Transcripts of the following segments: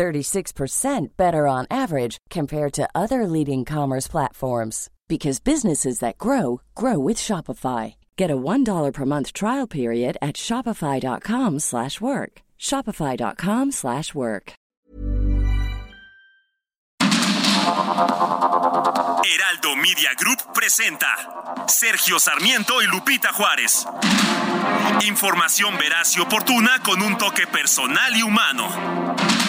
36% better on average compared to other leading commerce platforms because businesses that grow grow with Shopify. Get a $1 per month trial period at shopify.com/work. shopify.com/work. Heraldo Media Group presenta Sergio Sarmiento y Lupita Juárez. Información veraz y oportuna con un toque personal y humano.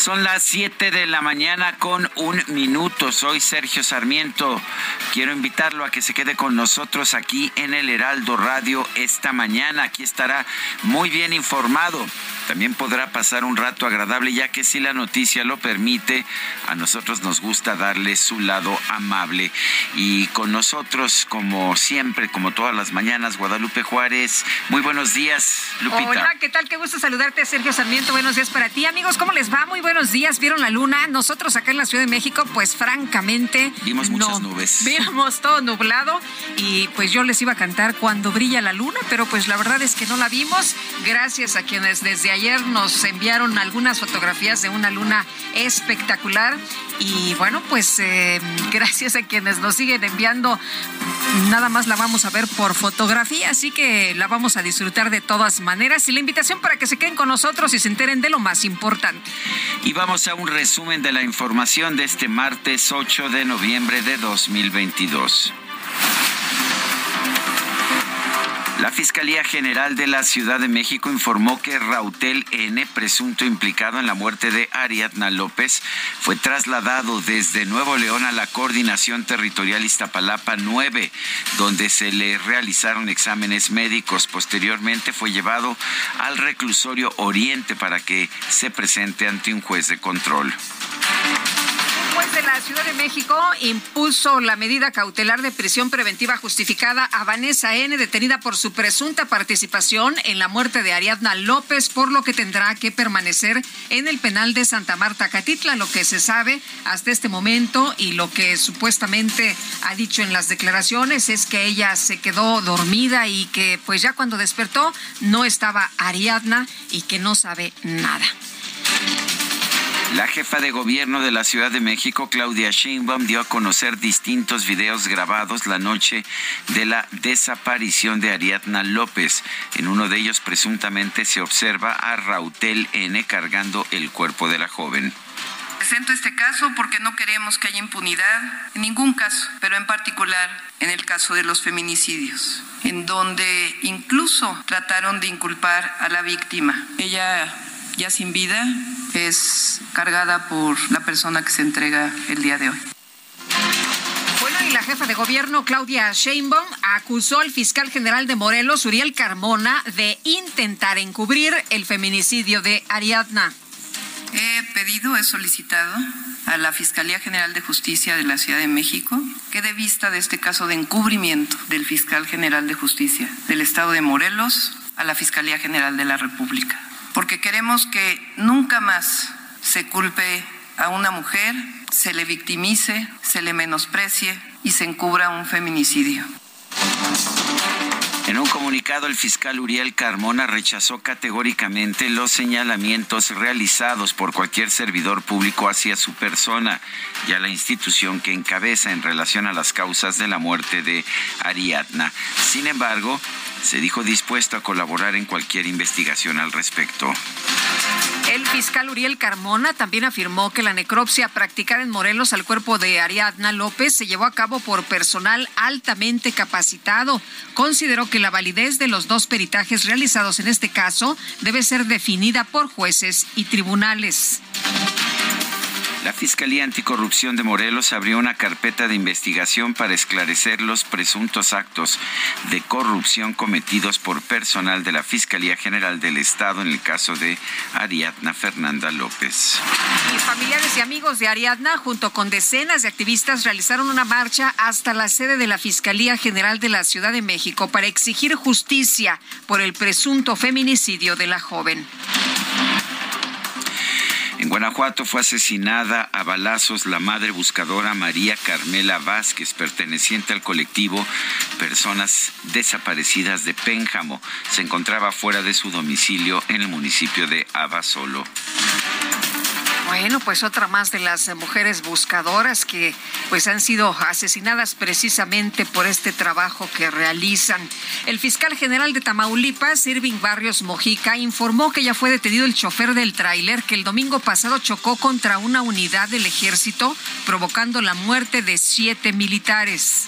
Son las 7 de la mañana con un minuto. Soy Sergio Sarmiento. Quiero invitarlo a que se quede con nosotros aquí en el Heraldo Radio esta mañana. Aquí estará muy bien informado también podrá pasar un rato agradable, ya que si la noticia lo permite, a nosotros nos gusta darle su lado amable. Y con nosotros, como siempre, como todas las mañanas, Guadalupe Juárez. Muy buenos días, Lupita. Hola, ¿qué tal? Qué gusto saludarte, Sergio Sarmiento. Buenos días para ti. Amigos, ¿cómo les va? Muy buenos días. ¿Vieron la luna? Nosotros acá en la Ciudad de México, pues francamente... Vimos muchas nubes. Vimos todo nublado y pues yo les iba a cantar cuando brilla la luna, pero pues la verdad es que no la vimos. Gracias a quienes desde ayer nos enviaron algunas fotografías de una luna espectacular y bueno, pues eh, gracias a quienes nos siguen enviando, nada más la vamos a ver por fotografía, así que la vamos a disfrutar de todas maneras y la invitación para que se queden con nosotros y se enteren de lo más importante. Y vamos a un resumen de la información de este martes 8 de noviembre de 2022. La Fiscalía General de la Ciudad de México informó que Rautel N, presunto implicado en la muerte de Ariadna López, fue trasladado desde Nuevo León a la Coordinación Territorial Iztapalapa 9, donde se le realizaron exámenes médicos. Posteriormente fue llevado al reclusorio Oriente para que se presente ante un juez de control juez de la Ciudad de México impuso la medida cautelar de prisión preventiva justificada a Vanessa N., detenida por su presunta participación en la muerte de Ariadna López, por lo que tendrá que permanecer en el penal de Santa Marta Catitla. Lo que se sabe hasta este momento y lo que supuestamente ha dicho en las declaraciones es que ella se quedó dormida y que pues ya cuando despertó no estaba Ariadna y que no sabe nada. La jefa de gobierno de la Ciudad de México, Claudia Sheinbaum, dio a conocer distintos videos grabados la noche de la desaparición de Ariadna López. En uno de ellos presuntamente se observa a Rautel N cargando el cuerpo de la joven. Presento este caso porque no queremos que haya impunidad en ningún caso, pero en particular en el caso de los feminicidios, en donde incluso trataron de inculpar a la víctima. Ella ya sin vida es cargada por la persona que se entrega el día de hoy. Bueno, y la jefa de gobierno, Claudia Sheinbaum, acusó al fiscal general de Morelos, Uriel Carmona, de intentar encubrir el feminicidio de Ariadna. He pedido, he solicitado a la Fiscalía General de Justicia de la Ciudad de México que dé vista de este caso de encubrimiento del fiscal general de Justicia del Estado de Morelos a la Fiscalía General de la República porque queremos que nunca más se culpe a una mujer, se le victimice, se le menosprecie y se encubra un feminicidio. En un comunicado, el fiscal Uriel Carmona rechazó categóricamente los señalamientos realizados por cualquier servidor público hacia su persona y a la institución que encabeza en relación a las causas de la muerte de Ariadna. Sin embargo, se dijo dispuesto a colaborar en cualquier investigación al respecto. El fiscal Uriel Carmona también afirmó que la necropsia practicada en Morelos al cuerpo de Ariadna López se llevó a cabo por personal altamente capacitado. Consideró que la validez de los dos peritajes realizados en este caso debe ser definida por jueces y tribunales. La Fiscalía Anticorrupción de Morelos abrió una carpeta de investigación para esclarecer los presuntos actos de corrupción cometidos por personal de la Fiscalía General del Estado en el caso de Ariadna Fernanda López. Y familiares y amigos de Ariadna, junto con decenas de activistas, realizaron una marcha hasta la sede de la Fiscalía General de la Ciudad de México para exigir justicia por el presunto feminicidio de la joven. En Guanajuato fue asesinada a balazos la madre buscadora María Carmela Vázquez, perteneciente al colectivo Personas Desaparecidas de Pénjamo. Se encontraba fuera de su domicilio en el municipio de Abasolo. Bueno, pues otra más de las mujeres buscadoras que pues han sido asesinadas precisamente por este trabajo que realizan. El fiscal general de Tamaulipas, Irving Barrios Mojica, informó que ya fue detenido el chofer del tráiler que el domingo pasado chocó contra una unidad del ejército, provocando la muerte de siete militares.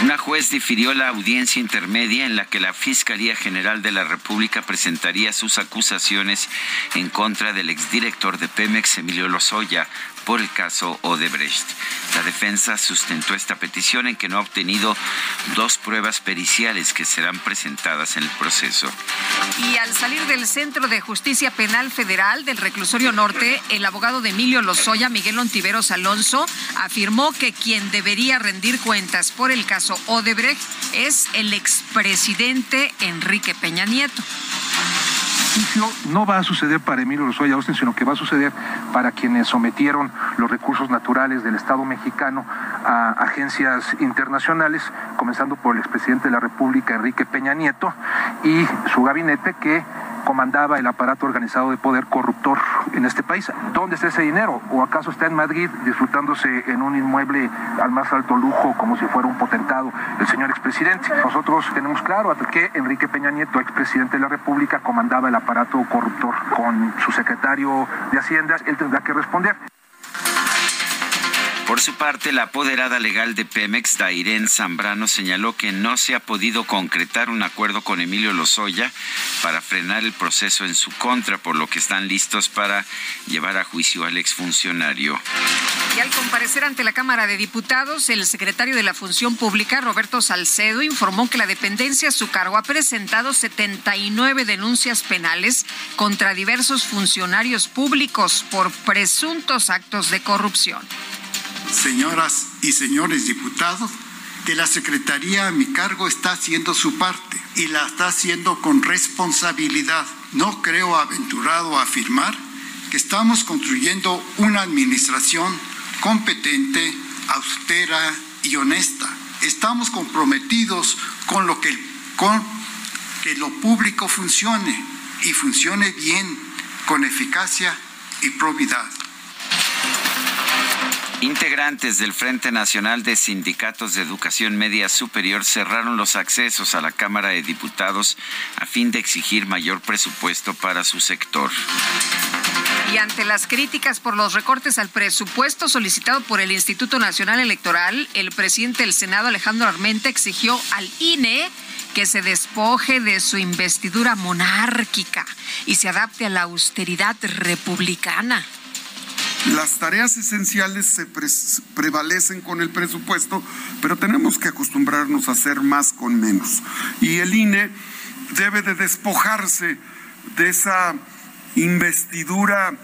Una juez difirió la audiencia intermedia en la que la Fiscalía General de la República presentaría sus acusaciones en contra del exdirector de Pemex, Emilio Lozoya, por el caso Odebrecht. La defensa sustentó esta petición en que no ha obtenido dos pruebas periciales que serán presentadas en el proceso. Y al salir del Centro de Justicia Penal Federal del Reclusorio Norte, el abogado de Emilio Lozoya, Miguel Ontiveros Alonso, afirmó que quien debería rendir cuentas por el caso Odebrecht es el expresidente Enrique Peña Nieto no va a suceder para Emilio Lozoya Austin, sino que va a suceder para quienes sometieron los recursos naturales del Estado mexicano a agencias internacionales, comenzando por el expresidente de la República, Enrique Peña Nieto, y su gabinete que comandaba el aparato organizado de poder corruptor en este país. ¿Dónde está ese dinero? ¿O acaso está en Madrid disfrutándose en un inmueble al más alto lujo como si fuera un potentado el señor expresidente? Nosotros tenemos claro que Enrique Peña Nieto, expresidente de la República, comandaba el aparato corruptor con su secretario de Hacienda. Él tendrá que responder. Por su parte, la apoderada legal de Pemex, Dairén Zambrano, señaló que no se ha podido concretar un acuerdo con Emilio Lozoya para frenar el proceso en su contra, por lo que están listos para llevar a juicio al exfuncionario. Y al comparecer ante la Cámara de Diputados, el secretario de la Función Pública, Roberto Salcedo, informó que la dependencia a su cargo ha presentado 79 denuncias penales contra diversos funcionarios públicos por presuntos actos de corrupción señoras y señores diputados, que la Secretaría a mi cargo está haciendo su parte y la está haciendo con responsabilidad. No creo aventurado afirmar que estamos construyendo una administración competente, austera y honesta. Estamos comprometidos con lo que, con que lo público funcione y funcione bien, con eficacia y probidad. Integrantes del Frente Nacional de Sindicatos de Educación Media Superior cerraron los accesos a la Cámara de Diputados a fin de exigir mayor presupuesto para su sector. Y ante las críticas por los recortes al presupuesto solicitado por el Instituto Nacional Electoral, el presidente del Senado, Alejandro Armenta, exigió al INE que se despoje de su investidura monárquica y se adapte a la austeridad republicana. Las tareas esenciales se prevalecen con el presupuesto, pero tenemos que acostumbrarnos a hacer más con menos. Y el INE debe de despojarse de esa investidura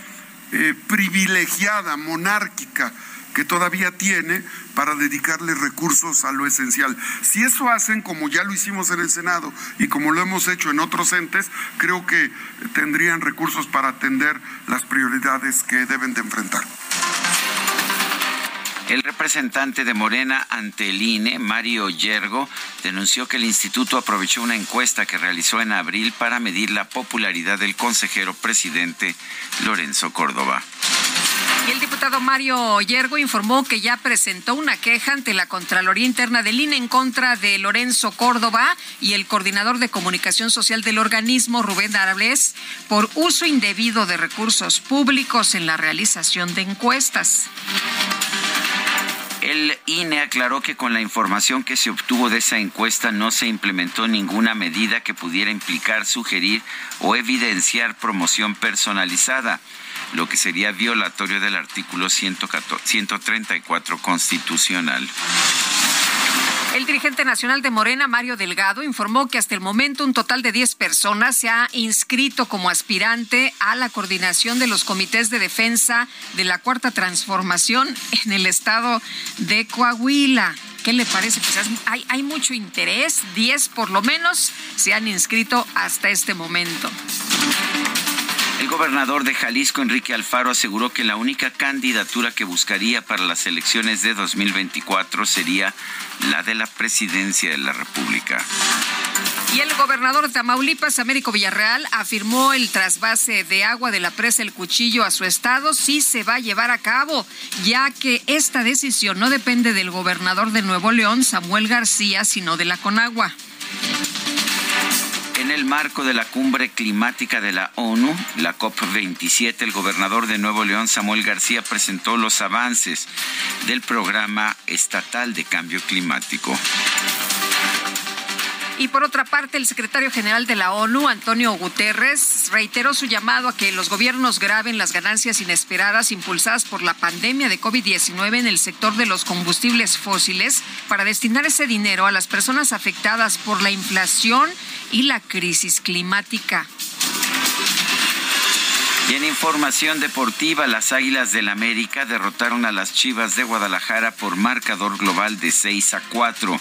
eh, privilegiada, monárquica, que todavía tiene para dedicarle recursos a lo esencial. Si eso hacen, como ya lo hicimos en el Senado y como lo hemos hecho en otros entes, creo que tendrían recursos para atender las prioridades que deben de enfrentar. El representante de Morena ante el INE, Mario Yergo, denunció que el instituto aprovechó una encuesta que realizó en abril para medir la popularidad del consejero presidente Lorenzo Córdoba. El diputado Mario Yergo informó que ya presentó una queja ante la Contraloría Interna del INE en contra de Lorenzo Córdoba y el coordinador de comunicación social del organismo, Rubén Arables, por uso indebido de recursos públicos en la realización de encuestas. El INE aclaró que con la información que se obtuvo de esa encuesta no se implementó ninguna medida que pudiera implicar, sugerir o evidenciar promoción personalizada lo que sería violatorio del artículo 134 constitucional. El dirigente nacional de Morena, Mario Delgado, informó que hasta el momento un total de 10 personas se ha inscrito como aspirante a la coordinación de los comités de defensa de la Cuarta Transformación en el estado de Coahuila. ¿Qué le parece? Pues hay, hay mucho interés, 10 por lo menos se han inscrito hasta este momento. El gobernador de Jalisco, Enrique Alfaro, aseguró que la única candidatura que buscaría para las elecciones de 2024 sería la de la presidencia de la República. Y el gobernador de Tamaulipas, Américo Villarreal, afirmó el trasvase de agua de la presa El Cuchillo a su estado sí se va a llevar a cabo, ya que esta decisión no depende del gobernador de Nuevo León, Samuel García, sino de la Conagua. En el marco de la cumbre climática de la ONU, la COP27, el gobernador de Nuevo León, Samuel García, presentó los avances del programa estatal de cambio climático. Y por otra parte, el secretario general de la ONU, Antonio Guterres, reiteró su llamado a que los gobiernos graben las ganancias inesperadas impulsadas por la pandemia de COVID-19 en el sector de los combustibles fósiles para destinar ese dinero a las personas afectadas por la inflación y la crisis climática. Y en información deportiva, las Águilas del América derrotaron a las Chivas de Guadalajara por marcador global de 6 a 4,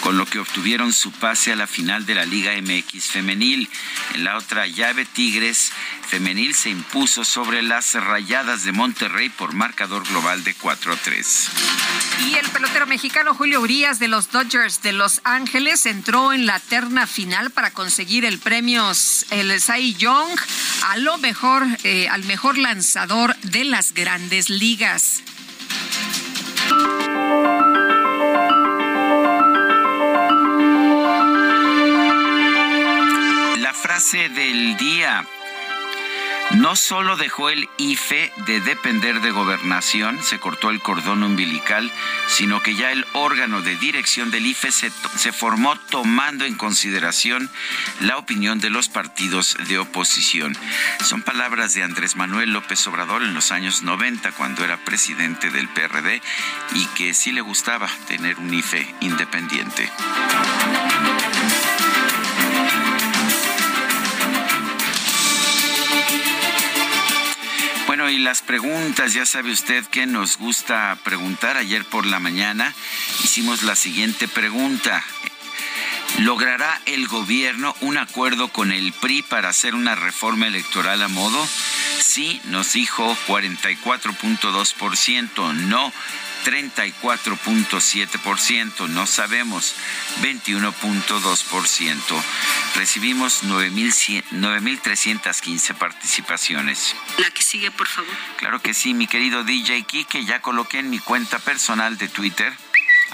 con lo que obtuvieron su pase a la final de la Liga MX femenil. En la otra llave, Tigres femenil se impuso sobre las Rayadas de Monterrey por marcador global de 4 a 3. Y el pelotero mexicano Julio Urias de los Dodgers de Los Ángeles entró en la terna final para conseguir el premio el Cy Young a lo mejor eh, al mejor lanzador de las Grandes Ligas. La frase del día no solo dejó el IFE de depender de gobernación, se cortó el cordón umbilical, sino que ya el órgano de dirección del IFE se, se, formó tomando en consideración la opinión de los partidos de oposición. Son palabras de Andrés Manuel López Obrador en los años 90, cuando era presidente del PRD, y que sí le gustaba tener un IFE independiente. Y las preguntas, ya sabe usted que nos gusta preguntar. Ayer por la mañana hicimos la siguiente pregunta. ¿Logrará el gobierno un acuerdo con el PRI para hacer una reforma electoral a modo? Sí, nos dijo 44.2%, no 34.7%, no sabemos 21.2%. Recibimos 9.315 participaciones. La que sigue, por favor. Claro que sí, mi querido DJ Kike, ya coloqué en mi cuenta personal de Twitter,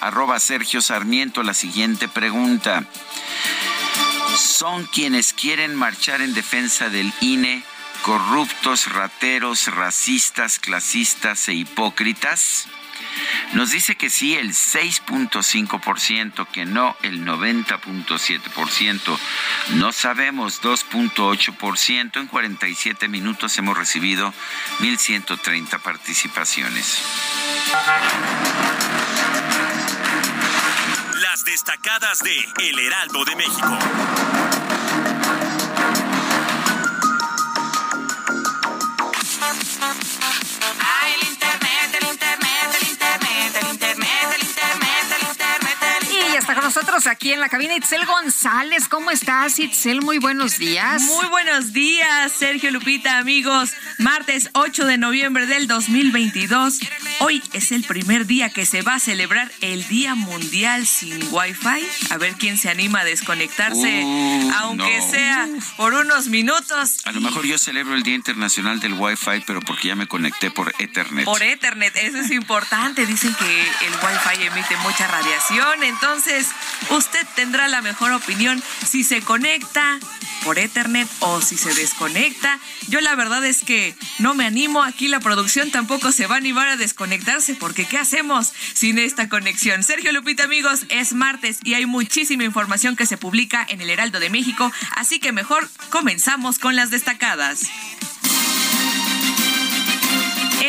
arroba Sergio Sarmiento, la siguiente pregunta. ¿Son quienes quieren marchar en defensa del INE corruptos, rateros, racistas, clasistas e hipócritas? Nos dice que sí el 6.5%, que no el 90.7%. No sabemos 2.8%. En 47 minutos hemos recibido 1.130 participaciones. Las destacadas de El Heraldo de México. Nosotros aquí en la cabina Itzel González. ¿Cómo estás, Itzel? Muy buenos días. Muy buenos días, Sergio Lupita, amigos. Martes 8 de noviembre del 2022. Hoy es el primer día que se va a celebrar el Día Mundial sin Wi-Fi. A ver quién se anima a desconectarse, uh, aunque sea por unos minutos. A lo mejor yo celebro el Día Internacional del Wi-Fi, pero porque ya me conecté por Ethernet. Por Ethernet, eso es importante. Dicen que el Wi-Fi emite mucha radiación, entonces usted tendrá la mejor opinión si se conecta por Ethernet o si se desconecta. Yo la verdad es que no me animo, aquí la producción tampoco se va a animar a desconectarse porque ¿qué hacemos sin esta conexión? Sergio Lupita amigos, es martes y hay muchísima información que se publica en el Heraldo de México, así que mejor comenzamos con las destacadas.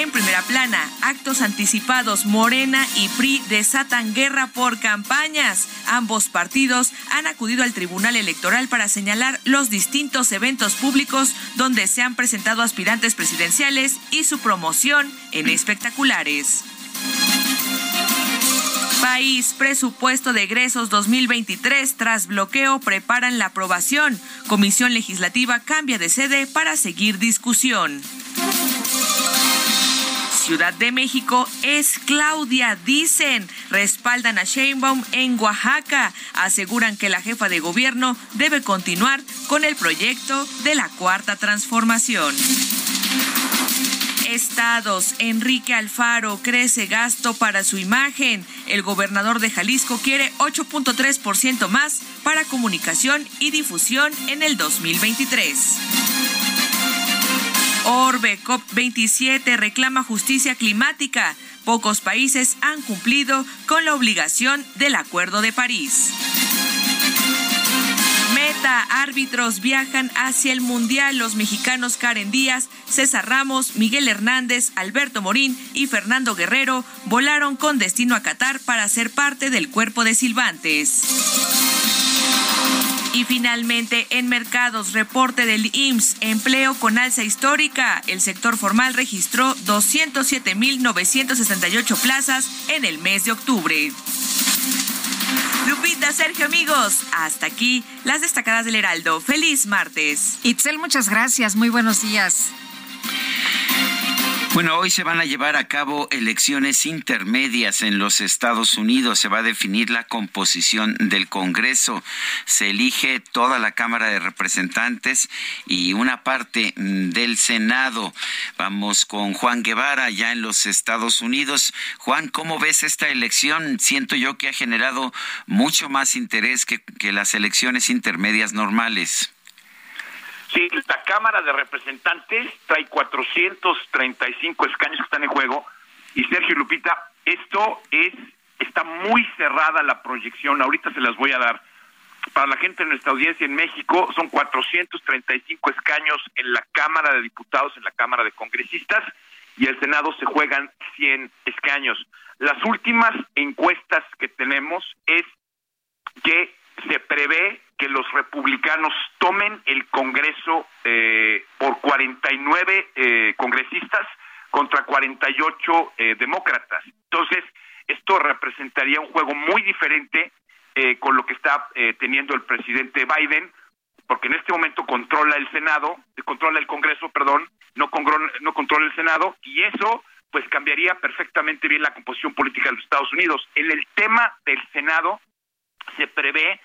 En primera plana, actos anticipados, Morena y PRI desatan guerra por campañas. Ambos partidos han acudido al Tribunal Electoral para señalar los distintos eventos públicos donde se han presentado aspirantes presidenciales y su promoción en espectaculares. País, presupuesto de egresos 2023 tras bloqueo preparan la aprobación. Comisión Legislativa cambia de sede para seguir discusión. Ciudad de México es Claudia, dicen. Respaldan a Sheinbaum en Oaxaca. Aseguran que la jefa de gobierno debe continuar con el proyecto de la cuarta transformación. Estados. Enrique Alfaro crece gasto para su imagen. El gobernador de Jalisco quiere 8.3% más para comunicación y difusión en el 2023. Orbe COP27 reclama justicia climática. Pocos países han cumplido con la obligación del Acuerdo de París. Meta, árbitros viajan hacia el Mundial. Los mexicanos Karen Díaz, César Ramos, Miguel Hernández, Alberto Morín y Fernando Guerrero volaron con destino a Qatar para ser parte del cuerpo de silbantes. Y finalmente, en mercados, reporte del IMSS, empleo con alza histórica. El sector formal registró 207.968 plazas en el mes de octubre. Lupita, Sergio, amigos, hasta aquí las destacadas del Heraldo. Feliz martes. Itzel, muchas gracias. Muy buenos días. Bueno, hoy se van a llevar a cabo elecciones intermedias en los Estados Unidos. Se va a definir la composición del Congreso. Se elige toda la Cámara de Representantes y una parte del Senado. Vamos con Juan Guevara, ya en los Estados Unidos. Juan, ¿cómo ves esta elección? Siento yo que ha generado mucho más interés que, que las elecciones intermedias normales. Sí, la Cámara de Representantes trae 435 escaños que están en juego y Sergio Lupita, esto es está muy cerrada la proyección, ahorita se las voy a dar. Para la gente de nuestra audiencia en México son 435 escaños en la Cámara de Diputados, en la Cámara de Congresistas y el Senado se juegan 100 escaños. Las últimas encuestas que tenemos es que se prevé que los republicanos tomen el Congreso eh, por 49 eh, congresistas contra 48 eh, demócratas. Entonces, esto representaría un juego muy diferente eh, con lo que está eh, teniendo el presidente Biden, porque en este momento controla el Senado, controla el Congreso, perdón, no, no controla el Senado, y eso pues cambiaría perfectamente bien la composición política de los Estados Unidos. En el tema del Senado se prevé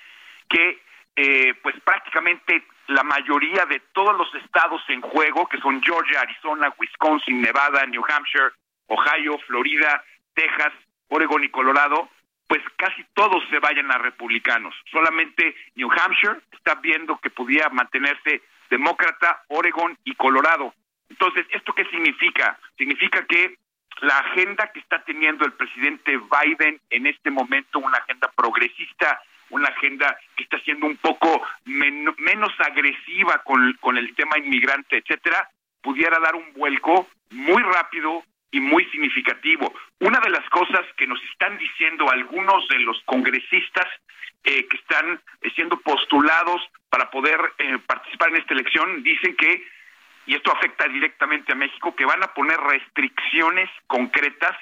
que eh, pues prácticamente la mayoría de todos los estados en juego, que son Georgia, Arizona, Wisconsin, Nevada, New Hampshire, Ohio, Florida, Texas, Oregon y Colorado, pues casi todos se vayan a republicanos. Solamente New Hampshire está viendo que podía mantenerse demócrata, Oregon y Colorado. Entonces, ¿esto qué significa? Significa que la agenda que está teniendo el presidente Biden en este momento, una agenda progresista, una agenda que está siendo un poco menos agresiva con, con el tema inmigrante, etcétera, pudiera dar un vuelco muy rápido y muy significativo. Una de las cosas que nos están diciendo algunos de los congresistas eh, que están eh, siendo postulados para poder eh, participar en esta elección, dicen que, y esto afecta directamente a México, que van a poner restricciones concretas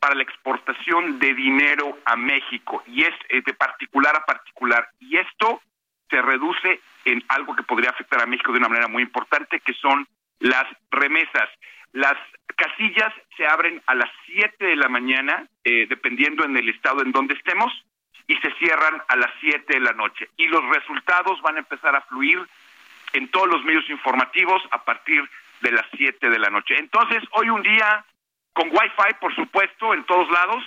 para la exportación de dinero a México y es eh, de particular a particular y esto se reduce en algo que podría afectar a México de una manera muy importante que son las remesas. Las casillas se abren a las 7 de la mañana, eh, dependiendo en el estado en donde estemos, y se cierran a las 7 de la noche. Y los resultados van a empezar a fluir en todos los medios informativos a partir de las 7 de la noche. Entonces, hoy un día con Wi-Fi, por supuesto, en todos lados,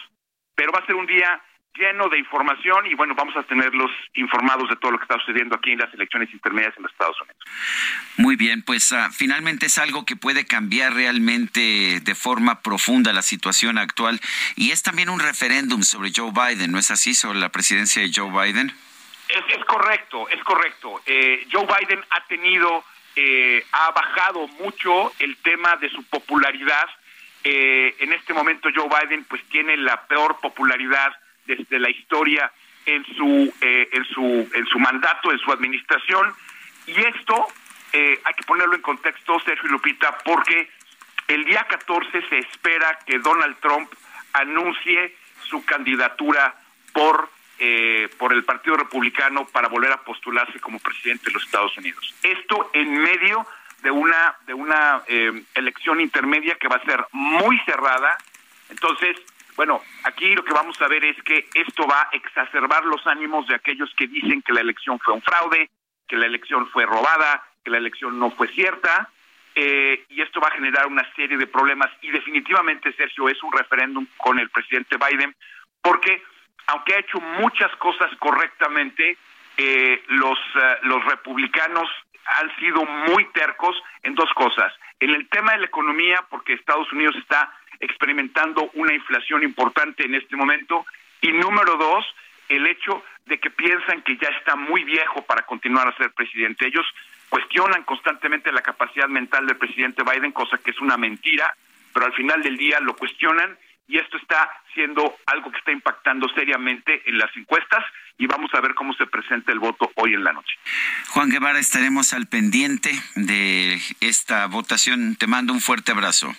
pero va a ser un día lleno de información y bueno, vamos a tenerlos informados de todo lo que está sucediendo aquí en las elecciones intermedias en los Estados Unidos. Muy bien, pues uh, finalmente es algo que puede cambiar realmente de forma profunda la situación actual y es también un referéndum sobre Joe Biden, ¿no es así? Sobre la presidencia de Joe Biden. Es, es correcto, es correcto. Eh, Joe Biden ha tenido, eh, ha bajado mucho el tema de su popularidad. Eh, en este momento Joe Biden pues tiene la peor popularidad desde la historia en su eh, en su en su mandato, en su administración y esto eh, hay que ponerlo en contexto, Sergio Lupita, porque el día 14 se espera que Donald Trump anuncie su candidatura por eh, por el Partido Republicano para volver a postularse como presidente de los Estados Unidos. Esto en medio de una de una elección intermedia que va a ser muy cerrada. Entonces, bueno, aquí lo que vamos a ver es que esto va a exacerbar los ánimos de aquellos que dicen que la elección fue un fraude, que la elección fue robada, que la elección no fue cierta, eh, y esto va a generar una serie de problemas. Y definitivamente, Sergio, es un referéndum con el presidente Biden, porque aunque ha hecho muchas cosas correctamente, eh, los, uh, los republicanos han sido muy tercos en dos cosas. En el tema de la economía, porque Estados Unidos está experimentando una inflación importante en este momento. Y número dos, el hecho de que piensan que ya está muy viejo para continuar a ser presidente. Ellos cuestionan constantemente la capacidad mental del presidente Biden, cosa que es una mentira, pero al final del día lo cuestionan y esto está siendo algo que está impactando seriamente en las encuestas y vamos a ver cómo se presenta el voto hoy en la noche. Juan Guevara, estaremos al pendiente de esta votación. Te mando un fuerte abrazo.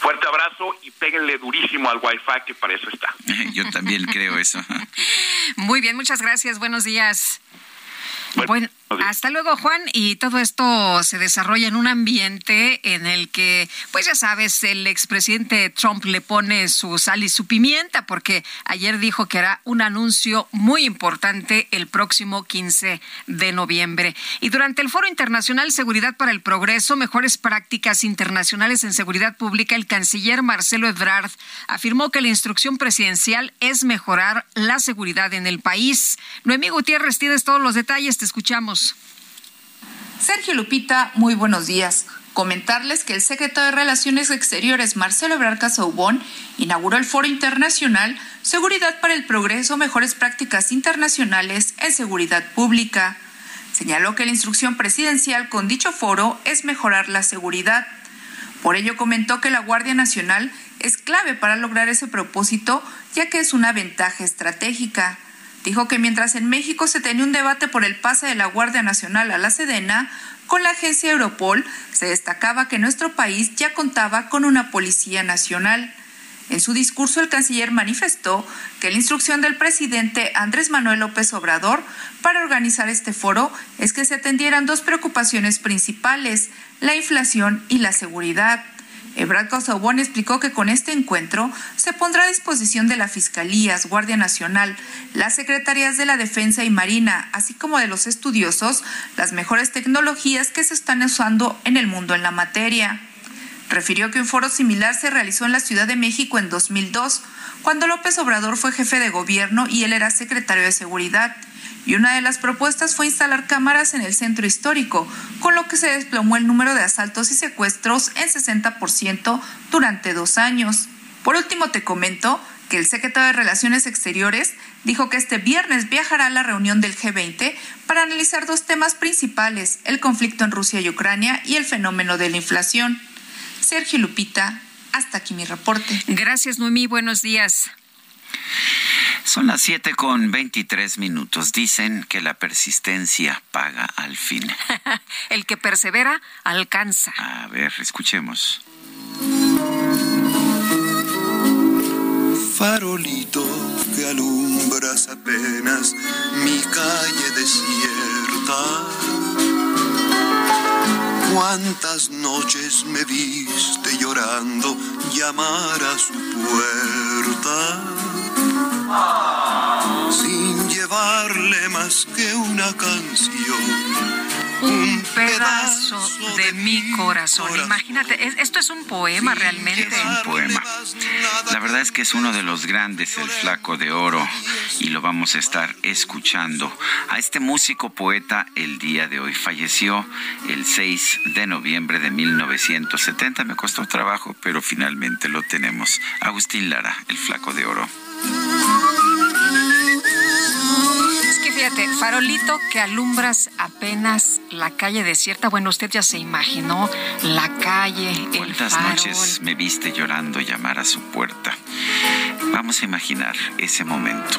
Fuerte abrazo y péguenle durísimo al Wi-Fi, que para eso está. Yo también creo eso. Muy bien, muchas gracias. Buenos días. Bueno, hasta luego, Juan. Y todo esto se desarrolla en un ambiente en el que, pues ya sabes, el expresidente Trump le pone su sal y su pimienta, porque ayer dijo que hará un anuncio muy importante el próximo 15 de noviembre. Y durante el Foro Internacional Seguridad para el Progreso, Mejores Prácticas Internacionales en Seguridad Pública, el canciller Marcelo Ebrard afirmó que la instrucción presidencial es mejorar la seguridad en el país. Noemí Gutiérrez, tienes todos los detalles, te escuchamos. Sergio Lupita, muy buenos días. Comentarles que el secretario de Relaciones Exteriores, Marcelo Ebrard Casaubon, inauguró el Foro Internacional Seguridad para el Progreso, Mejores Prácticas Internacionales en Seguridad Pública. Señaló que la instrucción presidencial con dicho foro es mejorar la seguridad. Por ello comentó que la Guardia Nacional es clave para lograr ese propósito, ya que es una ventaja estratégica. Dijo que mientras en México se tenía un debate por el pase de la Guardia Nacional a la Sedena, con la agencia Europol se destacaba que nuestro país ya contaba con una Policía Nacional. En su discurso, el canciller manifestó que la instrucción del presidente Andrés Manuel López Obrador para organizar este foro es que se atendieran dos preocupaciones principales, la inflación y la seguridad. Ebrard Casaubon explicó que con este encuentro se pondrá a disposición de la Fiscalías, Guardia Nacional, las Secretarías de la Defensa y Marina, así como de los estudiosos, las mejores tecnologías que se están usando en el mundo en la materia. Refirió que un foro similar se realizó en la Ciudad de México en 2002, cuando López Obrador fue jefe de gobierno y él era secretario de Seguridad y una de las propuestas fue instalar cámaras en el centro histórico, con lo que se desplomó el número de asaltos y secuestros en 60% durante dos años. Por último, te comento que el secretario de Relaciones Exteriores dijo que este viernes viajará a la reunión del G20 para analizar dos temas principales, el conflicto en Rusia y Ucrania y el fenómeno de la inflación. Sergio Lupita, hasta aquí mi reporte. Gracias, Noemí. Buenos días. Son las siete con veintitrés minutos. Dicen que la persistencia paga al fin. El que persevera alcanza. A ver, escuchemos. Farolito que alumbras apenas mi calle desierta Cuántas noches me viste llorando llamar a su puerta sin llevarle más que una canción un pedazo de mi corazón. Imagínate, esto es un poema realmente. Es un poema. La verdad es que es uno de los grandes, el flaco de oro, y lo vamos a estar escuchando. A este músico poeta el día de hoy falleció el 6 de noviembre de 1970. Me costó trabajo, pero finalmente lo tenemos. Agustín Lara, el flaco de oro. Fíjate, farolito que alumbras apenas la calle desierta. Bueno, usted ya se imaginó la calle, el ¿Cuántas noches me viste llorando llamar a su puerta? Vamos a imaginar ese momento.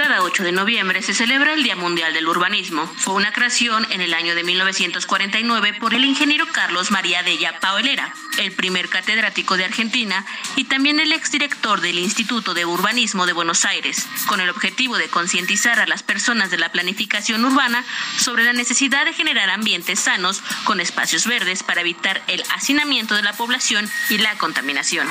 Cada 8 de noviembre se celebra el Día Mundial del Urbanismo. Fue una creación en el año de 1949 por el ingeniero Carlos María Della Paolera, el primer catedrático de Argentina y también el exdirector del Instituto de Urbanismo de Buenos Aires, con el objetivo de concientizar a las personas de la planificación urbana sobre la necesidad de generar ambientes sanos con espacios verdes para evitar el hacinamiento de la población y la contaminación.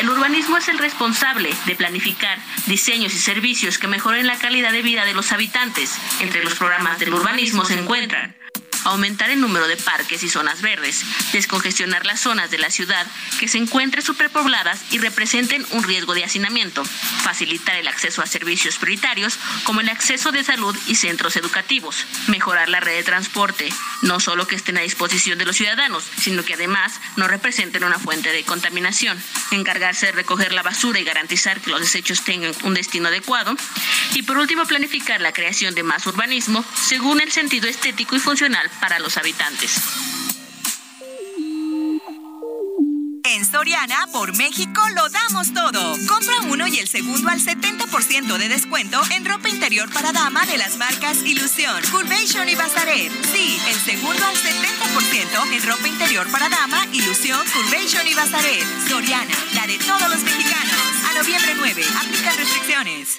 El urbanismo es el responsable de planificar diseños y servicios que mejoren la calidad de vida de los habitantes. Entre los programas del urbanismo se encuentran aumentar el número de parques y zonas verdes, descongestionar las zonas de la ciudad que se encuentren superpobladas y representen un riesgo de hacinamiento, facilitar el acceso a servicios prioritarios como el acceso de salud y centros educativos, mejorar la red de transporte, no solo que estén a disposición de los ciudadanos, sino que además no representen una fuente de contaminación, encargarse de recoger la basura y garantizar que los desechos tengan un destino adecuado, y por último planificar la creación de más urbanismo según el sentido estético y funcional para los habitantes. En Soriana, por México, lo damos todo. Compra uno y el segundo al 70% de descuento en ropa interior para dama de las marcas Ilusión, Curvation y Bazaret. Sí, el segundo al 70% en ropa interior para dama, Ilusión, Curvation y Bazaret. Soriana, la de todos los mexicanos. A noviembre 9, aplica restricciones.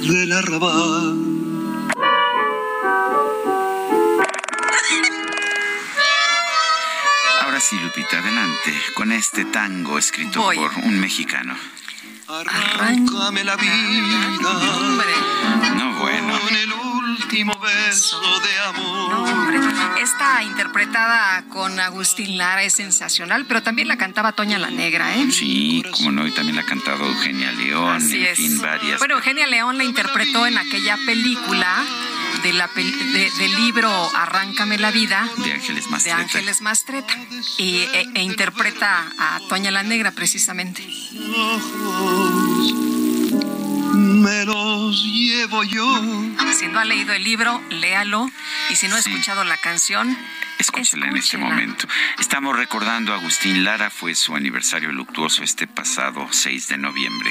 del arrabal. Ahora sí, Lupita, adelante con este tango escrito por un mexicano. Arráncame la vida. No, bueno. Último beso de amor. Esta interpretada con Agustín Lara es sensacional, pero también la cantaba Toña la Negra, ¿eh? Sí, como no, y también la ha cantado Eugenia León, Así en es. fin, varias. Bueno, Eugenia León la interpretó en aquella película de la del libro Arráncame la vida de Ángeles Mastreta. De Ángeles Mastreta y, e, e, interpreta a Toña la Negra precisamente. Me los llevo yo. Si no ha leído el libro, léalo. Y si no ha escuchado la canción, Escúchela, en este momento. Estamos recordando a Agustín Lara, fue su aniversario luctuoso este pasado 6 de noviembre.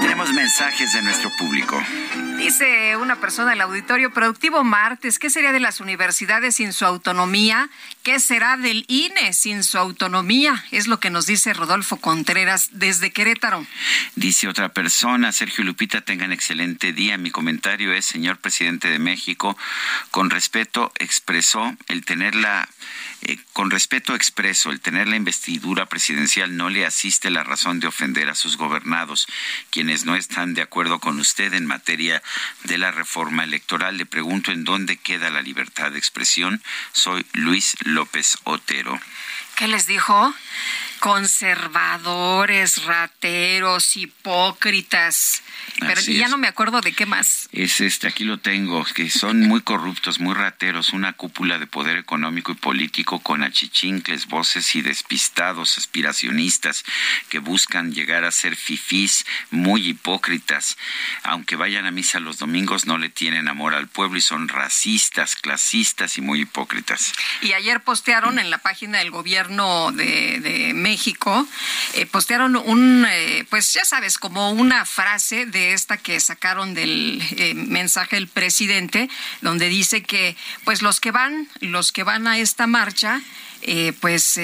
Tenemos mensajes de nuestro público. Dice una persona del auditorio, productivo martes, ¿qué sería de las universidades sin su autonomía? ¿Qué será del INE sin su autonomía? Es lo que nos dice Rodolfo Contreras desde Querétaro. Dice otra persona, Sergio Lupita, tengan excelente día. Mi comentario es, señor presidente de México, con respeto expresó el tener la eh, con respeto expreso, el tener la investidura presidencial no le asiste la razón de ofender a sus gobernados, quienes no están de acuerdo con usted en materia de la reforma electoral. Le pregunto en dónde queda la libertad de expresión. Soy Luis López Otero. ¿Qué les dijo? Conservadores, rateros, hipócritas. Pero ya no me acuerdo de qué más. Es este, aquí lo tengo, que son muy corruptos, muy rateros, una cúpula de poder económico y político con achichincles, voces y despistados, aspiracionistas que buscan llegar a ser fifís, muy hipócritas. Aunque vayan a misa los domingos, no le tienen amor al pueblo y son racistas, clasistas y muy hipócritas. Y ayer postearon en la página del gobierno de, de México, eh, postearon un, eh, pues ya sabes, como una frase de esta que sacaron del eh, mensaje del presidente, donde dice que, pues los que van, los que van a esta marcha, pues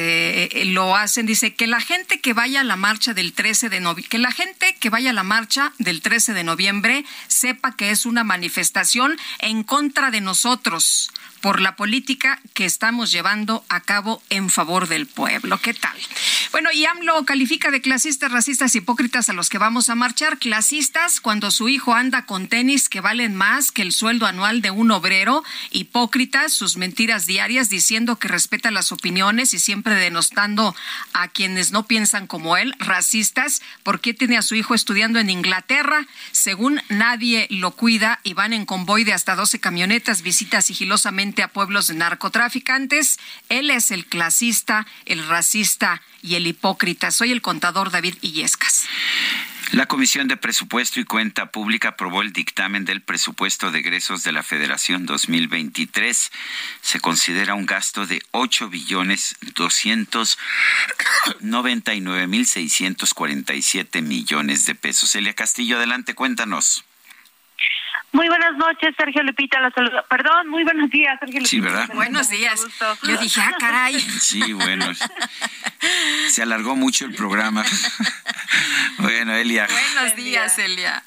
lo hacen, dice que la gente que vaya a la marcha del 13 de noviembre, que la gente que vaya a la marcha del 13 de noviembre sepa que es una manifestación en contra de nosotros por la política que estamos llevando a cabo en favor del pueblo. ¿Qué tal? Bueno, y AMLO califica de clasistas, racistas, hipócritas a los que vamos a marchar. Clasistas cuando su hijo anda con tenis que valen más que el sueldo anual de un obrero. Hipócritas, sus mentiras diarias diciendo que respeta las opiniones y siempre denostando a quienes no piensan como él. Racistas, ¿por qué tiene a su hijo estudiando en Inglaterra? Según nadie lo cuida y van en convoy de hasta 12 camionetas, visita sigilosamente a pueblos de narcotraficantes. Él es el clasista, el racista y el hipócrita. Soy el contador David Illescas. La Comisión de Presupuesto y Cuenta Pública aprobó el dictamen del presupuesto de egresos de la Federación 2023. Se considera un gasto de 8 billones 299 mil 647 millones de pesos. Elia Castillo, adelante, cuéntanos. Muy buenas noches, Sergio Lupita, la saludo. Perdón, muy buenos días, Sergio Lupita. Sí, ¿verdad? Buenos días. Yo dije, ah, caray. Sí, bueno. Se alargó mucho el programa. Bueno, Elia. Buenos días, Elia.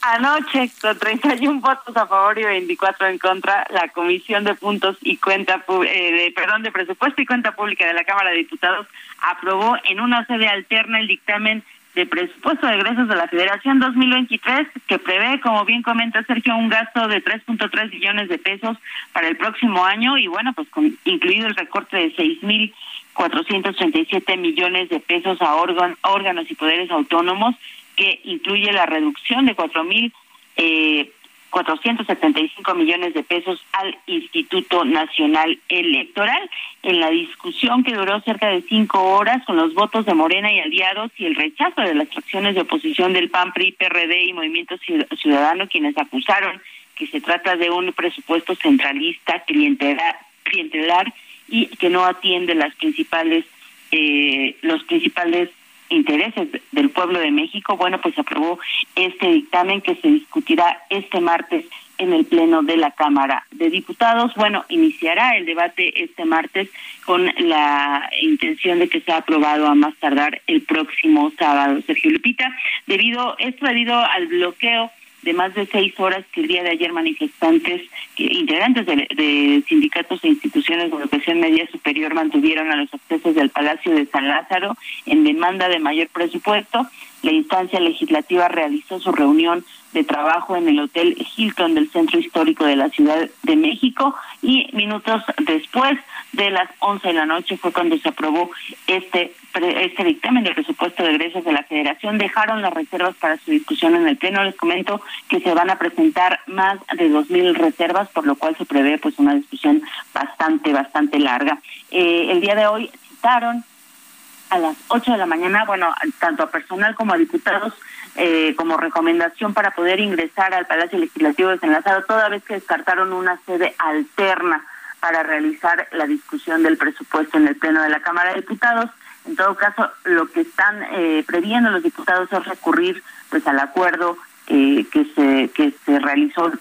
Anoche, con 31 votos a favor y 24 en contra, la Comisión de Puntos y Cuenta, eh, de, perdón, de Presupuesto y Cuenta Pública de la Cámara de Diputados aprobó en una sede alterna el dictamen de presupuesto de egresos de la Federación 2023, que prevé, como bien comenta Sergio, un gasto de 3.3 billones de pesos para el próximo año y bueno, pues con, incluido el recorte de 6.437 millones de pesos a órganos y poderes autónomos, que incluye la reducción de 4.000 eh, 475 millones de pesos al Instituto Nacional Electoral. En la discusión que duró cerca de cinco horas con los votos de Morena y aliados y el rechazo de las fracciones de oposición del PAN, PRI, PRD y Movimiento Ciudadano, quienes acusaron que se trata de un presupuesto centralista, clientelar, y que no atiende las principales eh, los principales intereses del pueblo de México, bueno, pues aprobó este dictamen que se discutirá este martes en el Pleno de la Cámara de Diputados. Bueno, iniciará el debate este martes con la intención de que sea aprobado a más tardar el próximo sábado, Sergio Lupita, debido, esto debido al bloqueo de más de seis horas que el día de ayer manifestantes, integrantes de, sindicatos e instituciones de educación media superior mantuvieron a los accesos del Palacio de San Lázaro en demanda de mayor presupuesto. La instancia legislativa realizó su reunión de trabajo en el Hotel Hilton del Centro Histórico de la Ciudad de México y minutos después de las 11 de la noche fue cuando se aprobó este este dictamen de presupuesto de egresos de la Federación. Dejaron las reservas para su discusión en el Pleno. Les comento que se van a presentar más de 2.000 reservas, por lo cual se prevé pues una discusión bastante, bastante larga. Eh, el día de hoy citaron a las 8 de la mañana, bueno, tanto a personal como a diputados, eh, como recomendación para poder ingresar al Palacio Legislativo de San Lázaro, toda vez que descartaron una sede alterna para realizar la discusión del presupuesto en el Pleno de la Cámara de Diputados. En todo caso, lo que están eh, previendo los diputados es recurrir pues al acuerdo eh, que se que se realizó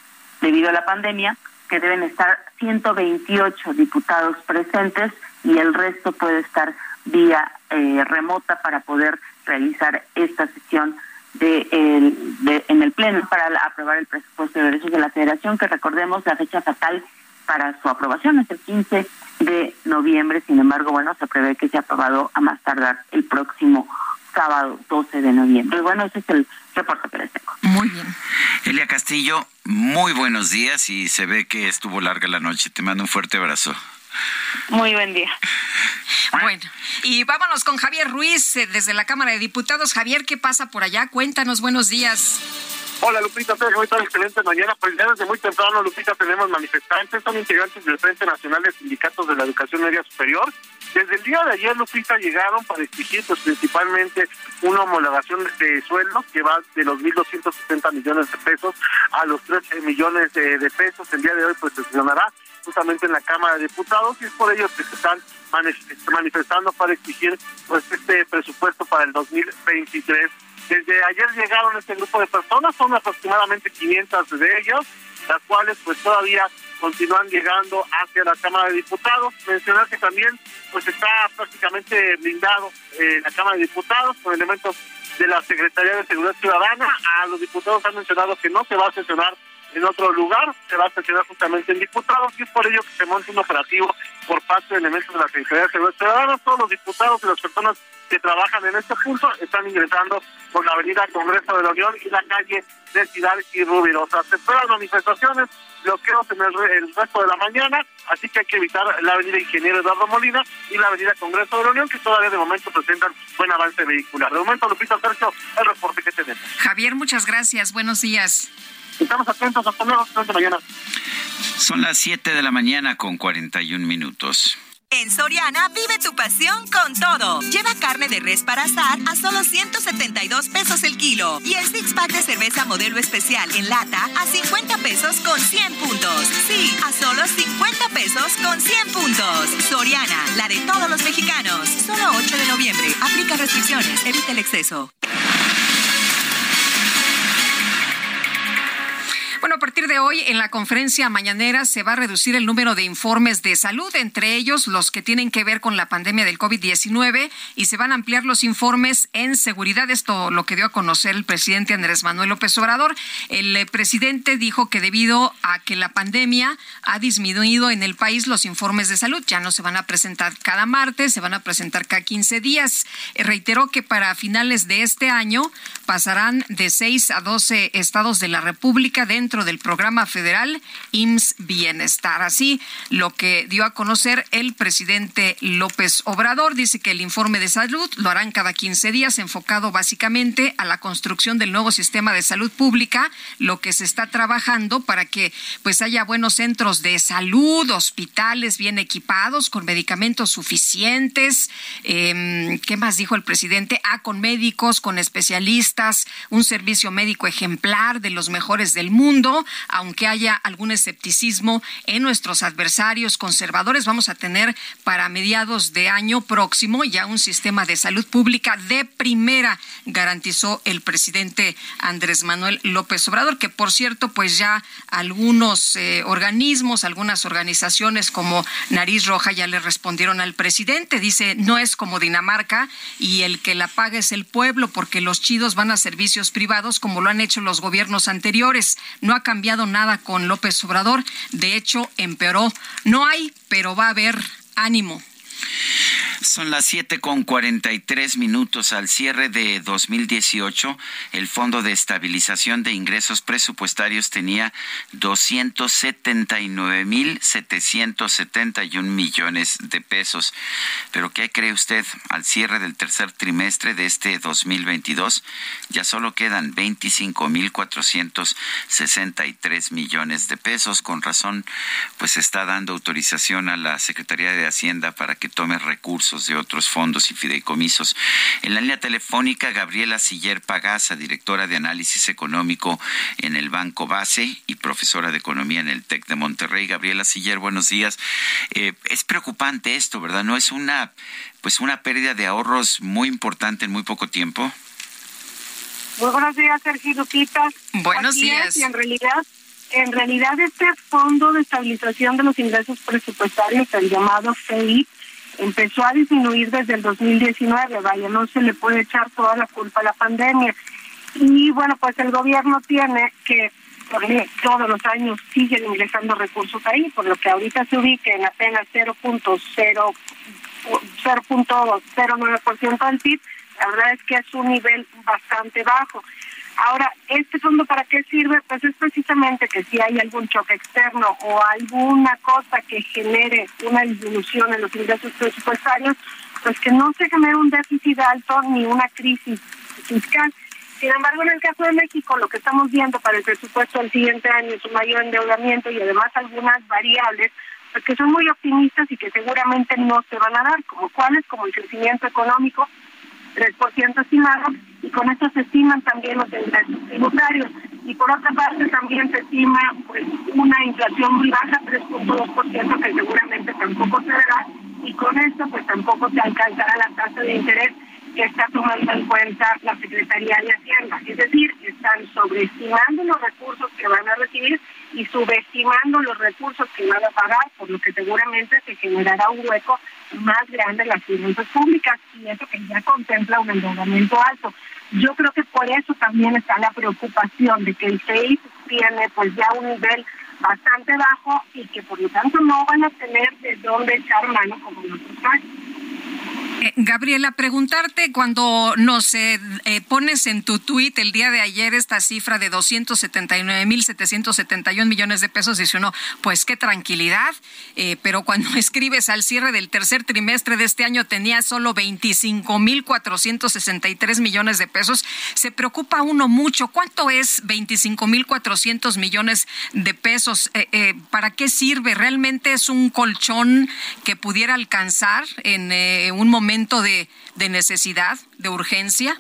debido a la pandemia, que deben estar 128 diputados presentes y el resto puede estar vía eh, remota para poder realizar esta sesión de, en el Pleno para aprobar el presupuesto de derechos de la Federación, que recordemos la fecha fatal para su aprobación es el 15 de noviembre, sin embargo, bueno, se prevé que sea aprobado a más tardar el próximo sábado 12 de noviembre. Bueno, ese es el reporte que les tengo. Muy bien. Elia Castillo, muy buenos días y se ve que estuvo larga la noche. Te mando un fuerte abrazo. Muy buen día. Bueno, y vámonos con Javier Ruiz eh, desde la Cámara de Diputados. Javier, ¿qué pasa por allá? Cuéntanos, buenos días. Hola Lupita, ¿cómo estás? Excelente mañana. Pues ya desde muy temprano, Lupita, tenemos manifestantes, son integrantes del Frente Nacional de Sindicatos de la Educación Media Superior. Desde el día de ayer, Lupita, llegaron para exigir pues, principalmente una homologación de sueldos que va de los 1.270 millones de pesos a los 13 millones de, pesos. El día de hoy pues se sesionará justamente en la Cámara de Diputados y es por ello que se están manifestando para exigir pues este presupuesto para el 2023 desde ayer llegaron este grupo de personas, son aproximadamente 500 de ellos, las cuales pues todavía continúan llegando hacia la Cámara de Diputados. Mencionar que también pues está prácticamente blindado eh, la Cámara de Diputados con elementos de la Secretaría de Seguridad Ciudadana. A los diputados han mencionado que no se va a sesionar en otro lugar, se va a sesionar justamente en diputados y es por ello que se monta un operativo por parte de elementos de la Secretaría de Seguridad Ciudadana. Todos los diputados y las personas que trabajan en este punto están ingresando por la avenida Congreso de la Unión y la calle de Ciudad y Rubirosa. Se esperan manifestaciones, bloqueos en el, el, resto de la mañana, así que hay que evitar la avenida Ingeniero Eduardo Molina y la avenida Congreso de la Unión, que todavía de momento presentan buen avance vehicular. De momento, Lupita Sergio, el reporte que tenemos. Javier, muchas gracias. Buenos días. Estamos atentos. Hasta luego. Hasta mañana. Son las 7 de la mañana con 41 minutos. En Soriana vive tu pasión con todo. Lleva carne de res para asar a solo 172 pesos el kilo y el six pack de cerveza modelo especial en lata a 50 pesos con 100 puntos. Sí, a solo 50 pesos con 100 puntos. Soriana, la de todos los mexicanos. Solo 8 de noviembre. Aplica restricciones. Evita el exceso. Bueno, a partir de hoy, en la conferencia mañanera se va a reducir el número de informes de salud, entre ellos los que tienen que ver con la pandemia del COVID-19, y se van a ampliar los informes en seguridad. Esto lo que dio a conocer el presidente Andrés Manuel López Obrador. El eh, presidente dijo que debido a que la pandemia ha disminuido en el país los informes de salud, ya no se van a presentar cada martes, se van a presentar cada 15 días. Reiteró que para finales de este año pasarán de 6 a 12 estados de la República dentro del programa federal IMSS Bienestar. Así lo que dio a conocer el presidente López Obrador. Dice que el informe de salud lo harán cada 15 días, enfocado básicamente a la construcción del nuevo sistema de salud pública, lo que se está trabajando para que pues haya buenos centros de salud, hospitales bien equipados, con medicamentos suficientes. Em, ¿Qué más dijo el presidente? Ah, con médicos, con especialistas, un servicio médico ejemplar de los mejores del mundo aunque haya algún escepticismo en nuestros adversarios conservadores. Vamos a tener para mediados de año próximo ya un sistema de salud pública de primera, garantizó el presidente Andrés Manuel López Obrador, que por cierto, pues ya algunos eh, organismos, algunas organizaciones como Nariz Roja ya le respondieron al presidente. Dice, no es como Dinamarca y el que la paga es el pueblo porque los chidos van a servicios privados como lo han hecho los gobiernos anteriores. No ha cambiado nada con López Obrador. De hecho, empeoró. No hay, pero va a haber ánimo. Son las siete con cuarenta y tres minutos al cierre de 2018. El Fondo de Estabilización de Ingresos Presupuestarios tenía 279.771 millones de pesos. Pero ¿qué cree usted? Al cierre del tercer trimestre de este 2022 ya solo quedan 25.463 millones de pesos. Con razón, pues está dando autorización a la Secretaría de Hacienda para que tome recursos de otros fondos y fideicomisos. En la línea telefónica, Gabriela Siller Pagasa, directora de análisis económico en el Banco Base y profesora de economía en el TEC de Monterrey. Gabriela Siller, buenos días. Eh, es preocupante esto, ¿verdad? ¿No es una, pues una pérdida de ahorros muy importante en muy poco tiempo? Muy buenos días, Sergio Lupita. Buenos días. y en realidad en realidad este Fondo de Estabilización de los Ingresos Presupuestarios, el llamado FEI, empezó a disminuir desde el 2019, vaya, no se le puede echar toda la culpa a la pandemia. Y bueno, pues el gobierno tiene que todos los años sigue ingresando recursos ahí, por lo que ahorita se ubica en apenas 0.09% del PIB, la verdad es que es un nivel bastante bajo. Ahora, ¿este fondo para qué sirve? Pues es precisamente que si hay algún choque externo o alguna cosa que genere una disminución en los ingresos presupuestarios, pues que no se genere un déficit alto ni una crisis fiscal. Sin embargo, en el caso de México, lo que estamos viendo para el presupuesto del siguiente año es un mayor endeudamiento y además algunas variables pues que son muy optimistas y que seguramente no se van a dar, como cuáles, como el crecimiento económico, 3% estimado, y con esto se estiman también los ingresos tributarios. Y por otra parte también se estima pues una inflación muy baja, 3.2%, que seguramente tampoco se verá, y con esto pues tampoco se alcanzará la tasa de interés que está tomando en cuenta la Secretaría de Hacienda. Es decir, están sobreestimando los recursos que van a recibir y subestimando los recursos que van a pagar, por lo que seguramente se generará un hueco más grande en las finanzas públicas y eso que ya contempla un endeudamiento alto. Yo creo que por eso también está la preocupación de que el FEI tiene pues ya un nivel bastante bajo y que por lo tanto no van a tener de dónde echar mano como en otros. Eh, Gabriela, preguntarte cuando nos eh, eh, pones en tu tweet el día de ayer esta cifra de 279.771 millones de pesos, dice uno, pues qué tranquilidad, pero cuando escribes al cierre del tercer trimestre de este año tenía solo 25.463 millones de pesos, se preocupa uno mucho. ¿Cuánto es 25.400 millones de pesos? ¿Para qué sirve? ¿Realmente es un colchón que pudiera alcanzar en un momento? Momento de, de necesidad, de urgencia?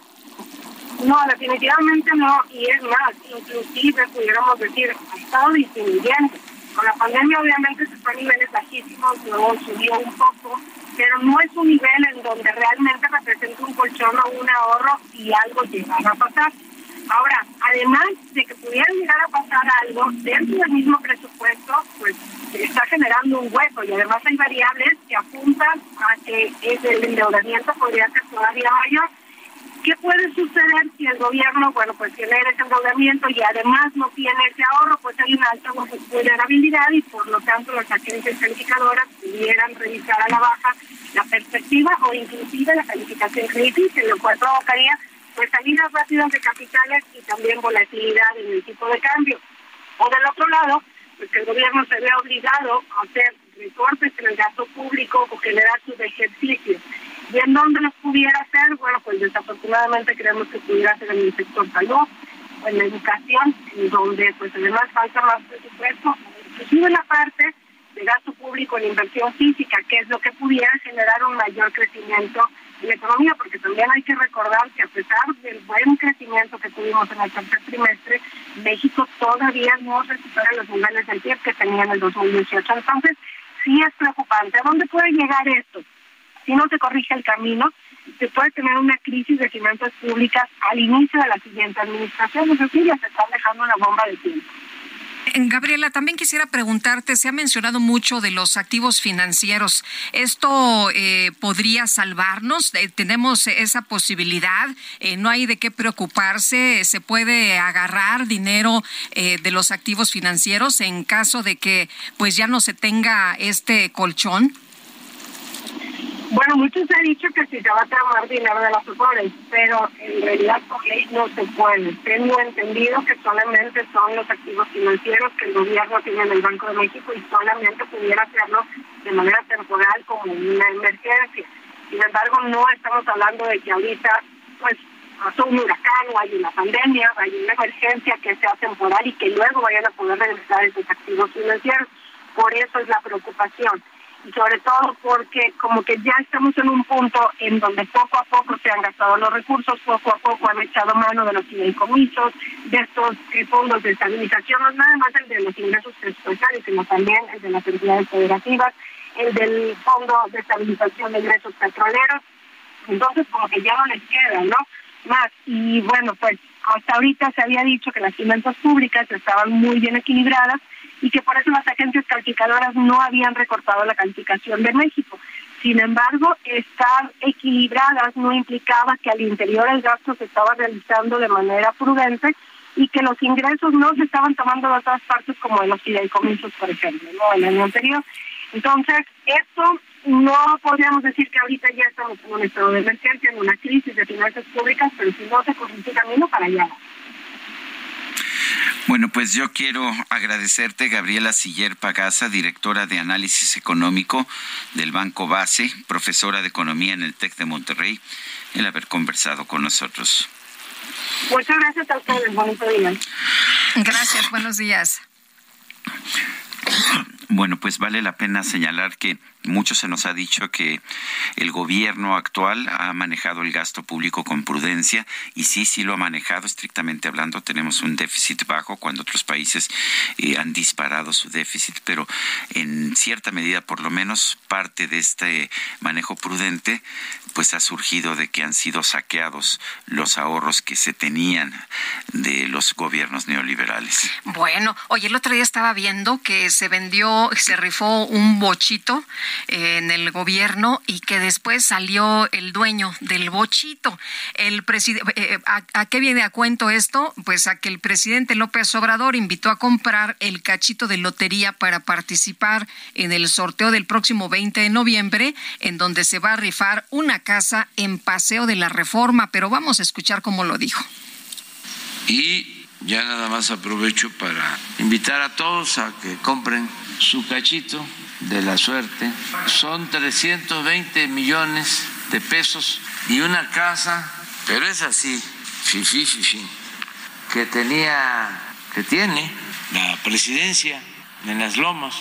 No, definitivamente no, y es más, inclusive pudiéramos decir, ha estado disminuyendo. Con la pandemia obviamente se fue a niveles bajísimos, luego subió un poco, pero no es un nivel en donde realmente representa un colchón o un ahorro y algo llegara a pasar. Ahora, además de que pudiera llegar a pasar algo dentro del mismo presupuesto, pues está generando un hueco y además hay variables que apuntan a que el endeudamiento podría ser todavía mayor. ¿Qué puede suceder si el gobierno, bueno, pues tiene ese endeudamiento y además no tiene ese ahorro? Pues hay una alta vulnerabilidad y por lo tanto las agencias calificadoras pudieran revisar a la baja la perspectiva o inclusive la calificación crítica, lo cual provocaría pues salidas rápidas de capitales y también volatilidad en el tipo de cambio. O del otro lado, pues que el gobierno se vea obligado a hacer recortes en el gasto público o generar sus ejercicios. ¿Y en dónde los pudiera hacer? Bueno, pues desafortunadamente creemos que pudiera ser en el sector salud o en la educación, donde pues además falta más presupuesto, inclusive la parte de gasto público en inversión física, que es lo que pudiera generar un mayor crecimiento la economía, porque también hay que recordar que a pesar del buen crecimiento que tuvimos en el tercer trimestre, México todavía no recupera los niveles del PIB que tenía en el 2018. Entonces, sí es preocupante. ¿A dónde puede llegar esto? Si no se corrige el camino, se puede tener una crisis de finanzas públicas al inicio de la siguiente administración. Es decir, ya se está dejando una bomba de tiempo. Gabriela, también quisiera preguntarte, se ha mencionado mucho de los activos financieros. ¿Esto eh, podría salvarnos? Eh, ¿Tenemos esa posibilidad? Eh, ¿No hay de qué preocuparse? ¿Se puede agarrar dinero de los activos financieros en caso de que pues ya no se tenga este colchón? Bueno, muchos han dicho que si se va a tomar dinero de los pobres, pero en realidad por ley no se puede. Tengo entendido que solamente son los activos financieros que el gobierno tiene en el Banco de México y solamente pudiera hacerlo de manera temporal como una emergencia. Sin embargo, no estamos hablando de que ahorita pues pasó un huracán o hay una pandemia, hay una emergencia que sea temporal y que luego vayan a poder regresar esos activos financieros. Por eso es la preocupación sobre todo porque como que ya estamos en un punto en donde poco a poco se han gastado los recursos, poco a poco han echado mano de los fideicomisos, de estos eh, fondos de estabilización, no nada más el de los ingresos presupuestarios, sino también el de las entidades federativas, el del fondo de estabilización de ingresos petroleros, entonces como que ya no les queda, ¿no? Más, y bueno, pues hasta ahorita se había dicho que las finanzas públicas estaban muy bien equilibradas, y que por eso las agencias calificadoras no habían recortado la calificación de México. Sin embargo, estar equilibradas no implicaba que al interior el gasto se estaba realizando de manera prudente y que los ingresos no se estaban tomando de otras partes como en los fideicomisos, por ejemplo, ¿no? el año anterior. Entonces, esto no podríamos decir que ahorita ya estamos en un estado de emergencia, en una crisis de finanzas públicas, pero si no se corrige camino para allá. Bueno, pues yo quiero agradecerte, Gabriela Siller Pagasa, directora de Análisis Económico del Banco Base, profesora de Economía en el TEC de Monterrey, el haber conversado con nosotros. Muchas gracias a ustedes. Buenos días. Gracias, buenos días. Bueno, pues vale la pena señalar que mucho se nos ha dicho que el gobierno actual ha manejado el gasto público con prudencia y sí, sí lo ha manejado estrictamente hablando. Tenemos un déficit bajo cuando otros países eh, han disparado su déficit, pero en cierta medida, por lo menos parte de este manejo prudente, pues ha surgido de que han sido saqueados los ahorros que se tenían de los gobiernos neoliberales. Bueno, oye, el otro día estaba viendo que se vendió, se rifó un bochito en el gobierno y que después salió el dueño del bochito. El presidente, eh, ¿a, qué viene a cuento esto? Pues a que el presidente López Obrador invitó a comprar el cachito de lotería para participar en el sorteo del próximo 20 de noviembre, en donde se va a rifar una casa en Paseo de la Reforma. Pero vamos a escuchar cómo lo dijo. Y ya nada más aprovecho para invitar a todos a que compren su cachito de la suerte. Son 320 millones de pesos y una casa, pero es así, fifi, fifi, que tenía, que tiene la presidencia en las lomas.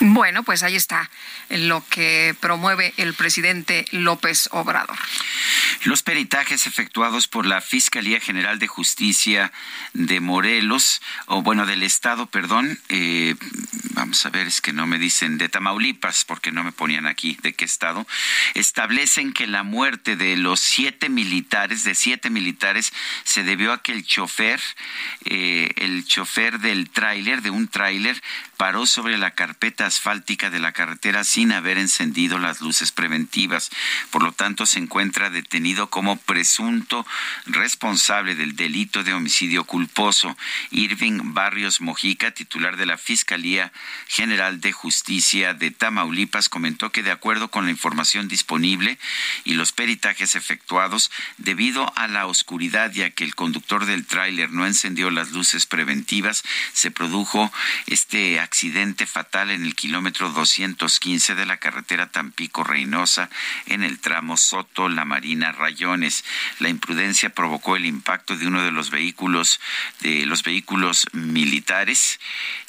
Bueno, pues ahí está lo que promueve el presidente López Obrador. Los peritajes efectuados por la Fiscalía General de Justicia de Morelos, o bueno, del Estado, perdón, eh, vamos a ver, es que no me dicen de Tamaulipas, porque no me ponían aquí de qué Estado, establecen que la muerte de los siete militares, de siete militares, se debió a que el chofer, eh, el chofer del tráiler, de un tráiler, paró sobre la carpeta asfáltica de la carretera sin haber encendido las luces preventivas. Por lo tanto, se encuentra detenido como presunto responsable del delito de homicidio culposo. Irving Barrios Mojica, titular de la Fiscalía General de Justicia de Tamaulipas, comentó que de acuerdo con la información disponible y los peritajes efectuados, debido a la oscuridad y a que el conductor del tráiler no encendió las luces preventivas, se produjo este accidente fatal en el kilómetro 215 de la carretera Tampico-Reynosa en el tramo Soto-La Marina Rayones. La imprudencia provocó el impacto de uno de los vehículos de los vehículos militares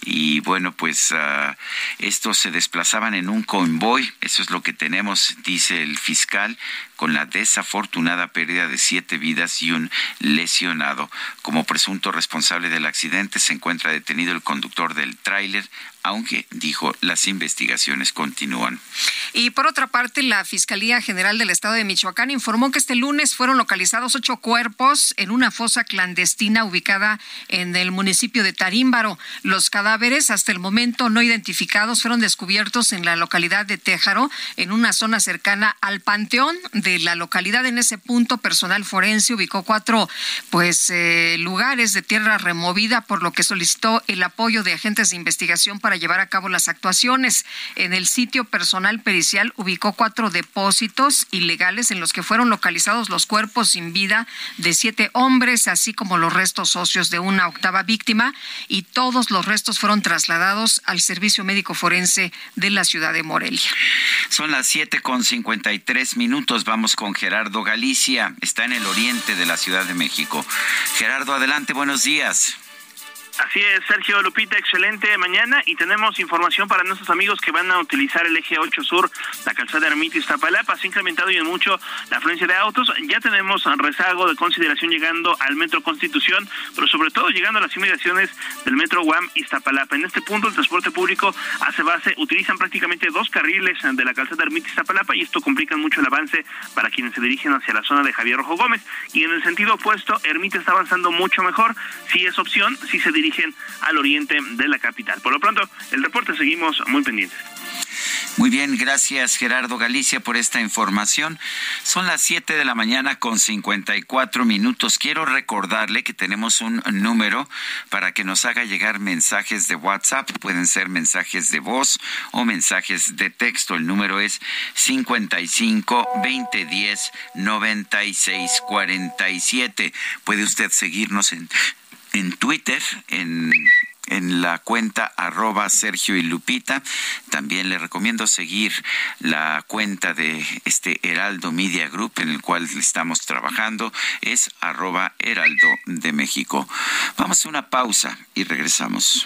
y bueno, pues uh, estos se desplazaban en un convoy, eso es lo que tenemos, dice el fiscal, con la desafortunada pérdida de siete vidas y un lesionado. Como presunto responsable del accidente se encuentra detenido el conductor del tráiler, aunque dijo las investigaciones continúan. Y por otra parte, la Fiscalía General del Estado de Michoacán informó que este lunes fueron localizados ocho cuerpos en una fosa clandestina ubicada en el municipio de Tarímbaro. Los cadáveres, hasta el momento no identificados, fueron descubiertos en la localidad de Téjaro, en una zona cercana al Panteón de la localidad. En ese punto, personal forense ubicó cuatro pues eh, lugares de tierra removida, por lo que solicitó el apoyo de agentes de investigación para llevar a cabo las actuaciones. En el sitio personal pericial ubicó cuatro depósitos ilegales en los que fueron localizados los cuerpos sin vida de siete hombres, así como los restos socios de una octava víctima, y todos los restos fueron trasladados al Servicio Médico Forense de la ciudad de Morelia. Son las siete con cincuenta y tres minutos. Vamos con Gerardo Galicia. Está en el oriente de la Ciudad de México. Gerardo, adelante, buenos días. Así es, Sergio Lupita, excelente mañana y tenemos información para nuestros amigos que van a utilizar el eje 8 sur, la calzada Ermita Iztapalapa. Se ha incrementado y en mucho la afluencia de autos. Ya tenemos rezago de consideración llegando al Metro Constitución, pero sobre todo llegando a las inmediaciones del Metro UAM Iztapalapa. En este punto el transporte público hace base, utilizan prácticamente dos carriles de la calzada Ermita Iztapalapa y esto complica mucho el avance para quienes se dirigen hacia la zona de Javier Rojo Gómez. Y en el sentido opuesto, Ermita está avanzando mucho mejor. Si es opción, si se dirige dirigen al oriente de la capital. Por lo pronto, el reporte seguimos muy pendientes. Muy bien, gracias Gerardo Galicia por esta información. Son las 7 de la mañana con 54 minutos. Quiero recordarle que tenemos un número para que nos haga llegar mensajes de WhatsApp. Pueden ser mensajes de voz o mensajes de texto. El número es 55 2010 96 47. Puede usted seguirnos en en Twitter, en en la cuenta arroba Sergio y Lupita. También le recomiendo seguir la cuenta de este Heraldo Media Group en el cual estamos trabajando. Es arroba Heraldo de México. Vamos a una pausa y regresamos.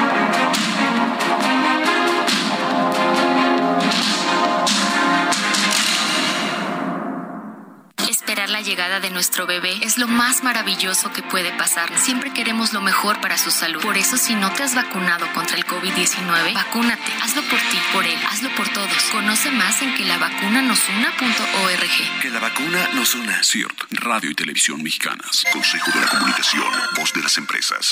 Esperar la llegada de nuestro bebé es lo más maravilloso que puede pasar. Siempre queremos lo mejor para su salud. Por eso, si no te has vacunado contra el COVID-19, vacúnate. Hazlo por ti, por él, hazlo por todos. Conoce más en que la vacuna nos una.org. Que la vacuna nos una. CIRT, Radio y Televisión Mexicanas. Consejo de la Comunicación, voz de las empresas.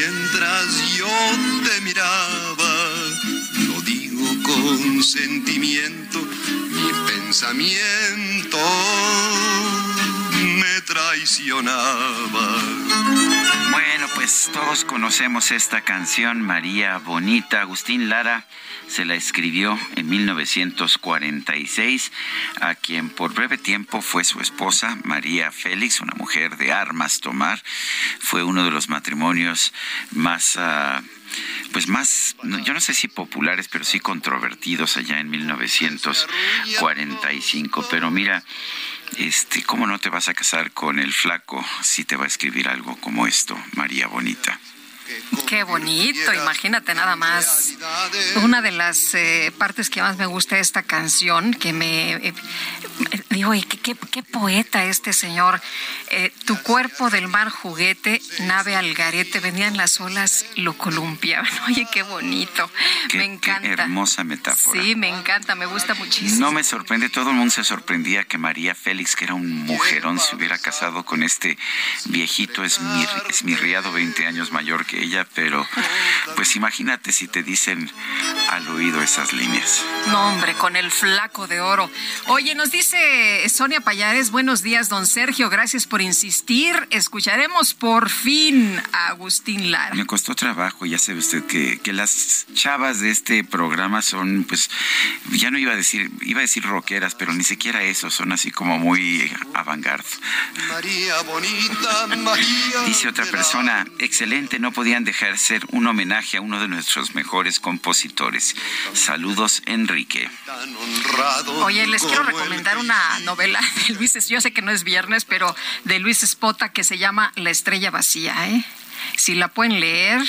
Mientras yo te miraba, lo digo con sentimiento, mi pensamiento traicionaba. Bueno, pues todos conocemos esta canción, María Bonita. Agustín Lara se la escribió en 1946 a quien por breve tiempo fue su esposa, María Félix, una mujer de armas tomar. Fue uno de los matrimonios más... ah, pues más, yo no sé si populares, pero sí controvertidos allá en 1945. Pero mira, este, ¿cómo no te vas a casar con el flaco si te va a escribir algo como esto, María Bonita? Qué bonito, imagínate nada más. Una de las eh, partes que más me gusta de esta canción, que me... Eh, digo, ¿qué, qué, poeta este señor. Eh, tu cuerpo del mar juguete, nave al garete, venían las olas, lo columpiaban. Oye, qué bonito. me encanta. Qué hermosa metáfora. Sí, me encanta, me gusta muchísimo. No me sorprende, todo el mundo se sorprendía que María Félix, que era un mujerón, se hubiera casado con este viejito esmir, esmirriado 20 años mayor que ella, pero pues imagínate si te dicen al oído esas líneas. No, hombre, con el flaco de oro. Oye, nos dice Sonia Payares, buenos días, don Sergio, gracias por insistir. Escucharemos por fin a Agustín Lara. Me costó trabajo, ya sabe usted que, que las chavas de este programa son, pues, ya no iba a decir, iba a decir rockeras, pero ni siquiera eso, son así como muy avant María bonita, María. Dice otra persona, excelente, no podían dejar ser un homenaje a uno de nuestros mejores compositores. Saludos, Enrique. Oye, les quiero recomendar una novela de Luis, yo sé que no es viernes, pero de Luis Espota que se llama La estrella vacía, ¿eh? Si la pueden leer,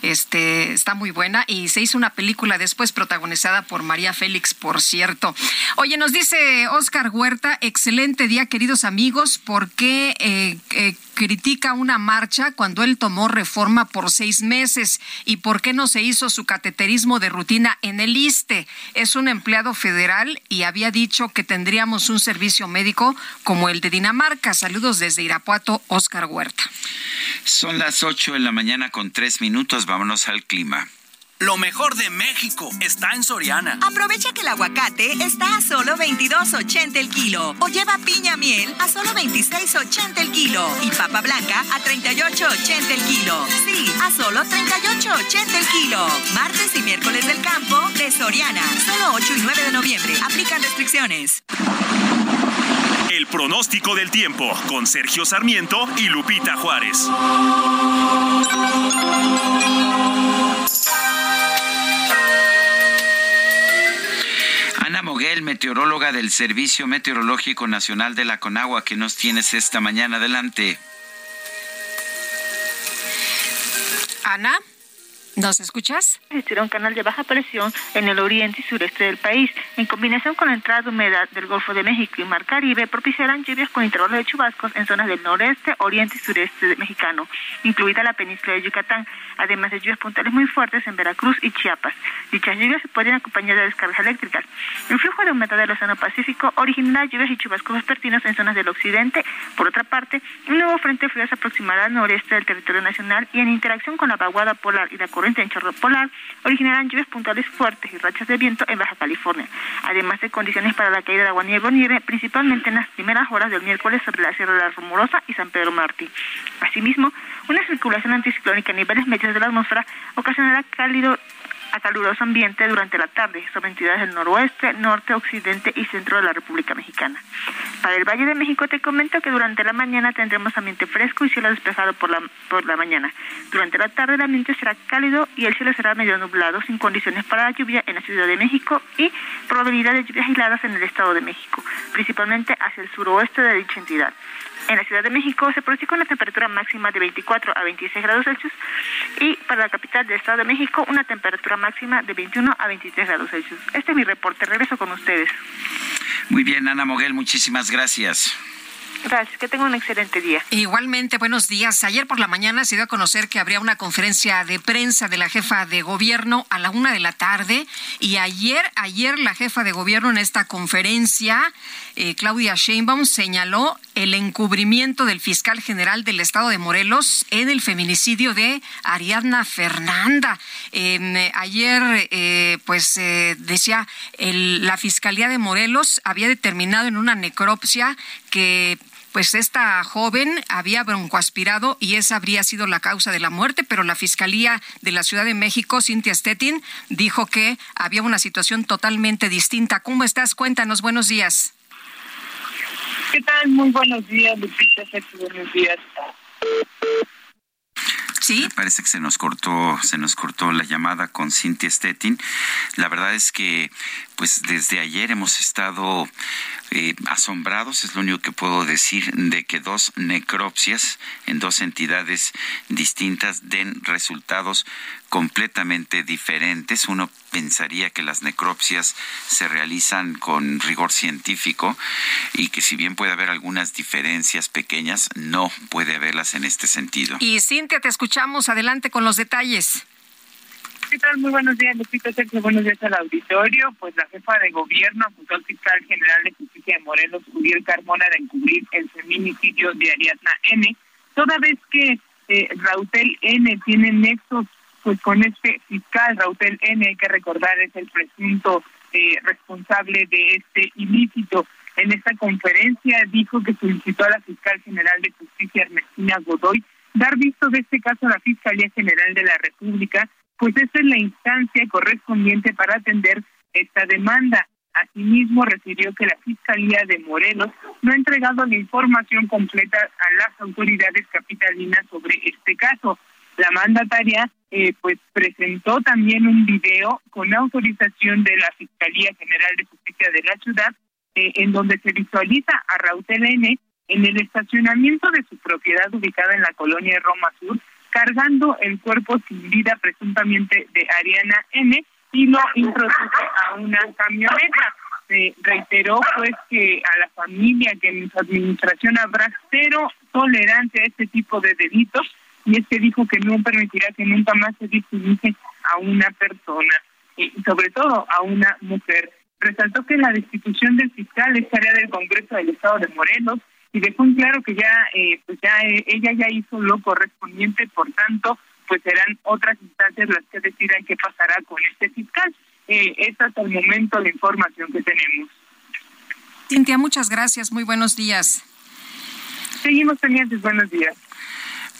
este, está muy buena y se hizo una película después protagonizada por María Félix, por cierto. Oye, nos dice Oscar Huerta, excelente día, queridos amigos. ¿Por qué eh, eh, critica una marcha cuando él tomó reforma por seis meses? ¿Y por qué no se hizo su cateterismo de rutina en el ISTE? Es un empleado federal y había dicho que tendríamos un servicio médico como el de Dinamarca. Saludos desde Irapuato, Oscar Huerta. Son las ocho de la mañana con tres minutos vámonos al clima. Lo mejor de México está en Soriana. Aprovecha que el aguacate está a solo 22.80 el kilo o lleva piña miel a solo 26.80 el kilo y papa blanca a 38.80 el kilo. Sí, a solo 38.80 el kilo. Martes y miércoles del campo de Soriana. Solo 8 y 9 de noviembre. Aplican restricciones. El pronóstico del tiempo con Sergio Sarmiento y Lupita Juárez. Ana Moguel, meteoróloga del Servicio Meteorológico Nacional de la Conagua, que nos tienes esta mañana. Adelante. Ana. ¿Nos escuchas? Existirá un canal de baja presión en el oriente y sureste del país. En combinación con la entrada de humedad del Golfo de México y Mar Caribe, propiciarán lluvias con intervalos de chubascos en zonas del noreste, oriente y sureste mexicano, incluida la península de Yucatán, además de lluvias puntuales muy fuertes en Veracruz y Chiapas. Dichas lluvias se pueden acompañar de descargas eléctricas. El flujo de humedad del Océano Pacífico originará lluvias y chubascos vespertinos en zonas del occidente. Por otra parte, un nuevo frente frío se aproximará al noreste del territorio nacional y en interacción con la vaguada polar y la corriente en chorro polar originarán lluvias puntuales fuertes y rachas de viento en Baja California, además de condiciones para la caída de agua nieve o nieve, principalmente en las primeras horas del miércoles sobre la Sierra de la Rumorosa y San Pedro Martí. Asimismo, una circulación anticiclónica a niveles medios de la atmósfera ocasionará cálido caluroso ambiente durante la tarde sobre entidades del noroeste, norte, occidente y centro de la República Mexicana. Para el Valle de México te comento que durante la mañana tendremos ambiente fresco y cielo despejado por la, por la mañana. Durante la tarde el ambiente será cálido y el cielo será medio nublado sin condiciones para la lluvia en la Ciudad de México y probabilidad de lluvias aisladas en el Estado de México, principalmente hacia el suroeste de dicha entidad. En la Ciudad de México se pronostica una temperatura máxima de 24 a 26 grados Celsius y para la capital del Estado de México una temperatura máxima de 21 a 23 grados Celsius. Este es mi reporte. Regreso con ustedes. Muy bien, Ana Moguel, muchísimas gracias. Gracias, que tenga un excelente día. Igualmente, buenos días. Ayer por la mañana se dio a conocer que habría una conferencia de prensa de la jefa de gobierno a la una de la tarde. Y ayer, ayer la jefa de gobierno en esta conferencia, eh, Claudia Sheinbaum, señaló el encubrimiento del fiscal general del estado de Morelos en el feminicidio de Ariadna Fernanda. Eh, ayer, eh, pues decía, la fiscalía de Morelos había determinado en una necropsia que pues esta joven había broncoaspirado y esa habría sido la causa de la muerte, pero la Fiscalía de la Ciudad de México, Cintia Stettin, dijo que había una situación totalmente distinta. ¿Cómo estás? Cuéntanos, buenos días. ¿Qué tal? Muy buenos días, Lupita. Buenos días. Sí. Me parece que se nos cortó, se nos cortó la llamada con Cintia Stettin. La verdad es que, pues desde ayer hemos estado eh, asombrados, es lo único que puedo decir, de que dos necropsias en dos entidades distintas den resultados completamente diferentes. Uno pensaría que las necropsias se realizan con rigor científico y que si bien puede haber algunas diferencias pequeñas, no puede haberlas en este sentido. Y Cintia, te escuchamos. Adelante con los detalles. ¿Qué tal? Muy buenos días, Lupita Sergio. Buenos días al auditorio. Pues la jefa de gobierno acusó al fiscal general de justicia de Morelos, Uriel Carmona, de encubrir el feminicidio de Ariadna N., toda vez que eh, Rautel N. tiene nexos pues con este fiscal, Rautel N., hay que recordar, es el presunto eh, responsable de este ilícito. En esta conferencia dijo que solicitó a la fiscal general de justicia, Ernestina Godoy, dar visto de este caso a la Fiscalía General de la República pues esta es la instancia correspondiente para atender esta demanda. Asimismo, refirió que la Fiscalía de Morelos no ha entregado la información completa a las autoridades capitalinas sobre este caso. La mandataria eh, pues presentó también un video con autorización de la Fiscalía General de Justicia de la ciudad, eh, en donde se visualiza a Raúl N. en el estacionamiento de su propiedad ubicada en la colonia Roma Sur, cargando el cuerpo sin vida presuntamente de Ariana N y lo introduce a una camioneta. Reiteró pues que a la familia que en su administración habrá cero tolerancia a este tipo de delitos y es que dijo que no permitirá que nunca más se victimice a una persona y sobre todo a una mujer. Resaltó que la destitución del fiscal es tarea del Congreso del Estado de Morelos y dejó en claro que ya eh, pues ya eh, ella ya hizo lo correspondiente, por tanto, pues serán otras instancias las que decidan qué pasará con este fiscal. Eh, esta es hasta el momento la información que tenemos. Cintia, muchas gracias. Muy buenos días. Seguimos pendientes. Buenos días.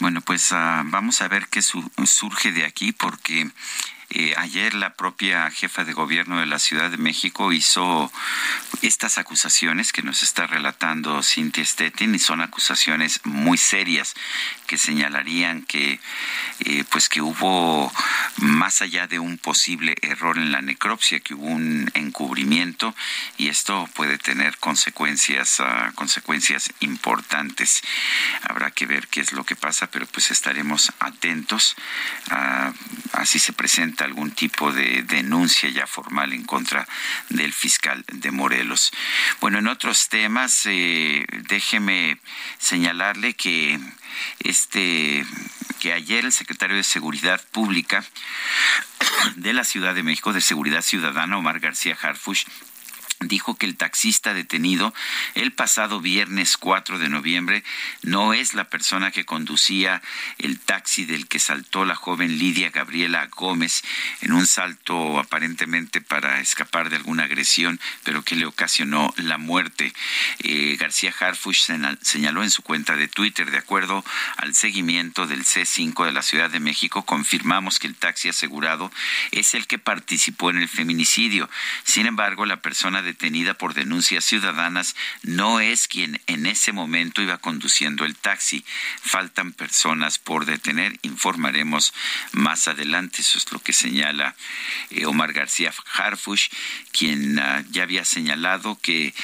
Bueno, pues uh, vamos a ver qué su surge de aquí, porque eh, ayer la propia jefa de gobierno de la Ciudad de México hizo estas acusaciones que nos está relatando Cintia Stettin y son acusaciones muy serias que señalarían que eh, pues que hubo más allá de un posible error en la necropsia que hubo un encubrimiento y esto puede tener consecuencias uh, consecuencias importantes. Habrá que ver qué es lo que pasa pero pues estaremos atentos así se presenta algún tipo de denuncia ya formal en contra del fiscal de Morelos. Bueno, en otros temas, eh, déjeme señalarle que este que ayer el secretario de Seguridad Pública de la Ciudad de México de Seguridad Ciudadana, Omar García Harfush, dijo que el taxista detenido el pasado viernes 4 de noviembre no es la persona que conducía el taxi del que saltó la joven Lidia Gabriela Gómez en un salto aparentemente para escapar de alguna agresión, pero que le ocasionó la muerte. Eh, García Harfush señaló en su cuenta de Twitter, de acuerdo al seguimiento del C5 de la Ciudad de México, confirmamos que el taxi asegurado es el que participó en el feminicidio. Sin embargo, la persona detenida por denuncias ciudadanas no es quien en ese momento iba conduciendo el taxi. Faltan personas por detener. Informaremos más adelante. Eso es lo que señala eh, Omar García Harfush, quien uh, ya había señalado que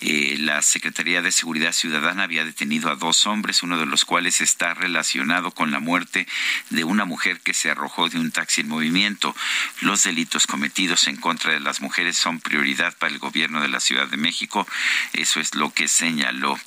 eh, la Secretaría de Seguridad Ciudadana había detenido a dos hombres, uno de los cuales está relacionado con la muerte de una mujer que se arrojó de un taxi en movimiento. Los delitos cometidos en contra de las mujeres son prioridad para el gobierno gobierno de la Ciudad de México. Eso es lo que señaló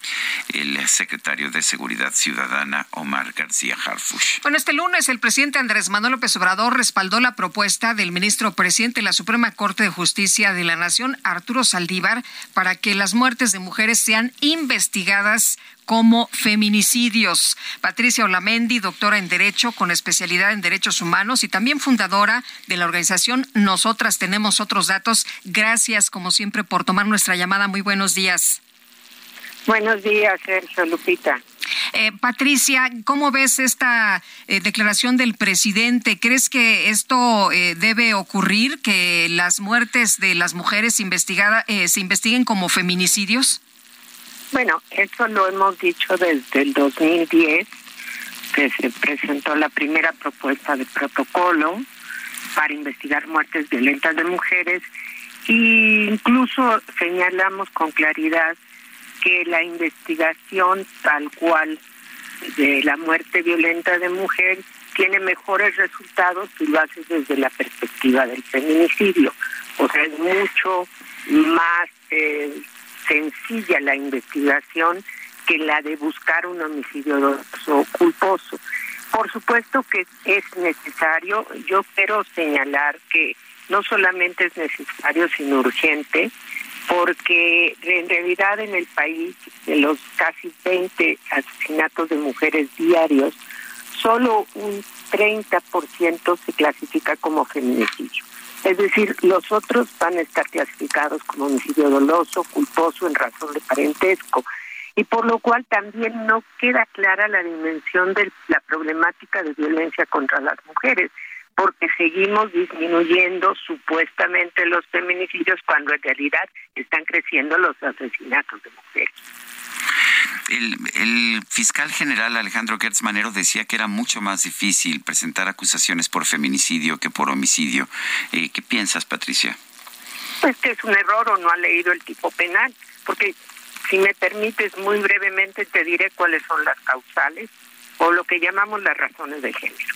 el secretario de Seguridad Ciudadana, Omar García Harfush. Bueno, este lunes el presidente Andrés Manuel López Obrador respaldó la propuesta del ministro presidente de la Suprema Corte de Justicia de la Nación, Arturo Saldívar, para que las muertes de mujeres sean investigadas como feminicidios. Patricia Olamendi, doctora en Derecho con especialidad en Derechos Humanos y también fundadora de la organización Nosotras Tenemos Otros Datos. Gracias, como siempre, por tomar nuestra llamada. Muy buenos días. Buenos días, Sergio Lupita. Eh, Patricia, ¿cómo ves esta eh, declaración del presidente? ¿Crees que esto eh, debe ocurrir, que las muertes de las mujeres investigada, se investiguen como feminicidios? Bueno, eso lo hemos dicho desde el 2010, que se presentó la primera propuesta de protocolo para investigar muertes violentas de mujeres e incluso señalamos con claridad que la investigación tal cual de la muerte violenta de mujer tiene mejores resultados si lo haces desde la perspectiva del feminicidio. O sea, es mucho más eh, sencilla la investigación que la de buscar un homicidio doloso culposo. Por supuesto que es necesario, yo quiero señalar que no solamente es necesario, sino urgente, porque en realidad en el país, de los casi 20 asesinatos de mujeres diarios, solo un 30% se clasifica como feminicidio. Es decir, los otros van a estar clasificados como homicidio doloso, culposo en razón de parentesco. Y por lo cual también no queda clara la dimensión de la problemática de violencia contra las mujeres porque seguimos disminuyendo supuestamente los feminicidios cuando en realidad están creciendo los asesinatos de mujeres. El, fiscal general Alejandro Gertz Manero decía que era mucho más difícil presentar acusaciones por feminicidio que por homicidio. Eh, ¿Qué piensas, Patricia? Pues que es un error o no ha leído el tipo penal, porque si me permites muy brevemente te diré cuáles son las causales o lo que llamamos las razones de género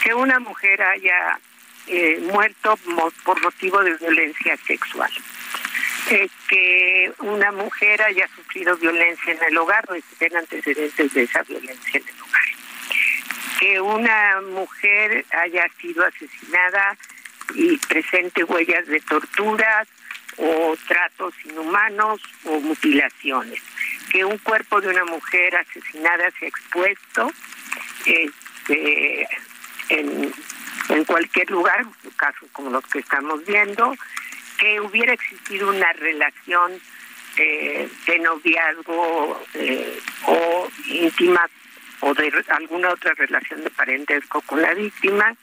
que una mujer haya eh, muerto por motivo de violencia sexual, eh, que una mujer haya sufrido violencia en el hogar o estén antecedentes de esa violencia en el hogar, que una mujer haya sido asesinada y presente huellas de torturas o tratos inhumanos o mutilaciones, que un cuerpo de una mujer asesinada sea expuesto este, en, en cualquier lugar, casos como los que estamos viendo, que hubiera existido una relación eh, de noviazgo eh, o íntima o de alguna otra relación de parentesco con la víctima.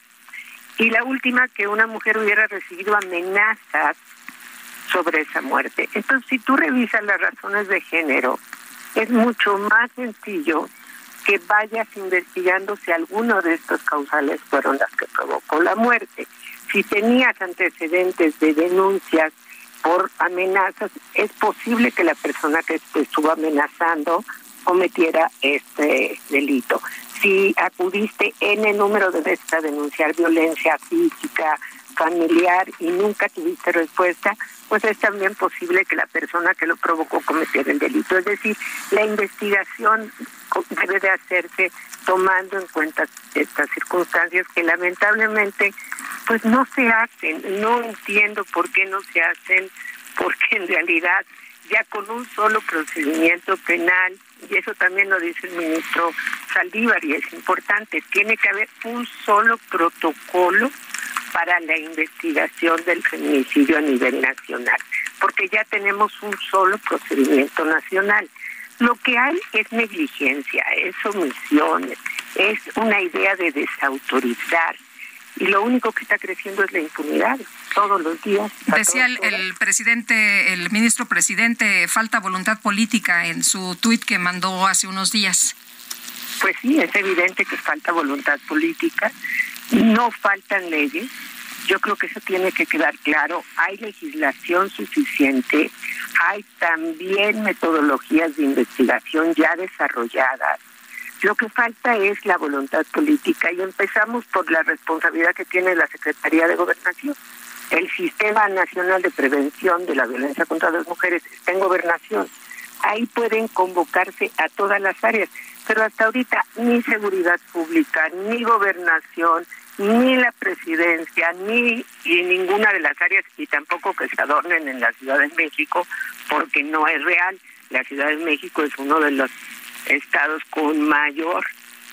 Y la última, que una mujer hubiera recibido amenazas sobre esa muerte. Entonces, si tú revisas las razones de género, es mucho más sencillo que vayas investigando si alguno de estos causales fueron las que provocó la muerte. Si tenías antecedentes de denuncias por amenazas, es posible que la persona que te estuvo amenazando cometiera este delito. Si acudiste el número de veces a denunciar violencia física, familiar y nunca tuviste respuesta, pues es también posible que la persona que lo provocó cometiera el delito. Es decir, la investigación debe de hacerse tomando en cuenta estas circunstancias que lamentablemente pues no se hacen. No entiendo por qué no se hacen, porque en realidad ya con un solo procedimiento penal, y eso también lo dice el ministro Saldívar y es importante, tiene que haber un solo protocolo para la investigación del feminicidio a nivel nacional, porque ya tenemos un solo procedimiento nacional. Lo que hay es negligencia, es omisión, es una idea de desautorizar. Y lo único que está creciendo es la impunidad todos los días. Decía el, presidente, el ministro presidente, falta voluntad política en su tuit que mandó hace unos días. Pues sí, es evidente que falta voluntad política, no faltan leyes, yo creo que eso tiene que quedar claro. Hay legislación suficiente, hay también metodologías de investigación ya desarrolladas. Lo que falta es la voluntad política y empezamos por la responsabilidad que tiene la Secretaría de Gobernación. El Sistema Nacional de Prevención de la Violencia contra las Mujeres está en gobernación. Ahí pueden convocarse a todas las áreas, pero hasta ahorita ni seguridad pública, ni gobernación, ni la presidencia, ni ninguna de las áreas, y tampoco que se adornen en la Ciudad de México, porque no es real. La Ciudad de México es uno de los estados con mayor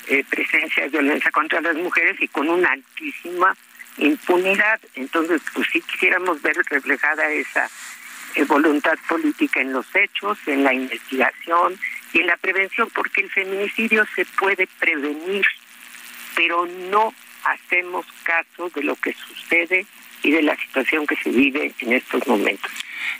eh, presencia de violencia contra las mujeres y con una altísima impunidad. Entonces, pues sí quisiéramos ver reflejada esa eh, voluntad política en los hechos, en la investigación y en la prevención, porque el feminicidio se puede prevenir, pero no hacemos caso de lo que sucede y de la situación que se vive en estos momentos.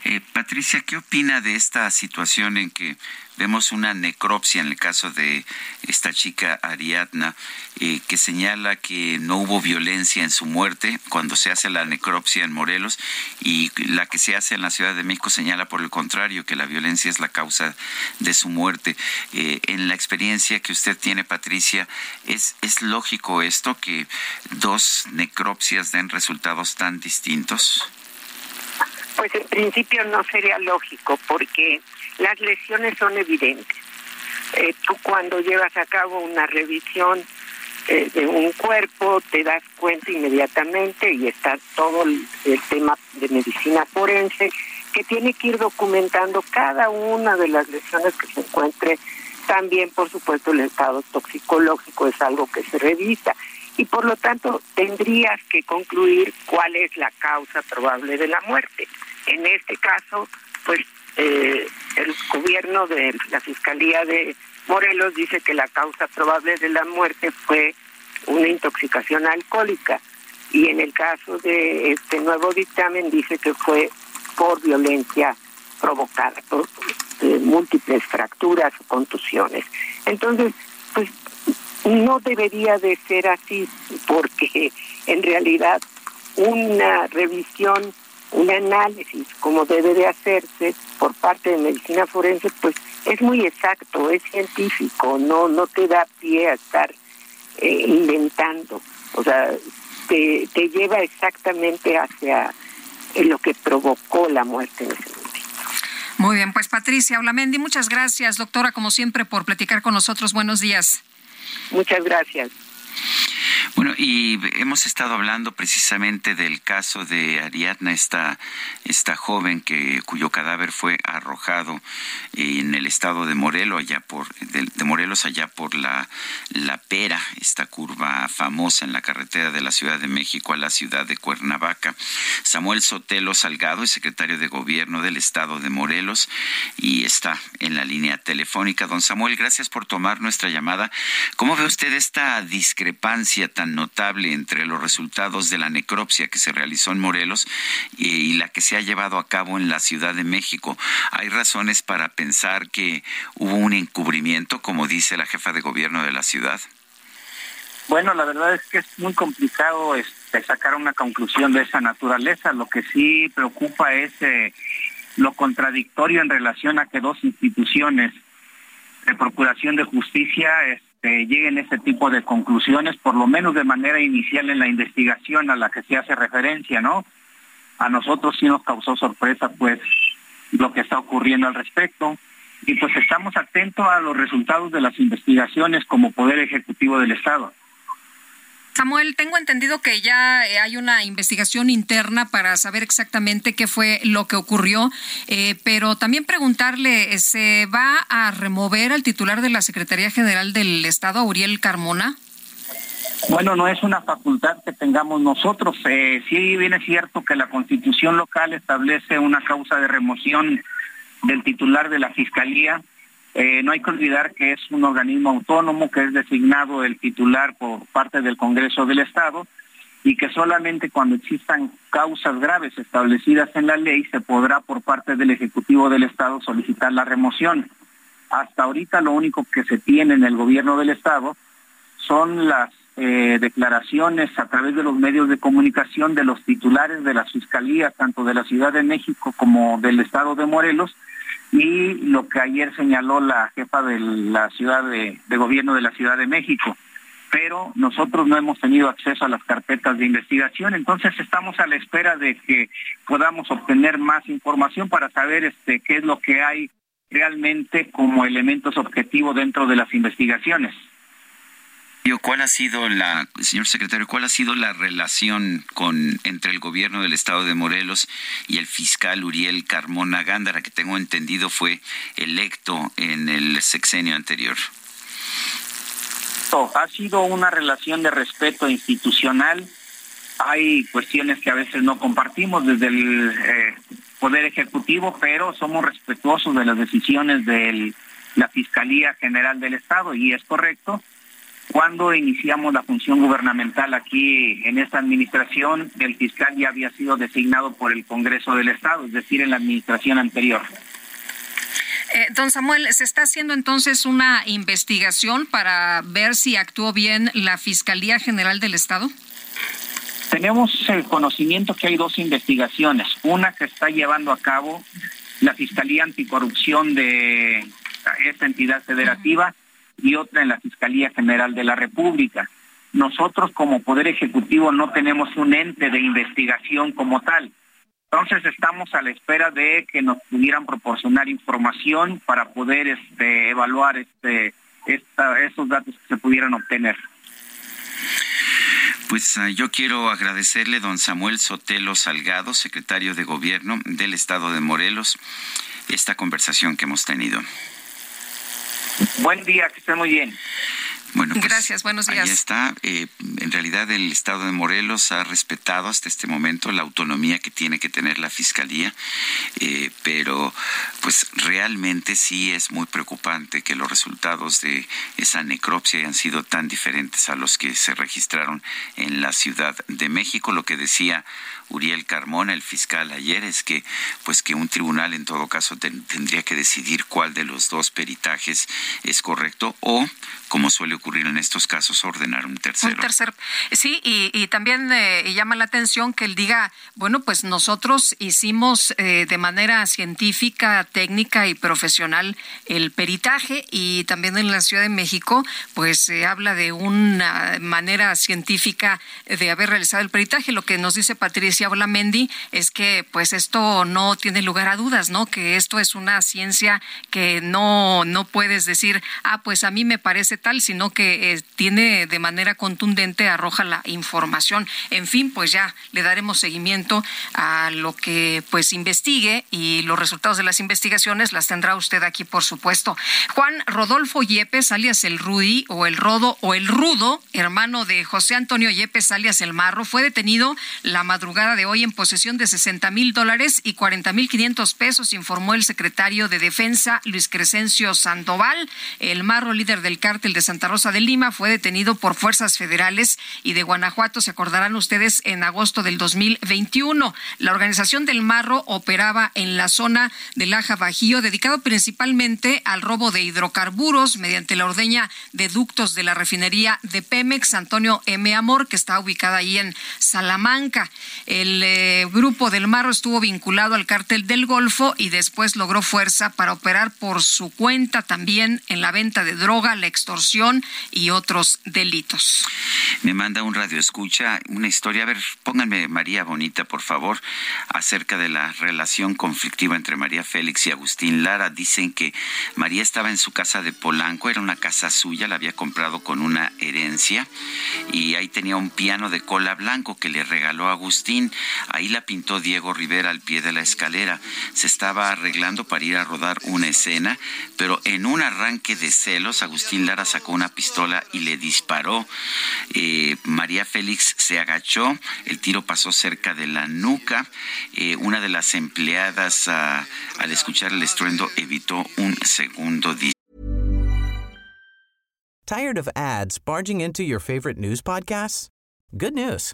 Eh, Patricia, ¿qué opina de esta situación en que vemos una necropsia en el caso de esta chica Ariadna, eh, que señala que no hubo violencia en su muerte cuando se hace la necropsia en Morelos y la que se hace en la Ciudad de México señala por el contrario que la violencia es la causa de su muerte. Eh, en la experiencia que usted tiene, Patricia, ¿es, ¿es lógico esto que dos necropsias den resultados tan distintos? Pues en principio no sería lógico porque las lesiones son evidentes. Eh, tú cuando llevas a cabo una revisión eh, de un cuerpo te das cuenta inmediatamente y está todo el, el, tema de medicina forense que tiene que ir documentando cada una de las lesiones que se encuentre. También, por supuesto, el estado toxicológico es algo que se revisa y por lo tanto tendrías que concluir cuál es la causa probable de la muerte. En este caso, pues eh, el gobierno de la Fiscalía de Morelos dice que la causa probable de la muerte fue una intoxicación alcohólica y en el caso de este nuevo dictamen dice que fue por violencia provocada por eh, múltiples fracturas o contusiones. Entonces, pues no debería de ser así porque en realidad una revisión un análisis como debe de hacerse por parte de medicina forense, pues es muy exacto, es científico, no no te da pie a estar eh, inventando, o sea, te, te lleva exactamente hacia lo que provocó la muerte en ese momento. Muy bien, pues Patricia Olamendi, muchas gracias, doctora, como siempre, por platicar con nosotros. Buenos días. Muchas gracias. Bueno, y hemos estado hablando precisamente del caso de Ariadna, esta, esta joven que, cuyo cadáver fue arrojado en el estado de Morelos, allá por, de, Morelos, allá por la, la Pera, esta curva famosa en la carretera de la Ciudad de México a la ciudad de Cuernavaca. Samuel Sotelo Salgado es secretario de Gobierno del estado de Morelos y está en la línea telefónica. Don Samuel, gracias por tomar nuestra llamada. ¿Cómo ve usted esta discrepancia tan notable entre los resultados de la necropsia que se realizó en Morelos y, la que se ha llevado a cabo en la Ciudad de México. ¿Hay razones para pensar que hubo un encubrimiento, como dice la jefa de gobierno de la ciudad? Bueno, la verdad es que es muy complicado este, sacar una conclusión de esa naturaleza. Lo que sí preocupa es eh, lo contradictorio en relación a que dos instituciones de Procuración de Justicia este, lleguen a ese tipo de conclusiones, por lo menos de manera inicial en la investigación a la que se hace referencia, ¿no? A nosotros sí nos causó sorpresa, pues, lo que está ocurriendo al respecto. Y pues estamos atentos a los resultados de las investigaciones como Poder Ejecutivo del Estado. Samuel, tengo entendido que ya hay una investigación interna para saber exactamente qué fue lo que ocurrió, eh, pero también preguntarle, ¿se va a remover al titular de la Secretaría General del Estado, Uriel Carmona? Bueno, no es una facultad que tengamos nosotros. Eh, sí bien es cierto que la constitución local establece una causa de remoción del titular de la Fiscalía, eh, no hay que olvidar que es un organismo autónomo que es designado el titular por parte del Congreso del Estado y que solamente cuando existan causas graves establecidas en la ley se podrá por parte del Ejecutivo del Estado solicitar la remoción. Hasta ahorita lo único que se tiene en el gobierno del Estado son las eh, declaraciones a través de los medios de comunicación de los titulares de las fiscalías, tanto de la Ciudad de México como del Estado de Morelos, y lo que ayer señaló la jefa de la ciudad de, gobierno de la Ciudad de México. Pero nosotros no hemos tenido acceso a las carpetas de investigación, entonces estamos a la espera de que podamos obtener más información para saber este qué es lo que hay realmente como elementos objetivos dentro de las investigaciones. ¿Cuál ha sido la, señor secretario, cuál ha sido la relación con entre el gobierno del estado de Morelos y el fiscal Uriel Carmona Gándara, que tengo entendido fue electo en el sexenio anterior? Ha sido una relación de respeto institucional. Hay cuestiones que a veces no compartimos desde el eh, Poder Ejecutivo, pero somos respetuosos de las decisiones de la Fiscalía General del Estado y es correcto Cuando iniciamos la función gubernamental aquí en esta administración, el fiscal ya había sido designado por el Congreso del Estado, es decir, en la administración anterior. Eh, don Samuel, ¿se está haciendo entonces una investigación para ver si actuó bien la Fiscalía General del Estado? Tenemos el conocimiento que hay dos investigaciones. Una que está llevando a cabo la Fiscalía Anticorrupción de esta entidad federativa y otra en la Fiscalía General de la República. Nosotros como Poder Ejecutivo no tenemos un ente de investigación como tal. Entonces estamos a la espera de que nos pudieran proporcionar información para poder este, evaluar este, esos datos que se pudieran obtener. Pues ah, yo quiero agradecerle don Samuel Sotelo Salgado, secretario de Gobierno del Estado de Morelos, esta conversación que hemos tenido. Buen día, que esté muy bien. Bueno, pues, Gracias, buenos días. Ahí está. Eh, en realidad el Estado de Morelos ha respetado hasta este momento la autonomía que tiene que tener la Fiscalía, eh, pero pues realmente sí es muy preocupante que los resultados de esa necropsia hayan sido tan diferentes a los que se registraron en la Ciudad de México. Lo que decía Uriel Carmona, el fiscal ayer, es que pues que un tribunal en todo caso tendría que decidir cuál de los dos peritajes es correcto o, como suele ocurrir en estos casos, ordenar un tercero. Un tercer, sí, y, también eh, llama la atención que él diga, bueno, pues nosotros hicimos eh, de manera científica, técnica y profesional el peritaje y también en la Ciudad de México, pues se habla de una manera científica de haber realizado el peritaje. Lo que nos dice Patricia decía Mendy es que pues esto no tiene lugar a dudas, ¿no? Que esto es una ciencia que no, no puedes decir, ah, pues a mí me parece tal, sino que eh, tiene de manera contundente, arroja la información. En fin, pues ya le daremos seguimiento a lo que pues investigue y los resultados de las investigaciones las tendrá usted aquí, por supuesto. Juan Rodolfo Yepes, alias el Rudy, o el Rodo, o el Rudo, hermano de José Antonio Yepes, alias el Marro, fue detenido la madrugada de hoy en posesión de 60 mil dólares y 40 mil 500 pesos, informó el secretario de Defensa, Luis Crescencio Sandoval. El marro líder del cártel de Santa Rosa de Lima fue detenido por fuerzas federales y de Guanajuato, se acordarán ustedes, en agosto del 2021. La organización del marro operaba en la zona del Aja Bajío, dedicado principalmente al robo de hidrocarburos mediante la ordeña de ductos de la refinería de Pemex, Antonio M. Amor, que está ubicada ahí en Salamanca. El eh, grupo del Marro estuvo vinculado al cártel del Golfo y después logró fuerza para operar por su cuenta también en la venta de droga, la extorsión y otros delitos. Me manda un radio escucha una historia, a ver, pónganme María Bonita, por favor, acerca de la relación conflictiva entre María Félix y Agustín Lara. Dicen que María estaba en su casa de Polanco, era una casa suya, la había comprado con una herencia y ahí tenía un piano de cola blanco que le regaló Agustín Ahí la pintó Diego Rivera al pie de la escalera. Se estaba arreglando para ir a rodar una escena, pero en un arranque de celos, Agustín Lara sacó una pistola y le disparó. Eh, María Félix se agachó, el tiro pasó cerca de la nuca. Eh, una de las empleadas, ah, al escuchar el estruendo, evitó un segundo disparo. ¿Tired of ads barging into your favorite news podcasts? Good news.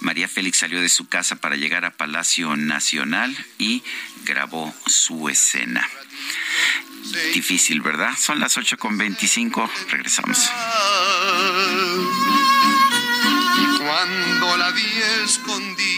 María Félix salió de su casa para llegar a Palacio Nacional y grabó su escena. Difícil, ¿verdad? Son las 8 con 25. Regresamos. Cuando la vi escondida.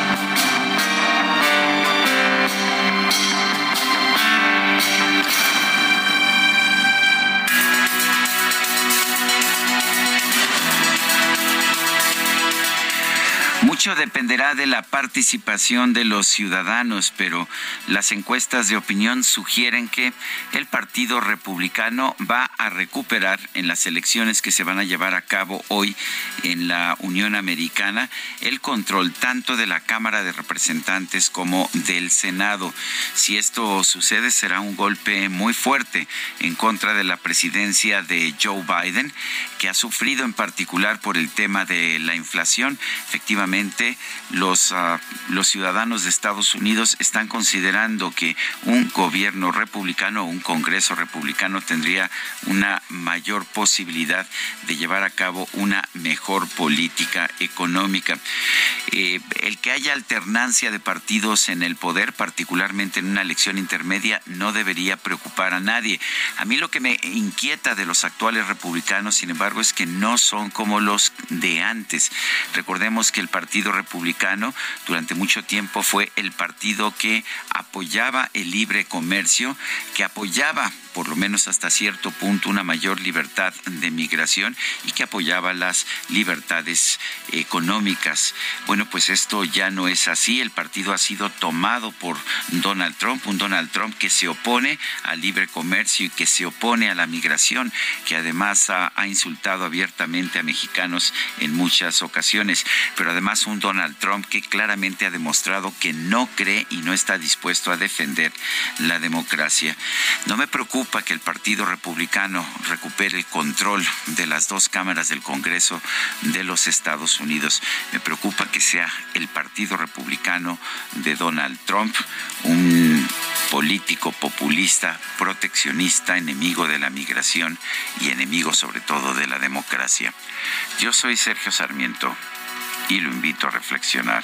Mucho dependerá de la participación de los ciudadanos, pero las encuestas de opinión sugieren que el Partido Republicano va a recuperar en las elecciones que se van a llevar a cabo hoy en la Unión Americana el control tanto de la Cámara de Representantes como del Senado. Si esto sucede será un golpe muy fuerte en contra de la presidencia de Joe Biden, que ha sufrido en particular por el tema de la inflación. Efectivamente, los, ah, los ciudadanos de Estados Unidos están considerando que un gobierno republicano, un Congreso republicano tendría una mayor posibilidad de llevar a cabo una mejor política económica. Eh, el que haya alternancia de partidos en el poder, particularmente en una elección intermedia, no debería preocupar a nadie. A mí lo que me inquieta de los actuales republicanos, sin embargo, es que no son como los de antes. Recordemos que el Partido Republicano durante mucho tiempo fue el partido que apoyaba el libre comercio, que apoyaba por lo menos hasta cierto punto una mayor libertad de migración y que apoyaba las libertades económicas. Bueno, pues esto ya no es así. El partido ha sido tomado por Donald Trump, un Donald Trump que se opone al libre comercio y que se opone a la migración, que además ha, insultado abiertamente a mexicanos en muchas ocasiones, pero además un Donald Trump que claramente ha demostrado que no cree y no está dispuesto a defender la democracia. No me preocupa que el Partido Republicano recupere el control de las dos cámaras del Congreso de los Estados Unidos. Me preocupa que sea el Partido Republicano de Donald Trump, un político populista, proteccionista, enemigo de la migración y enemigo sobre todo de la democracia. Yo soy Sergio Sarmiento y lo invito a reflexionar.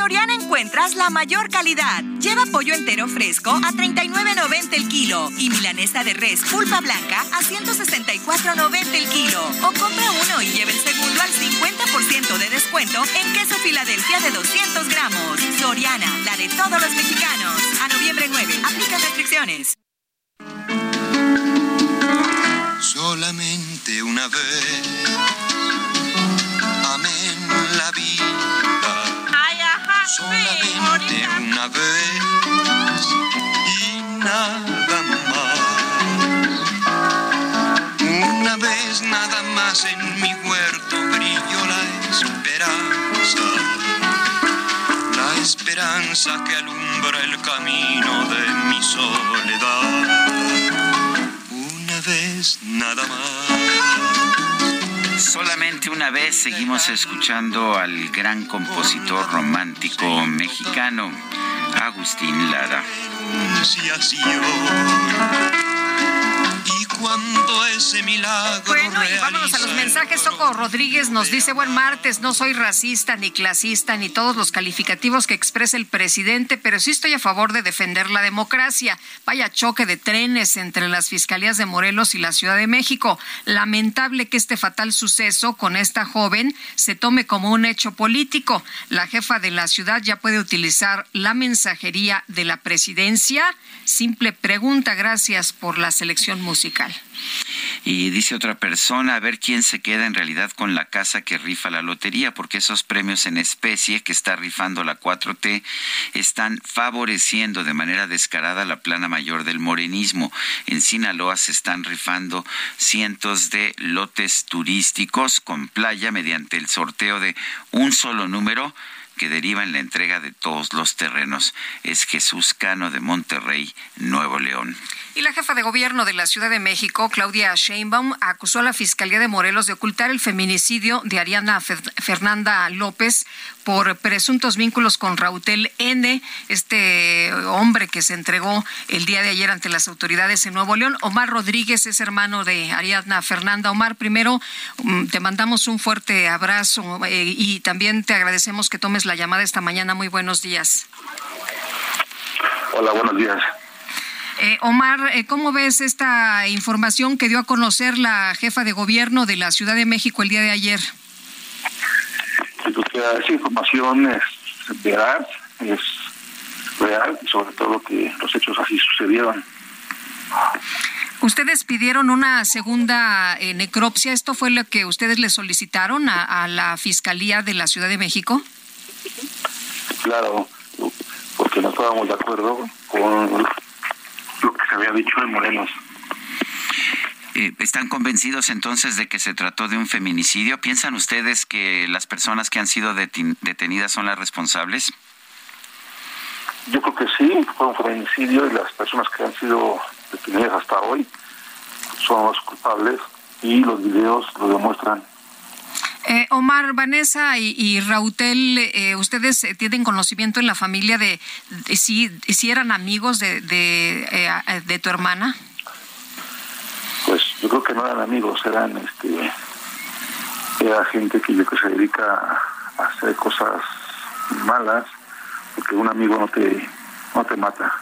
Soriana encuentras la mayor calidad. Lleva pollo entero fresco a 39.90 el kilo y milanesa de res pulpa blanca a 164.90 el kilo. O compra uno y lleve el segundo al 50% de descuento en queso Filadelfia de 200 gramos. Soriana, la de todos los mexicanos. A noviembre 9, aplica restricciones. Solamente una vez. Amén la vida. Solamente una vez. Y nada más. Una vez nada más en mi huerto brilló la esperanza esperanza que alumbra el camino de mi soledad. Una vez nada más. Solamente una vez seguimos escuchando al gran compositor romántico mexicano, Agustín Lara cuando ese milagro Bueno, y vámonos a los mensajes. Soco Rodríguez nos dice, buen martes, no soy racista ni clasista ni todos los calificativos que expresa el presidente, pero sí estoy a favor de defender la democracia. Vaya choque de trenes entre las fiscalías de Morelos y la Ciudad de México. Lamentable que este fatal suceso con esta joven se tome como un hecho político. La jefa de la ciudad ya puede utilizar la mensajería de la presidencia. Simple pregunta, gracias por la selección musical. Y dice otra persona, a ver quién se queda en realidad con la casa que rifa la lotería, porque esos premios en especie que está rifando la 4T están favoreciendo de manera descarada la plana mayor del morenismo. En Sinaloa se están rifando cientos de lotes turísticos con playa mediante el sorteo de un solo número que deriva en la entrega de todos los terrenos. Es Jesús Cano de Monterrey, Nuevo León. Y la jefa de gobierno de la Ciudad de México, Claudia Sheinbaum, acusó a la Fiscalía de Morelos de ocultar el feminicidio de Ariana Fernanda López por presuntos vínculos con Rautel N, este hombre que se entregó el día de ayer ante las autoridades en Nuevo León. Omar Rodríguez es hermano de Ariadna Fernanda. Omar, primero mm, te mandamos un fuerte abrazo eh, y también te agradecemos que tomes la llamada esta mañana. Muy buenos días. Hola, buenos días. Eh, Omar, eh, ¿cómo ves esta información que dio a conocer la jefa de gobierno de la Ciudad de México el día de ayer? Pues, esa información es veraz, es real, y sobre todo que los hechos así sucedieron. Ustedes pidieron una segunda eh, necropsia. ¿Esto fue lo que ustedes le solicitaron a, la Fiscalía de la Ciudad de México? Claro, porque no estábamos de acuerdo con lo que se había dicho en Morelos. Eh, ¿Están convencidos entonces de que se trató de un feminicidio? ¿Piensan ustedes que las personas que han sido detenidas son las responsables? Yo creo que sí, fue un feminicidio y las personas que han sido detenidas hasta hoy son los culpables y los videos lo demuestran. Eh, Omar, Vanessa y, Rautel, eh, ¿ustedes tienen conocimiento en la familia de, si, si eran amigos de, de, tu hermana? Pues yo creo que no eran amigos, eran este era gente que yo que se dedica a hacer cosas malas, porque un amigo no te no te mata.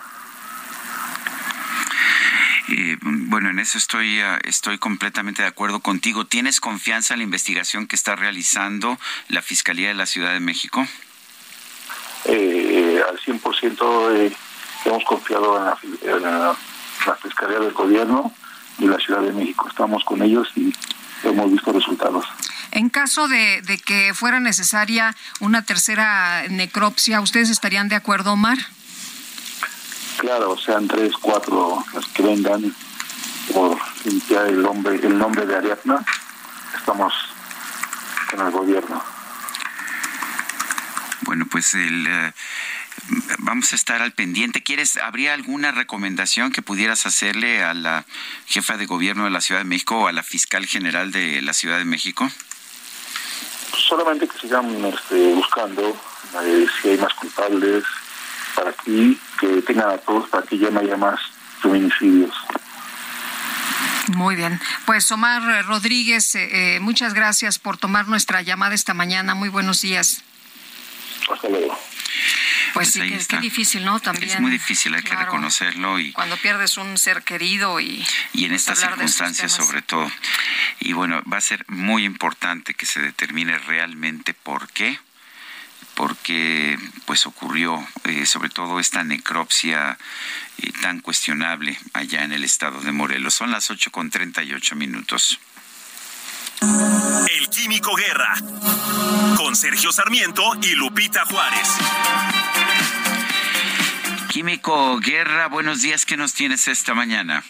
bueno, en eso estoy, ah, estoy completamente de acuerdo contigo. ¿Tienes confianza en la investigación que está realizando la Fiscalía de la Ciudad de México? Eh, al 100% eh, hemos confiado en la, Fiscalía del Gobierno y la Ciudad de México. Estamos con ellos y hemos visto resultados. En caso de, de que fuera necesaria una tercera necropsia, ¿ustedes estarían de acuerdo, Omar? Claro, sean tres, cuatro las que vengan por limpiar el nombre, el nombre de Ariadna, estamos en el gobierno. Bueno, pues el, eh, vamos a estar al pendiente. ¿Quieres, habría alguna recomendación que pudieras hacerle a la jefa de gobierno de la Ciudad de México o a la fiscal general de la Ciudad de México? Solamente que sigan este, buscando eh, si hay más culpables, para que, que tengan a todos, para que ya no haya más feminicidios. Muy bien. Pues Omar Rodríguez, eh, eh, muchas gracias por tomar nuestra llamada esta mañana. Muy buenos días. Hasta luego. Pues, pues sí, qué difícil, ¿no? También. Es muy difícil, hay que reconocerlo. y Cuando pierdes un ser querido y... Y en estas circunstancias sobre todo. Y bueno, va a ser muy importante que se determine realmente por qué porque pues ocurrió eh, sobre todo esta necropsia eh, tan cuestionable allá en el estado de Morelos. Son las 8 con 38 minutos. El Químico Guerra con Sergio Sarmiento y Lupita Juárez. Químico Guerra, buenos días, ¿qué nos tienes esta mañana?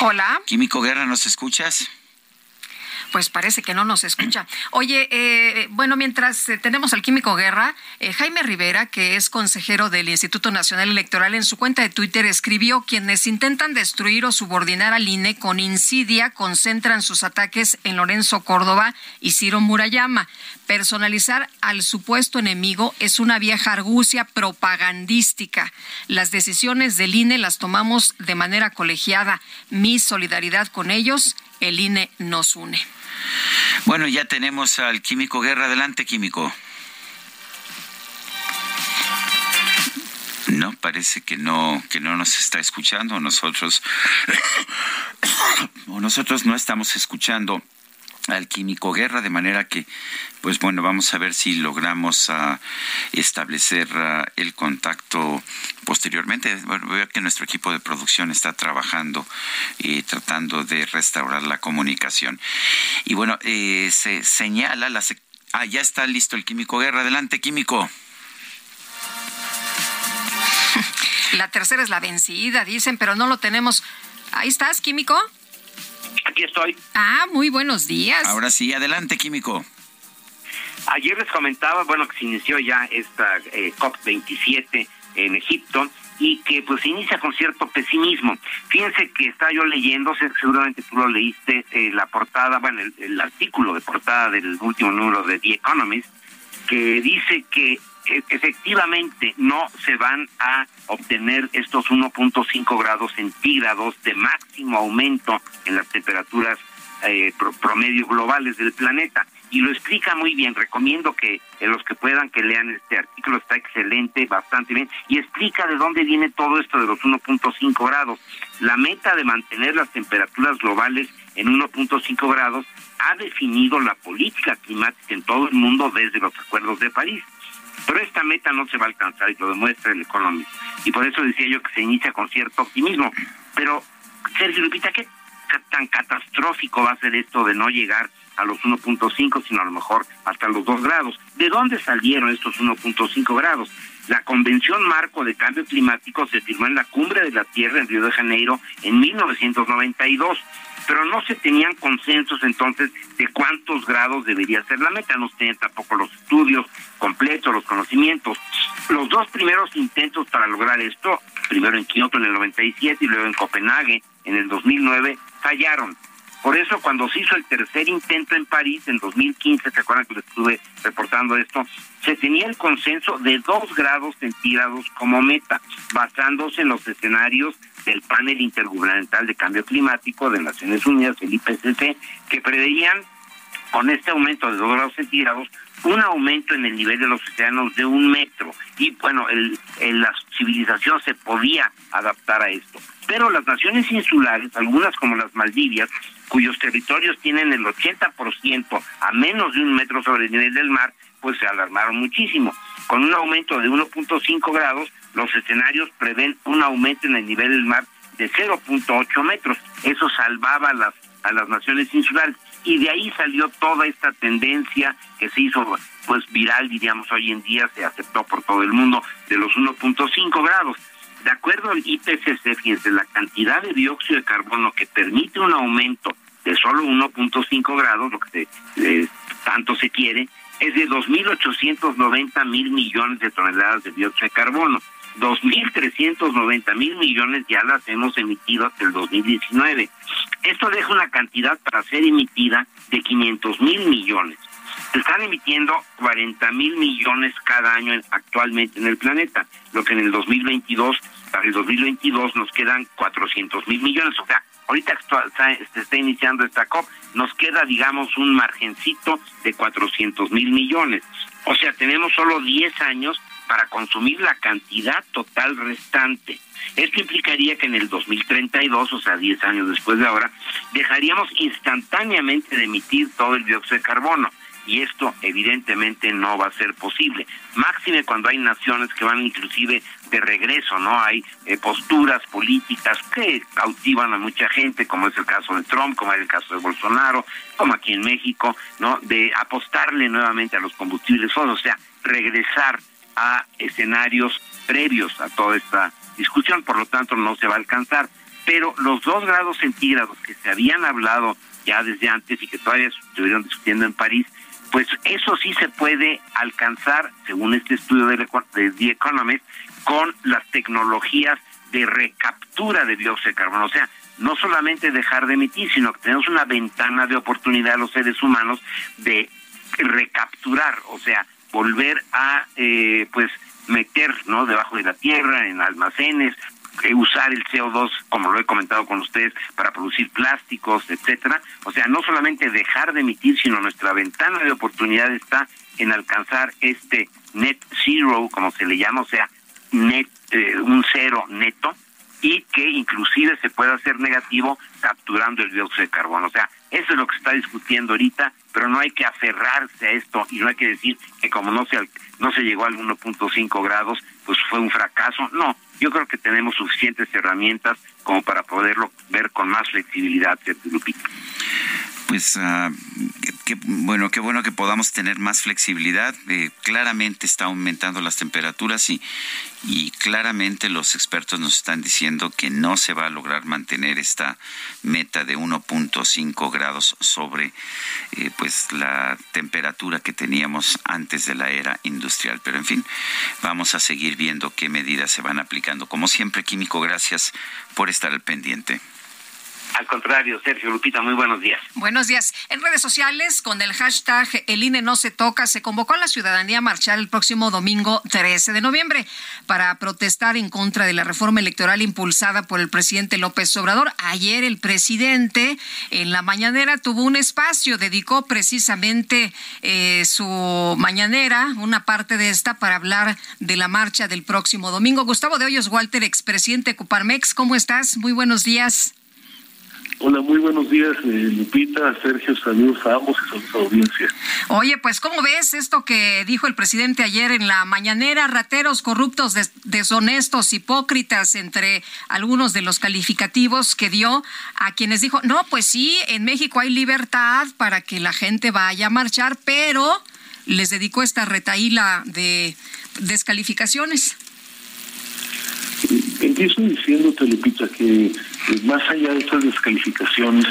Hola. Químico Guerra, ¿nos escuchas? Pues parece que no nos escucha. Oye, eh, bueno, mientras eh, tenemos al químico Guerra, eh, Jaime Rivera, que es consejero del Instituto Nacional Electoral, en su cuenta de Twitter escribió, quienes intentan destruir o subordinar al INE con insidia concentran sus ataques en Lorenzo Córdoba y Ciro Murayama. Personalizar al supuesto enemigo es una vieja argucia propagandística. Las decisiones del INE las tomamos de manera colegiada. Mi solidaridad con ellos, el INE nos une. Bueno, ya tenemos al Químico Guerra. Adelante, Químico. No, parece que no, que no nos está escuchando. Nosotros, nosotros no estamos escuchando al químico guerra, de manera que, pues bueno, vamos a ver si logramos uh, establecer uh, el contacto posteriormente. Bueno, veo que nuestro equipo de producción está trabajando y tratando de restaurar la comunicación. Y bueno, eh, se señala la... ah, ya está listo el químico guerra. Adelante, químico. La tercera es la vencida, dicen, pero no lo tenemos. Ahí estás, químico. Aquí estoy. Ah, muy buenos días. Ahora sí, adelante, químico. Ayer les comentaba, bueno, que se inició ya esta eh, COP27 en Egipto y que pues se inicia con cierto pesimismo. Fíjense que estaba yo leyendo, seguramente tú lo leíste, eh, la portada, bueno, el, artículo de portada del último número de The Economist, que dice que efectivamente no se van a obtener estos 1.5 grados centígrados de máximo aumento en las temperaturas eh, promedio globales del planeta y lo explica muy bien. Recomiendo que los que puedan que lean este artículo, está excelente, bastante bien, y explica de dónde viene todo esto de los 1.5 grados. La meta de mantener las temperaturas globales en 1.5 grados ha definido la política climática en todo el mundo desde los acuerdos de París. Pero esta meta no se va a alcanzar y lo demuestra el Economist. Y por eso decía yo que se inicia con cierto optimismo. Pero, Sergio Lupita, ¿qué tan catastrófico va a ser esto de no llegar a los 1.5, sino a lo mejor hasta los 2 grados. ¿De dónde salieron estos 1.5 grados? La Convención Marco de Cambio Climático se firmó en la Cumbre de la Tierra en Río de Janeiro en 1992, pero no se tenían consensos entonces de cuántos grados debería ser la meta, no se tenían tampoco los estudios completos, los conocimientos. Los dos primeros intentos para lograr esto, primero en Kioto en el 97 y luego en Copenhague en el 2009, fallaron. Por eso cuando se hizo el tercer intento en París en 2015, ¿se acuerdan que les estuve reportando esto? Se tenía el consenso de dos grados centígrados como meta, basándose en los escenarios del panel intergubernamental de cambio climático de Naciones Unidas, el IPCC, que preveían con este aumento de dos grados centígrados un aumento en el nivel de los océanos de un metro y bueno, el, la civilización se podía adaptar a esto. Pero las naciones insulares, algunas como las Maldivias, cuyos territorios tienen el 80% a menos de un metro sobre el nivel del mar, pues se alarmaron muchísimo. Con un aumento de 1.5 grados, los escenarios prevén un aumento en el nivel del mar de 0.8 metros. Eso salvaba a las, a las naciones insulares. Y de ahí salió toda esta tendencia que se hizo pues viral, diríamos hoy en día, se aceptó por todo el mundo, de los 1.5 grados. De acuerdo al IPCC, fíjense, la cantidad de dióxido de carbono que permite un aumento de solo 1.5 grados, lo que se, tanto se quiere, es de 2.890 mil millones de toneladas de dióxido de carbono. 2.390 mil millones ya las hemos emitido hasta el 2019. Esto deja una cantidad para ser emitida de 500 mil millones. Se están emitiendo 40 mil millones cada año actualmente en el planeta, lo que en el 2022 para el 2022 nos quedan 400 mil millones. O sea, ahorita se está iniciando esta COP, nos queda, digamos, un margencito de 400 mil millones. O sea, tenemos solo 10 años para consumir la cantidad total restante. Esto implicaría que en el 2032, o sea, 10 años después de ahora, dejaríamos instantáneamente de emitir todo el dióxido de carbono y esto evidentemente no va a ser posible. Máxime cuando hay naciones que van inclusive de regreso, ¿no? Hay eh, posturas políticas que cautivan a mucha gente, como es el caso de Trump, como es el caso de Bolsonaro, como aquí en México, ¿no? De apostarle nuevamente a los combustibles fósiles, o sea, regresar a escenarios previos a toda esta discusión, por lo tanto no se va a alcanzar. Pero los dos grados centígrados que se habían hablado ya desde antes y que todavía estuvieron discutiendo en París, pues eso sí se puede alcanzar, según este estudio de, The Economist, con las tecnologías de recaptura de dióxido de carbono. O sea, no solamente dejar de emitir, sino que tenemos una ventana de oportunidad a los seres humanos de recapturar, o sea, volver a, eh, pues, meter, ¿no? Debajo de la tierra, en almacenes, eh, usar el CO2, como lo he comentado con ustedes, para producir plásticos, etcétera. O sea, no solamente dejar de emitir, sino nuestra ventana de oportunidad está en alcanzar este net zero, como se le llama, o sea, net eh, un cero neto y que inclusive se pueda hacer negativo capturando el dióxido de carbono. O sea, eso es lo que se está discutiendo ahorita, pero no hay que aferrarse a esto y no hay que decir que como no se no se llegó al 1.5 grados, pues fue un fracaso. No, yo creo que tenemos suficientes herramientas como para poderlo ver con más flexibilidad, Lupita. Pues uh, qué, bueno, qué bueno que podamos tener más flexibilidad. Eh, claramente está aumentando las temperaturas y, y claramente los expertos nos están diciendo que no se va a lograr mantener esta meta de 1.5 grados sobre eh, pues la temperatura que teníamos antes de la era industrial. Pero en fin, vamos a seguir viendo qué medidas se van aplicando. Como siempre, Químico, gracias por estar al pendiente. Al contrario, Sergio Lupita, muy buenos días. Buenos días. En redes sociales, con el hashtag El INE no se toca, se convocó a la ciudadanía a marchar el próximo domingo 13 de noviembre para protestar en contra de la reforma electoral impulsada por el presidente López Obrador. Ayer el presidente en la mañanera tuvo un espacio, dedicó precisamente eh, su mañanera, una parte de esta, para hablar de la marcha del próximo domingo. Gustavo de Hoyos Walter, expresidente de Coparmex, ¿cómo estás? Muy buenos días. Hola, muy buenos días, eh, Lupita, Sergio, saludos a ambos y saludos a la audiencia. Oye, pues, ¿cómo ves esto que dijo el presidente ayer en la mañanera? Rateros, corruptos, deshonestos, hipócritas, entre algunos de los calificativos que dio a quienes dijo, no, pues sí, en México hay libertad para que la gente vaya a marchar, pero les dedicó esta retaíla de descalificaciones. Empiezo diciéndote, Lupita, que más allá de estas descalificaciones,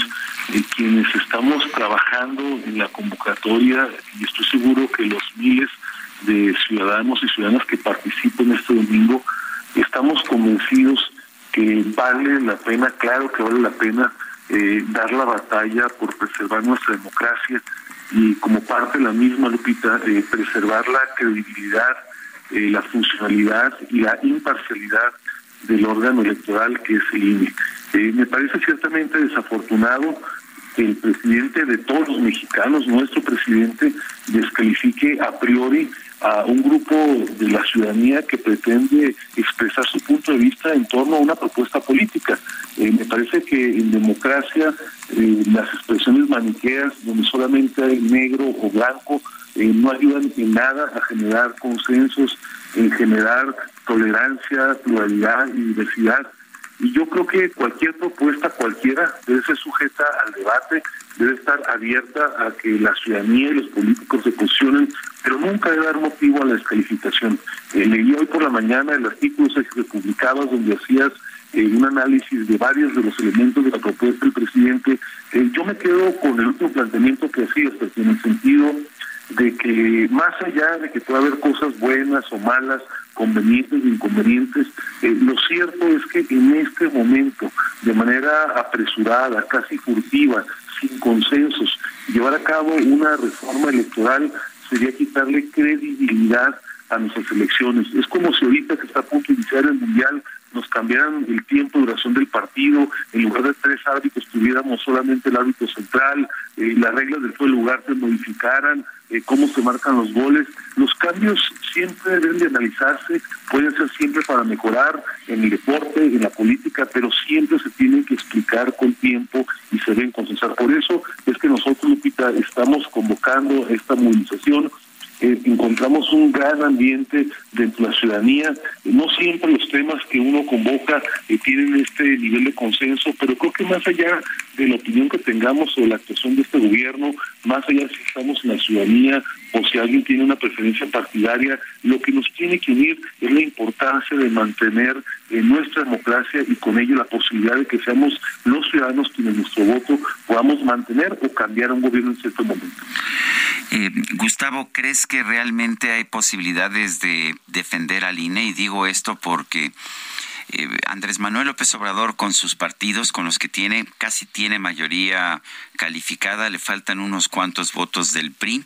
de quienes estamos trabajando en la convocatoria, y estoy seguro que los miles de ciudadanos y ciudadanas que participen este domingo, estamos convencidos que vale la pena, claro que vale la pena eh, dar la batalla por preservar nuestra democracia y como parte de la misma, Lupita, eh, preservar la credibilidad, eh, la funcionalidad y la imparcialidad del órgano electoral que es el INE. Eh, me parece ciertamente desafortunado que el presidente de todos los mexicanos, nuestro presidente, descalifique a priori a un grupo de la ciudadanía que pretende expresar su punto de vista en torno a una propuesta política. Eh, me parece que en democracia eh, las expresiones maniqueas, donde solamente hay negro o blanco, no ayudan en nada a generar consensos, en generar tolerancia, pluralidad y diversidad. Y yo creo que cualquier propuesta, cualquiera, debe ser sujeta al debate, debe estar abierta a que la ciudadanía y los políticos se posicionen, pero nunca debe dar motivo a la descalificación. Eh, leí hoy por la mañana el artículo que publicabas donde hacías eh, un análisis de varios de los elementos de la propuesta del presidente. Eh, yo me quedo con el último planteamiento que hacías, en el sentido de que más allá de que pueda haber cosas buenas o malas, convenientes e inconvenientes, eh, lo cierto es que en este momento, de manera apresurada, casi furtiva, sin consensos, llevar a cabo una reforma electoral sería quitarle credibilidad a nuestras elecciones. Es como si ahorita que está a punto de iniciar el Mundial nos cambiaran el tiempo, duración del partido, en lugar de tres árbitros tuviéramos solamente el árbitro central, eh, las reglas del todo lugar se modificaran, eh, cómo se marcan los goles. Los cambios siempre deben de analizarse, pueden ser siempre para mejorar en el deporte, en la política, pero siempre se tienen que explicar con tiempo y se deben consensar. Por eso es que nosotros, Lupita, estamos convocando esta movilización eh, encontramos un gran ambiente dentro de la ciudadanía. No siempre los temas que uno convoca eh, tienen este nivel de consenso, pero creo que más allá de la opinión que tengamos sobre la actuación de este gobierno, más allá si estamos en la ciudadanía o si alguien tiene una preferencia partidaria, lo que nos tiene que unir es la importancia de mantener eh, nuestra democracia y con ello la posibilidad de que seamos los ciudadanos quienes nuestro voto podamos mantener o cambiar un gobierno en cierto momento. Eh, Gustavo, ¿crees que realmente hay posibilidades de defender al INE? Y digo esto porque eh, Andrés Manuel López Obrador con sus partidos, con los que tiene, casi tiene mayoría calificada, le faltan unos cuantos votos del PRI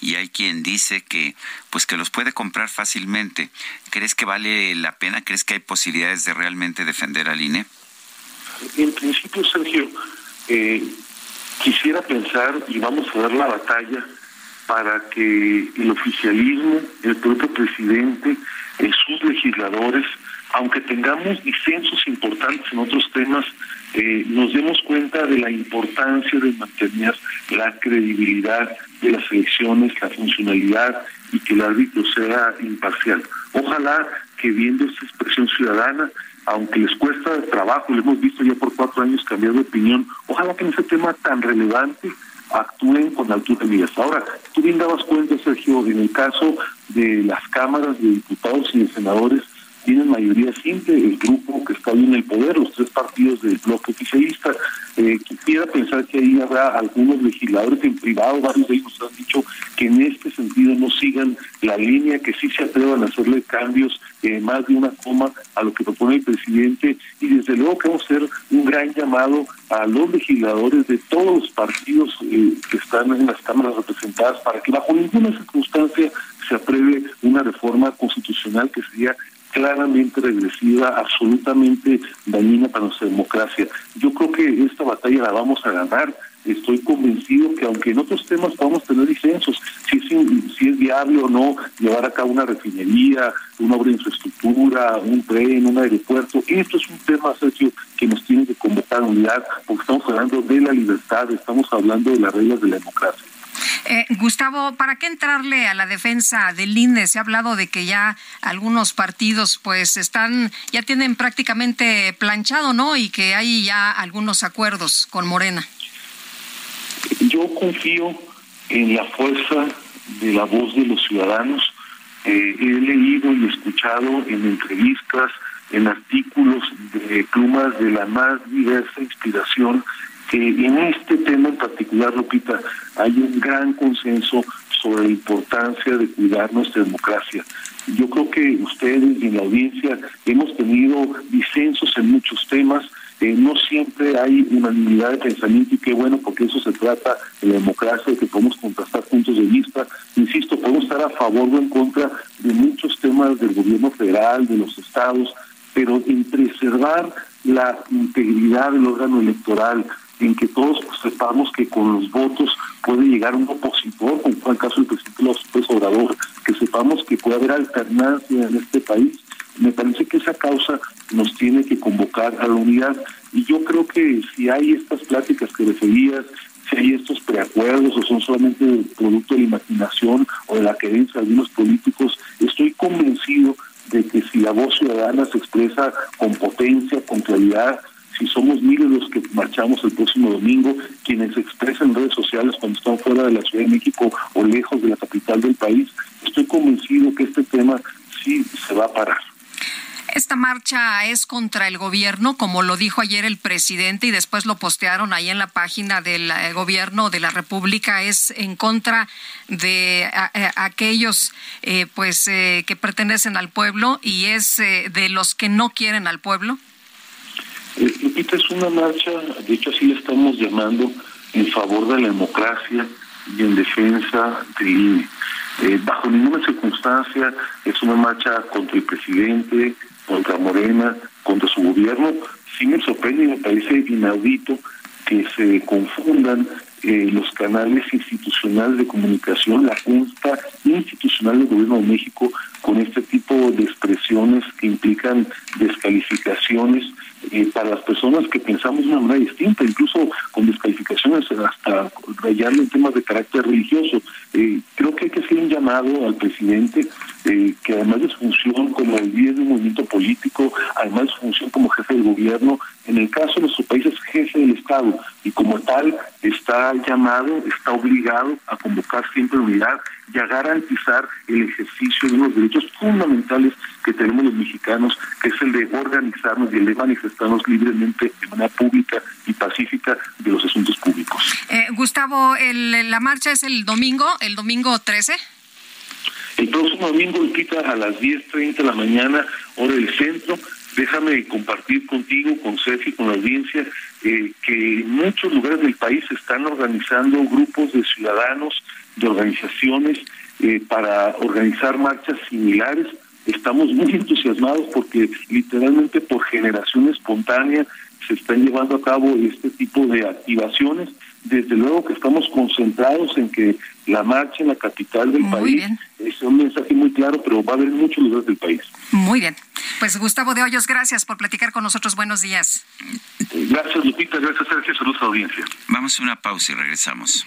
y hay quien dice que pues que los puede comprar fácilmente. ¿Crees que vale la pena? ¿Crees que hay posibilidades de realmente defender al INE? En principio, Sergio, eh, quisiera pensar y vamos a dar la batalla para que el oficialismo, el propio presidente, eh, sus legisladores, aunque tengamos disensos importantes en otros temas, eh, nos demos cuenta de la importancia de mantener la credibilidad de las elecciones, la funcionalidad y que el árbitro sea imparcial. Ojalá que viendo esta expresión ciudadana, aunque les cuesta trabajo, lo hemos visto ya por cuatro años cambiar de opinión, ojalá que en ese tema tan relevante actúen con altura de miras. Ahora, tú bien dabas cuenta, Sergio, en el caso de las cámaras de diputados y de senadores, tienen mayoría simple el grupo que está hoy en el poder, los tres partidos del bloque oficialista. Eh, quisiera pensar que ahí habrá algunos legisladores en privado, varios de ellos han dicho que en este sentido no sigan la línea, que sí se atrevan a hacerle cambios eh, más de una coma a lo que propone el presidente y desde luego que vamos a hacer un gran llamado a los legisladores de todos los partidos eh, que están en las cámaras representadas para que bajo ninguna circunstancia se apruebe una reforma constitucional que sería claramente regresiva, absolutamente dañina para nuestra democracia. Yo creo que esta batalla la vamos a ganar. Estoy convencido que aunque en otros temas podamos tener disensos, si es, si es viable o no llevar a cabo una refinería, una obra de infraestructura, un tren, un aeropuerto, esto es un tema, Sergio, que nos tiene que convocar a unidad, porque estamos hablando de la libertad, estamos hablando de las reglas de la democracia. Eh, Gustavo, ¿para qué entrarle a la defensa del INE? Se ha hablado de que ya algunos partidos pues están, ya tienen prácticamente planchado, ¿no? Y que hay ya algunos acuerdos con Morena. Yo confío en la fuerza de la voz de los ciudadanos. Eh, he leído y escuchado en entrevistas, en artículos de plumas de la más diversa inspiración que en este tema en particular, Lupita, hay un gran consenso sobre la importancia de cuidar nuestra democracia. Yo creo que ustedes en la audiencia hemos tenido disensos en muchos temas, eh, no siempre hay unanimidad de pensamiento y qué bueno porque eso se trata de la democracia, de que podemos contrastar puntos de vista. Insisto, podemos estar a favor o en contra de muchos temas del gobierno federal, de los estados, pero en preservar la integridad del órgano electoral, en que todos sepamos que con los votos puede llegar un opositor, como fue el caso del presidente López Obrador, que sepamos que puede haber alternancia en este país. Me parece que esa causa nos tiene que convocar a la unidad y yo creo que si hay estas pláticas que referías, si hay estos preacuerdos o son solamente producto de la imaginación o de la creencia de algunos políticos, estoy convencido de que si la voz ciudadana se expresa con potencia, con claridad, si somos miles los que marchamos el próximo domingo, quienes expresan redes sociales cuando están fuera de la Ciudad de México o lejos de la capital del país, estoy convencido que este tema sí se va a parar. Esta marcha es contra el gobierno, como lo dijo ayer el presidente y después lo postearon ahí en la página del eh, gobierno de la República, es en contra de aquellos eh, pues eh, que pertenecen al pueblo y es de los que no quieren al pueblo. Esta es una marcha, de hecho así le estamos llamando, en favor de la democracia y en defensa del INE. Eh, bajo ninguna circunstancia es una marcha contra el presidente, contra Morena, contra su gobierno. Sí me sorprende y me parece inaudito que se confundan eh, los canales institucionales de comunicación, la cuenta institucional del Gobierno de México, con este tipo de expresiones que implican descalificaciones eh, para las personas que pensamos de una manera distinta, incluso con descalificaciones hasta rayarle en temas de carácter religioso. Eh, creo que hay que hacer un llamado al presidente, eh, que además de su función como el líder de un movimiento político, además de su función como jefe del gobierno, en el caso de nuestro país es jefe del Estado y como tal está llamado, está obligado a convocar siempre unidad y a garantizar el ejercicio de unos derechos fundamentales que tenemos los mexicanos, que es el de organizarnos y el de manifestarnos libremente de manera pública y pacífica de los asuntos públicos. Eh, Gustavo, la marcha es el domingo, el domingo 13. El próximo domingo, Lupita, a las 10.30 de la mañana, hora del centro, déjame compartir contigo, con Sergio y con la audiencia, eh, que en muchos lugares del país se están organizando grupos de ciudadanos, de organizaciones, eh, para organizar marchas similares estamos muy entusiasmados porque literalmente por generación espontánea se están llevando a cabo este tipo de activaciones. Desde luego que estamos concentrados en que la marcha en la capital del país es un mensaje muy claro, pero va a haber muchos lugares del país. Muy bien. Pues Gustavo de Hoyos, gracias por platicar con nosotros. Buenos días. Gracias, Lupita. Gracias, Sergio. Saludos a audiencia. Vamos a una pausa y regresamos.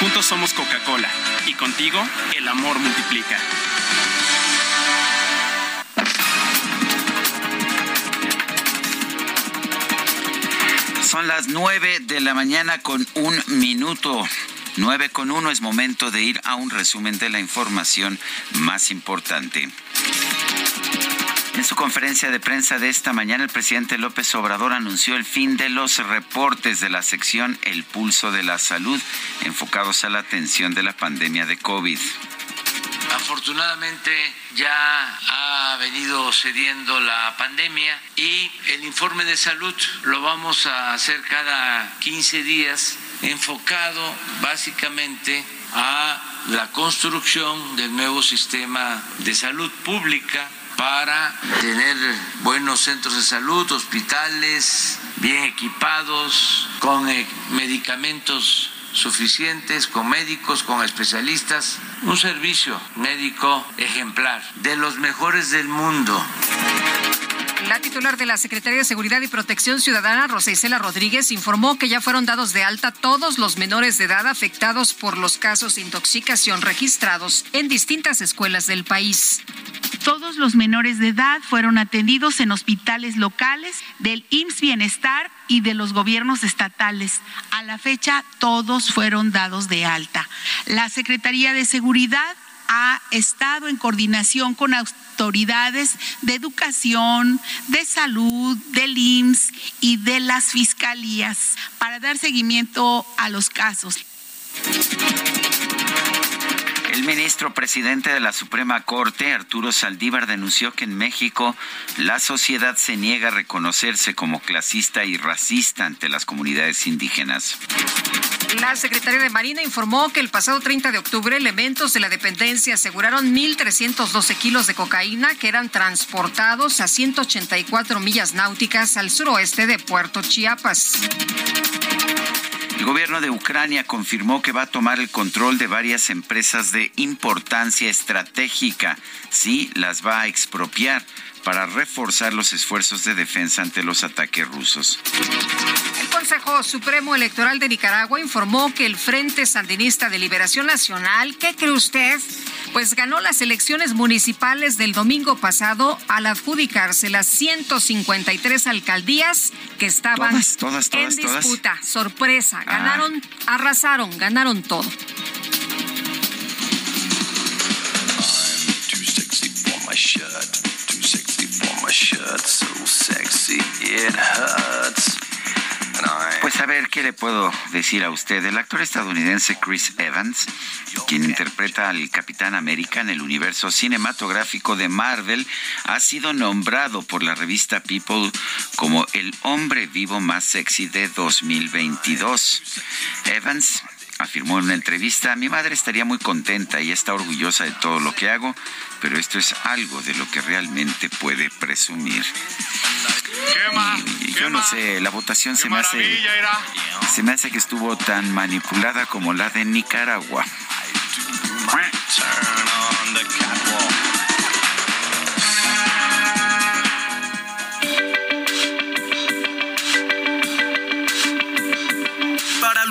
Juntos somos Coca-Cola y contigo el amor multiplica. Son las nueve de la mañana con un minuto. 9 con 1 es momento de ir a un resumen de la información más importante. Su conferencia de prensa de esta mañana, el presidente López Obrador anunció el fin de los reportes de la sección El Pulso de la Salud, enfocados a la atención de la pandemia de COVID. Afortunadamente ya ha venido cediendo la pandemia y el informe de salud lo vamos a hacer cada 15 días, enfocado básicamente a la construcción del nuevo sistema de salud pública para tener buenos centros de salud, hospitales bien equipados, con eh, medicamentos suficientes, con médicos, con especialistas, un servicio médico ejemplar, de los mejores del mundo. La titular de la Secretaría de Seguridad y Protección Ciudadana, Rosa Isela Rodríguez, informó que ya fueron dados de alta todos los menores de edad afectados por los casos de intoxicación registrados en distintas escuelas del país. Todos los menores de edad fueron atendidos en hospitales locales del IMSS Bienestar y de los gobiernos estatales. A la fecha, todos fueron dados de alta. La Secretaría de Seguridad ha estado en coordinación con autoridades de educación, de salud, del IMSS y de las fiscalías para dar seguimiento a los casos. El ministro presidente de la Suprema Corte, Arturo Saldívar, denunció que en México la sociedad se niega a reconocerse como clasista y racista ante las comunidades indígenas. La Secretaría de Marina informó que el pasado 30 de octubre elementos de la dependencia aseguraron 1.312 kilos de cocaína que eran transportados a 184 millas náuticas al suroeste de Puerto Chiapas. El gobierno de Ucrania confirmó que va a tomar el control de varias empresas de importancia estratégica. Sí, las va a expropiar para reforzar los esfuerzos de defensa ante los ataques rusos. El Consejo Supremo Electoral de Nicaragua informó que el Frente Sandinista de Liberación Nacional, ¿qué cree usted? Pues ganó las elecciones municipales del domingo pasado al adjudicarse las 153 alcaldías que estaban en disputa. Sorpresa, ah. ganaron, arrasaron, ganaron todo. Pues a ver, ¿qué le puedo decir a usted? El actor estadounidense Chris Evans, quien interpreta al Capitán América en el universo cinematográfico de Marvel, ha sido nombrado por la revista People como el hombre vivo más sexy de 2022. Evans afirmó en una entrevista, mi madre estaría muy contenta y está orgullosa de todo lo que hago, pero esto es algo de lo que realmente puede presumir. yo no sé, la votación se me hace se me hace que estuvo tan manipulada como la de Nicaragua.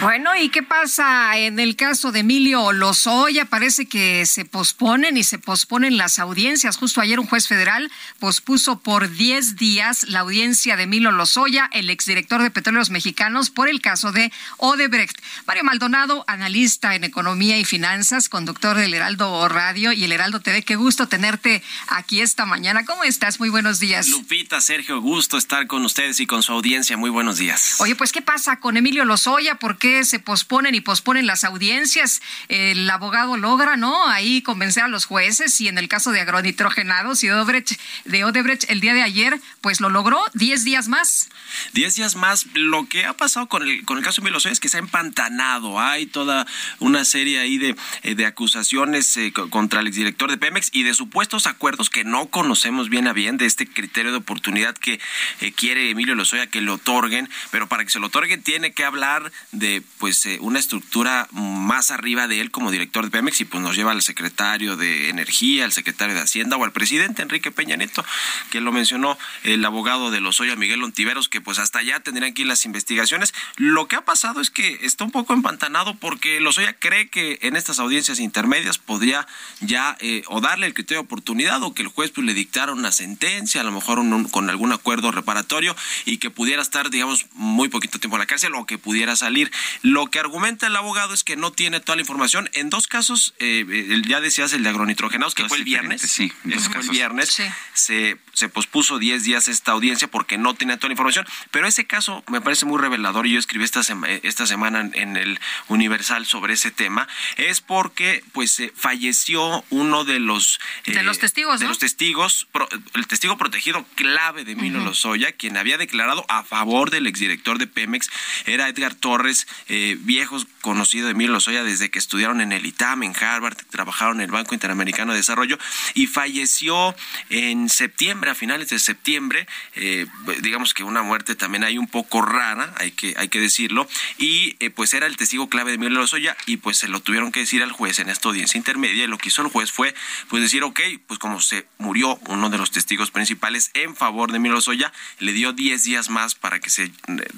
Bueno, ¿y qué pasa en el caso de Emilio Lozoya? Parece que se posponen y se posponen las audiencias. Justo ayer un juez federal pospuso por 10 días la audiencia de Emilio Lozoya, el exdirector de Petróleos Mexicanos, por el caso de Odebrecht. Mario Maldonado, analista en economía y finanzas, conductor del Heraldo Radio y el Heraldo TV. Qué gusto tenerte aquí esta mañana. ¿Cómo estás? Muy buenos días. Lupita, Sergio, gusto estar con ustedes y con su audiencia. Muy buenos días. Oye, pues, ¿qué pasa con Emilio Lozoya? ¿Por qué se posponen y posponen las audiencias? El abogado logra, ¿no? Ahí convencer a los jueces y en el caso de agronitrogenados y de Odebrecht, de Odebrecht el día de ayer, pues lo logró 10 días más. 10 días más. Lo que ha pasado con el, con el caso de Emilio es que se ha empantanado. Hay toda una serie ahí de, eh, de acusaciones eh, contra el exdirector de Pemex y de supuestos acuerdos que no conocemos bien a bien de este criterio de oportunidad que eh, quiere Emilio Lozoya que le otorguen, pero para que se lo otorguen tiene que hablar de pues eh, una estructura más arriba de él como director de Pemex y pues nos lleva al secretario de Energía, al secretario de Hacienda o al presidente Enrique Peña Nieto, que lo mencionó el abogado de Lozoya, Miguel Ontiveros, que pues hasta allá tendrían que ir las investigaciones. Lo que ha pasado es que está un poco empantanado porque Lozoya cree que en estas audiencias intermedias podría ya eh, o darle el criterio de oportunidad o que el juez pues, le dictara una sentencia, a lo mejor con algún acuerdo reparatorio y que pudiera estar, digamos, muy poquito tiempo en la cárcel o que pudiera salir. Lo que argumenta el abogado es que no tiene toda la información. En dos casos, eh, ya decías el de agronitrogenados, que fue el viernes. Sí, fue el viernes. Se, se pospuso 10 días esta audiencia porque no tenía toda la información. Pero ese caso me parece muy revelador y yo escribí esta, esta semana en el Universal sobre ese tema. Es porque pues falleció uno de los... de los testigos, De los testigos, el testigo protegido clave de Milo Lozoya, quien había declarado a favor del exdirector de Pemex, era Edgar Torres, eh, viejos conocido de Emilio Lozoya desde que estudiaron en el ITAM, en Harvard, trabajaron en el Banco Interamericano de Desarrollo y falleció en septiembre, a finales de septiembre, eh, digamos que una muerte también hay un poco rara, hay que, hay que decirlo, y eh, pues era el testigo clave de Emilio Lozoya y pues se lo tuvieron que decir al juez en esta audiencia intermedia y lo que hizo el juez fue pues decir, ok, pues como se murió uno de los testigos principales en favor de Emilio Lozoya, le dio 10 días más para que se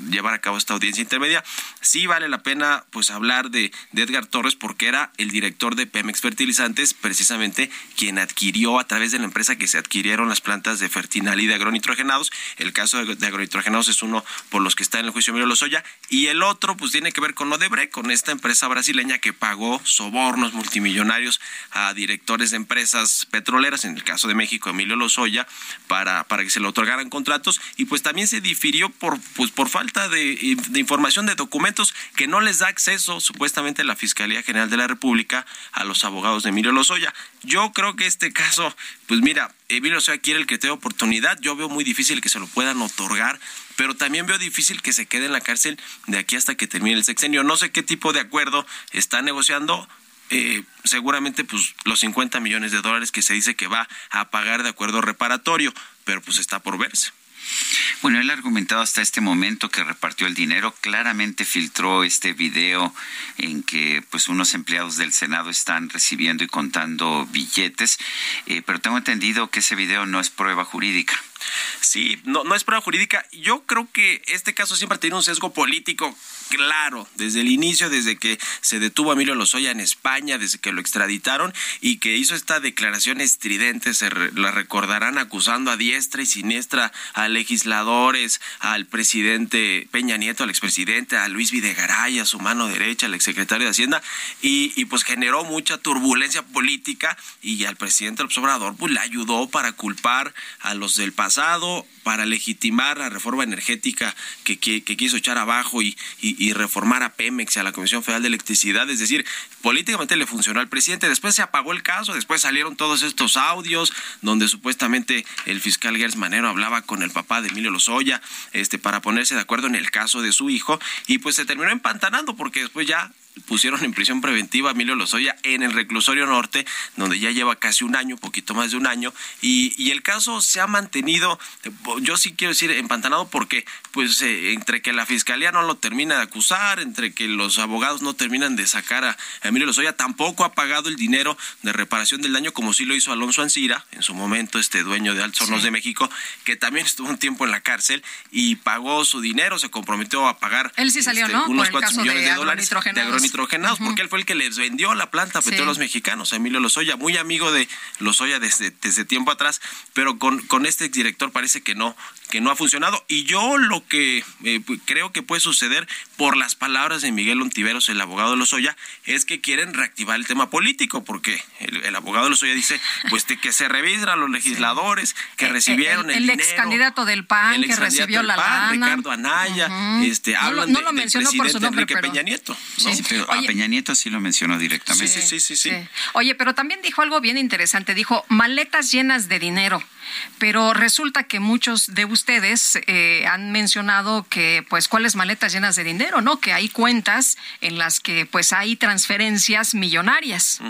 llevara a cabo esta audiencia intermedia. Sí vale la pena pues hablar de, Edgar Torres porque era el director de Pemex Fertilizantes, precisamente quien adquirió a través de la empresa que se adquirieron las plantas de Fertinal y de agronitrogenados. El caso de, agronitrogenados es uno por los que está en el juicio Emilio Lozoya y el otro pues tiene que ver con Odebrecht, con esta empresa brasileña que pagó sobornos multimillonarios a directores de empresas petroleras, en el caso de México Emilio Lozoya, para, para que se le otorgaran contratos y pues también se difirió por, pues, por falta de, de información de documentos que no les da acceso supuestamente la Fiscalía General de la República a los abogados de Emilio Lozoya. Yo creo que este caso, pues mira, Emilio Lozoya quiere el que tenga oportunidad, yo veo muy difícil que se lo puedan otorgar, pero también veo difícil que se quede en la cárcel de aquí hasta que termine el sexenio. No sé qué tipo de acuerdo está negociando, eh, seguramente pues los 50 millones de dólares que se dice que va a pagar de acuerdo reparatorio, pero pues está por verse. Bueno, él ha argumentado hasta este momento que repartió el dinero, claramente filtró este video en que pues unos empleados del Senado están recibiendo y contando billetes, eh, pero tengo entendido que ese video no es prueba jurídica. Sí, no, no es prueba jurídica. Yo creo que este caso siempre ha tenido un sesgo político claro, desde el inicio, desde que se detuvo a Emilio Lozoya en España, desde que lo extraditaron y que hizo esta declaración estridente, se la recordarán acusando a diestra y siniestra a legisladores, al presidente Peña Nieto, al expresidente, a Luis Videgaray, a su mano derecha, al exsecretario de Hacienda, y, pues generó mucha turbulencia política y al presidente López Obrador pues le ayudó para culpar a los del pasado, para legitimar la reforma energética que, quiso echar abajo y, reformar a Pemex y a la Comisión Federal de Electricidad. Es decir, políticamente le funcionó al presidente. Después se apagó el caso, después salieron todos estos audios donde supuestamente el fiscal Gers Manero hablaba con el papá de Emilio Lozoya este, para ponerse de acuerdo en el caso de su hijo y pues se terminó empantanando porque después ya pusieron en prisión preventiva a Emilio Lozoya en el reclusorio norte, donde ya lleva casi un año, poquito más de un año, y, y el caso se ha mantenido, yo sí quiero decir, empantanado porque, pues, eh, entre que la fiscalía no lo termina de acusar, entre que los abogados no terminan de sacar a Emilio Lozoya, tampoco ha pagado el dinero de reparación del daño, como sí lo hizo Alonso Ancira, en su momento, este dueño de Altos Hornos de México, que también estuvo un tiempo en la cárcel y pagó su dinero, se comprometió a pagar Él sí salió, este, ¿no? unos cuantos millones de de, dólares de agronitrogenados, porque él fue el que les vendió la planta a Sí. petróleos mexicanos, a Emilio Lozoya, muy amigo de Lozoya desde, desde tiempo atrás, pero con, con este exdirector parece que no, que no ha funcionado. Y yo lo que eh, pu- creo que puede suceder por las palabras de Miguel Ontiveros, el abogado de Lozoya, es que quieren reactivar el tema político, porque el, el abogado de Lozoya dice, pues de que se revisan a los legisladores que recibieron el, el, el dinero. ex candidato del PAN el que recibió del la PAN, lana. Ricardo Anaya, Ujú. este, No lo- hablan no de- lo del mencionó por su presidente nombre, Enrique pero- Peña Nieto. ¿no? Sí, pero Oye- a Peña Nieto sí lo mencionó directamente. Sí, sí, sí, sí. Sí. Oye, pero también dijo algo bien interesante. Dijo maletas llenas de dinero. Pero resulta que muchos de ustedes eh, han mencionado que, pues, cuáles maletas llenas de dinero, ¿no? Que hay cuentas en las que, pues, hay transferencias millonarias.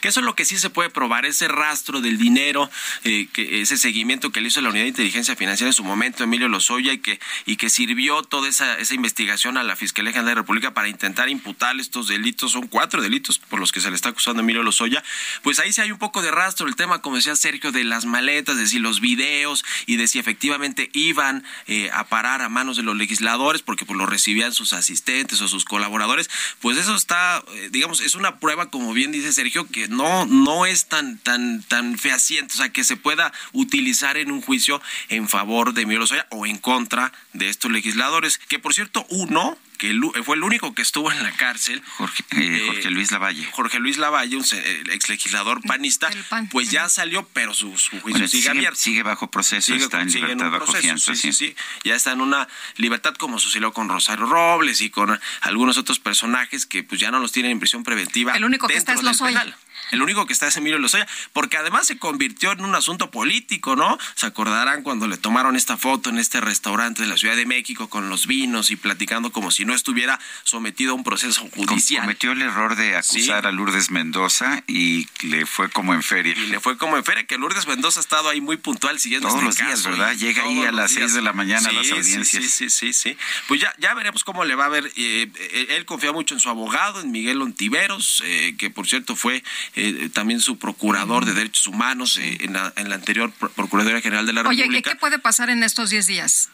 Que eso es lo que sí se puede probar, ese rastro del dinero, eh, que ese seguimiento que le hizo la Unidad de Inteligencia Financiera en su momento, Emilio Lozoya, y que, y que sirvió toda esa, esa investigación a la Fiscalía General de la República para intentar imputar estos delitos, son cuatro delitos por los que se le está acusando a Emilio Lozoya, pues ahí sí hay un poco de rastro, el tema, como decía Sergio, de las maletas, de si los videos y de si efectivamente iban eh, a parar a manos de los legisladores, porque pues lo recibían sus asistentes o sus colaboradores, pues eso está, eh, digamos, es una prueba, como bien dice Sergio, que no, no es tan, tan, tan fehaciente, o sea, que se pueda utilizar en un juicio en favor de Lozoya o en contra de estos legisladores, que por cierto, uno que el- fue el único que estuvo en la cárcel, Jorge, eh, Jorge Luis Lavalle. Jorge Luis Lavalle, un se- el ex legislador panista, pues ya salió, pero su, su juicio Bueno, sigue, sigue, abierto. sigue bajo proceso, Sigue está en libertad bajo fianza. sí, sí. sí, sí. Ya está en una libertad como sucedió con Rosario Robles y con algunos otros personajes que pues ya no los tienen en prisión preventiva. El único que está dentro es Lozoya. penal. El único que está es Emilio Lozoya, porque además se convirtió en un asunto político, ¿no? Se acordarán cuando le tomaron esta foto en este restaurante de la Ciudad de México con los vinos y platicando como si no estuviera sometido a un proceso judicial. Cometió el error de acusar Sí. a Lourdes Mendoza y le fue como en feria. Y le fue como en feria, que Lourdes Mendoza ha estado ahí muy puntual siguiendo Todos este los días, ¿verdad? y Llega ahí a las seis días. de la mañana a las audiencias. Sí, sí, sí, sí. Pues ya, ya veremos cómo le va a ver. eh, eh, él confía mucho en su abogado, en Miguel Ontiveros, eh, que por cierto fue eh, también su procurador de derechos humanos eh, en, la, en la anterior Pro- Procuraduría General de la Oye, ¿y República. ¿qué puede pasar en estos 10 días?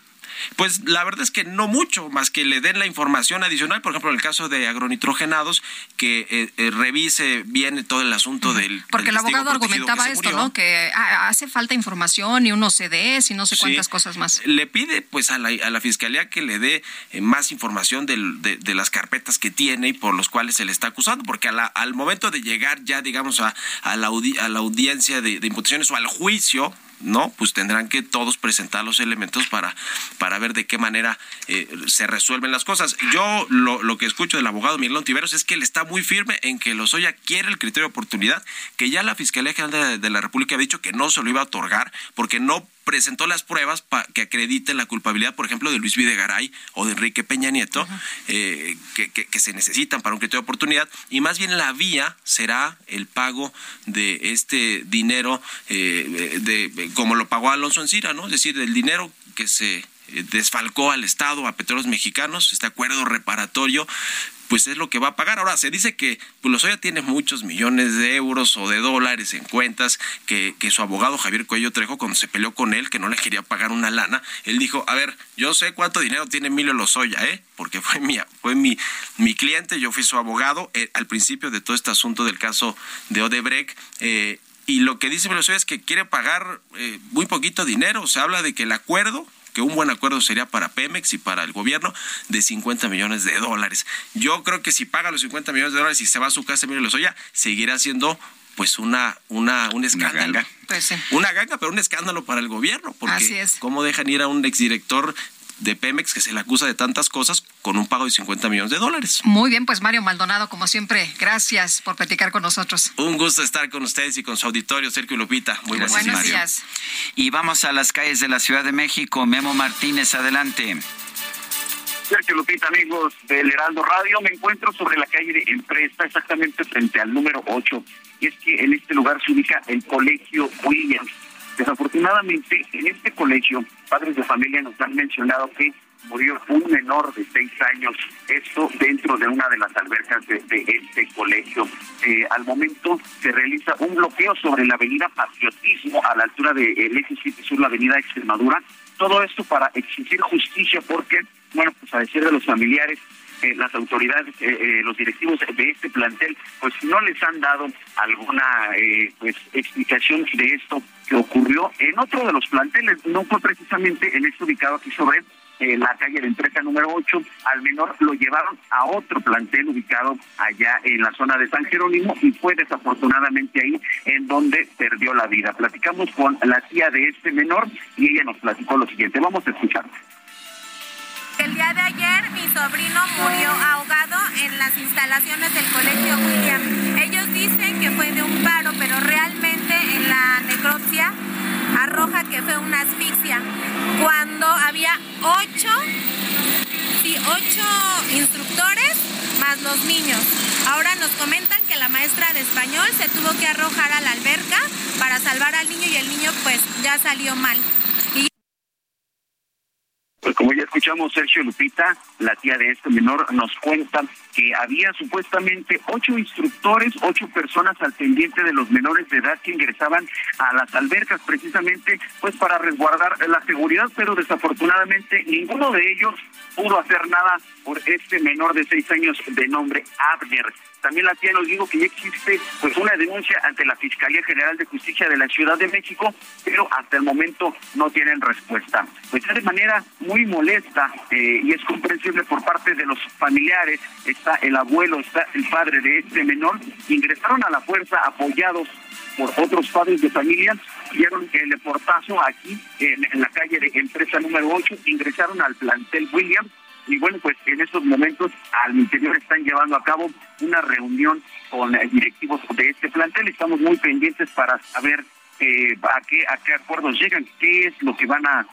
Pues la verdad es que no mucho, más que le den la información adicional, por ejemplo, en el caso de agronitrogenados, que eh, eh, revise bien todo el asunto del. Porque del el abogado argumentaba esto, murió. ¿no? Que hace falta información y unos CDs y no sé Sí. cuántas cosas más. Le pide pues a la, a la fiscalía que le dé eh, más información del- de, de las carpetas que tiene y por los cuales se le está acusando, porque a la- al momento de llegar ya, digamos, a, a, la, audi- a la audiencia de, de imputaciones o al juicio, ¿no? Pues tendrán que todos presentar los elementos para, para ver de qué manera eh, se resuelven las cosas. Yo lo, lo que escucho del abogado Miguel Ontiveros es que él está muy firme en que Lozoya quiere el criterio de oportunidad, que ya la Fiscalía General de, de la República ha dicho que no se lo iba a otorgar porque no presentó las pruebas que acrediten la culpabilidad, por ejemplo, de Luis Videgaray o de Enrique Peña Nieto, eh, que, que- que se necesitan para un criterio de oportunidad, y más bien la vía será el pago de este dinero, eh, de, como lo pagó Alonso Encira, ¿no? Es decir, el dinero que se eh, desfalcó al Estado, a petróleos mexicanos, este acuerdo reparatorio, pues es lo que va a pagar. Ahora, se dice que pues, Lozoya tiene muchos millones de euros o de dólares en cuentas, que, que su abogado Javier Cuello Trejo, cuando se peleó con él, que no le quería pagar una lana, él dijo, a ver, yo sé cuánto dinero tiene Emilio Lozoya, ¿eh? Porque fue mi, fue mi, mi cliente, yo fui su abogado eh, al principio de todo este asunto del caso de Odebrecht. eh, y lo que dice Lozoya es que quiere pagar eh, muy poquito dinero. Se habla de que el acuerdo que un buen acuerdo sería para Pemex y para el gobierno de 50 millones de dólares. Yo creo que si paga los 50 millones de dólares y se va a su casa Emilio Lozoya, seguirá siendo pues una una un escándalo. ganga. Pues sí. Una ganga, pero un escándalo para el gobierno, porque Así es. cómo dejan ir a un exdirector de Pemex que se le acusa de tantas cosas con un pago de 50 millones de dólares. Muy bien, pues Mario Maldonado, como siempre, gracias por platicar con nosotros. Un gusto estar con ustedes y con su auditorio, Sergio Lupita. Muy buenos, Buenos días. días. Y vamos a las calles de la Ciudad de México. Memo Martínez, adelante. Sergio Lupita, amigos del Heraldo Radio, me encuentro sobre la calle de Empresa, exactamente frente al número 8. Y es que en este lugar se ubica el Colegio Williams. Desafortunadamente, en este colegio, padres de familia nos han mencionado que murió un menor de seis años, esto dentro de una de las albercas de, este colegio. Eh, al momento se realiza un bloqueo sobre la avenida Patriotismo a la altura del de eje 7 sur, la avenida Extremadura. Todo esto para exigir justicia porque, bueno, pues a decir de los familiares, eh, las autoridades, eh, los directivos de este plantel, pues no les han dado alguna pues explicación de esto que ocurrió en otro de los planteles, no fue precisamente en este ubicado aquí sobre la calle de empresa número 8. Al menor lo llevaron a otro plantel ubicado allá en la zona de San Jerónimo y fue desafortunadamente ahí en donde perdió la vida. Platicamos con la tía de este menor y ella nos platicó lo siguiente. Vamos a escuchar. El día de ayer mi sobrino murió ahogado en las instalaciones del colegio William. Ellos dicen que fue de un paro, pero realmente en la necropsia arroja que fue una asfixia. Cuando había ocho, sí, ocho instructores más los niños. Ahora nos comentan que la maestra de español se tuvo que arrojar a la alberca para salvar al niño y el niño pues ya salió mal. Pues como ya escuchamos, Sergio Lupita, la tía de este menor, nos cuenta que había supuestamente ocho instructores, ocho personas al pendiente de los menores de edad que ingresaban a las albercas precisamente pues para resguardar la seguridad, pero desafortunadamente ninguno de ellos pudo hacer nada por este menor de seis años de nombre Abner. También la tía nos dijo que ya existe pues una denuncia ante la Fiscalía General de Justicia de la Ciudad de México, pero hasta el momento no tienen respuesta. Pues de manera molesta eh, y es comprensible por parte de los familiares, está el abuelo, está el padre de este menor, ingresaron a la fuerza apoyados por otros padres de familia, dieron el portazo aquí en, en la calle de empresa número 8, ingresaron al plantel William. Y bueno, pues en estos momentos al interior están llevando a cabo una reunión con directivos de este plantel. Estamos muy pendientes para saber eh, a qué a qué acuerdos llegan, qué es lo que van a,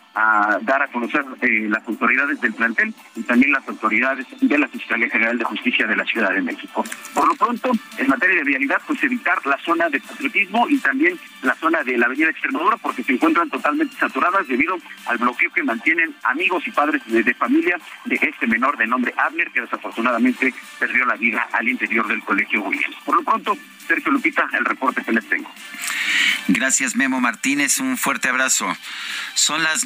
dar a conocer eh, las autoridades del plantel y también las autoridades de la Fiscalía General de Justicia de la Ciudad de México. Por lo pronto, en materia de vialidad, pues evitar la zona de patriotismo y también la zona de la Avenida Extremadura porque se encuentran totalmente saturadas debido al bloqueo que mantienen amigos y padres de, familia de este menor de nombre Abner que desafortunadamente perdió la vida al interior del colegio Williams. Por lo pronto, Sergio Lupita, el reporte que les tengo. Gracias, Memo Martínez. Un fuerte abrazo. Son las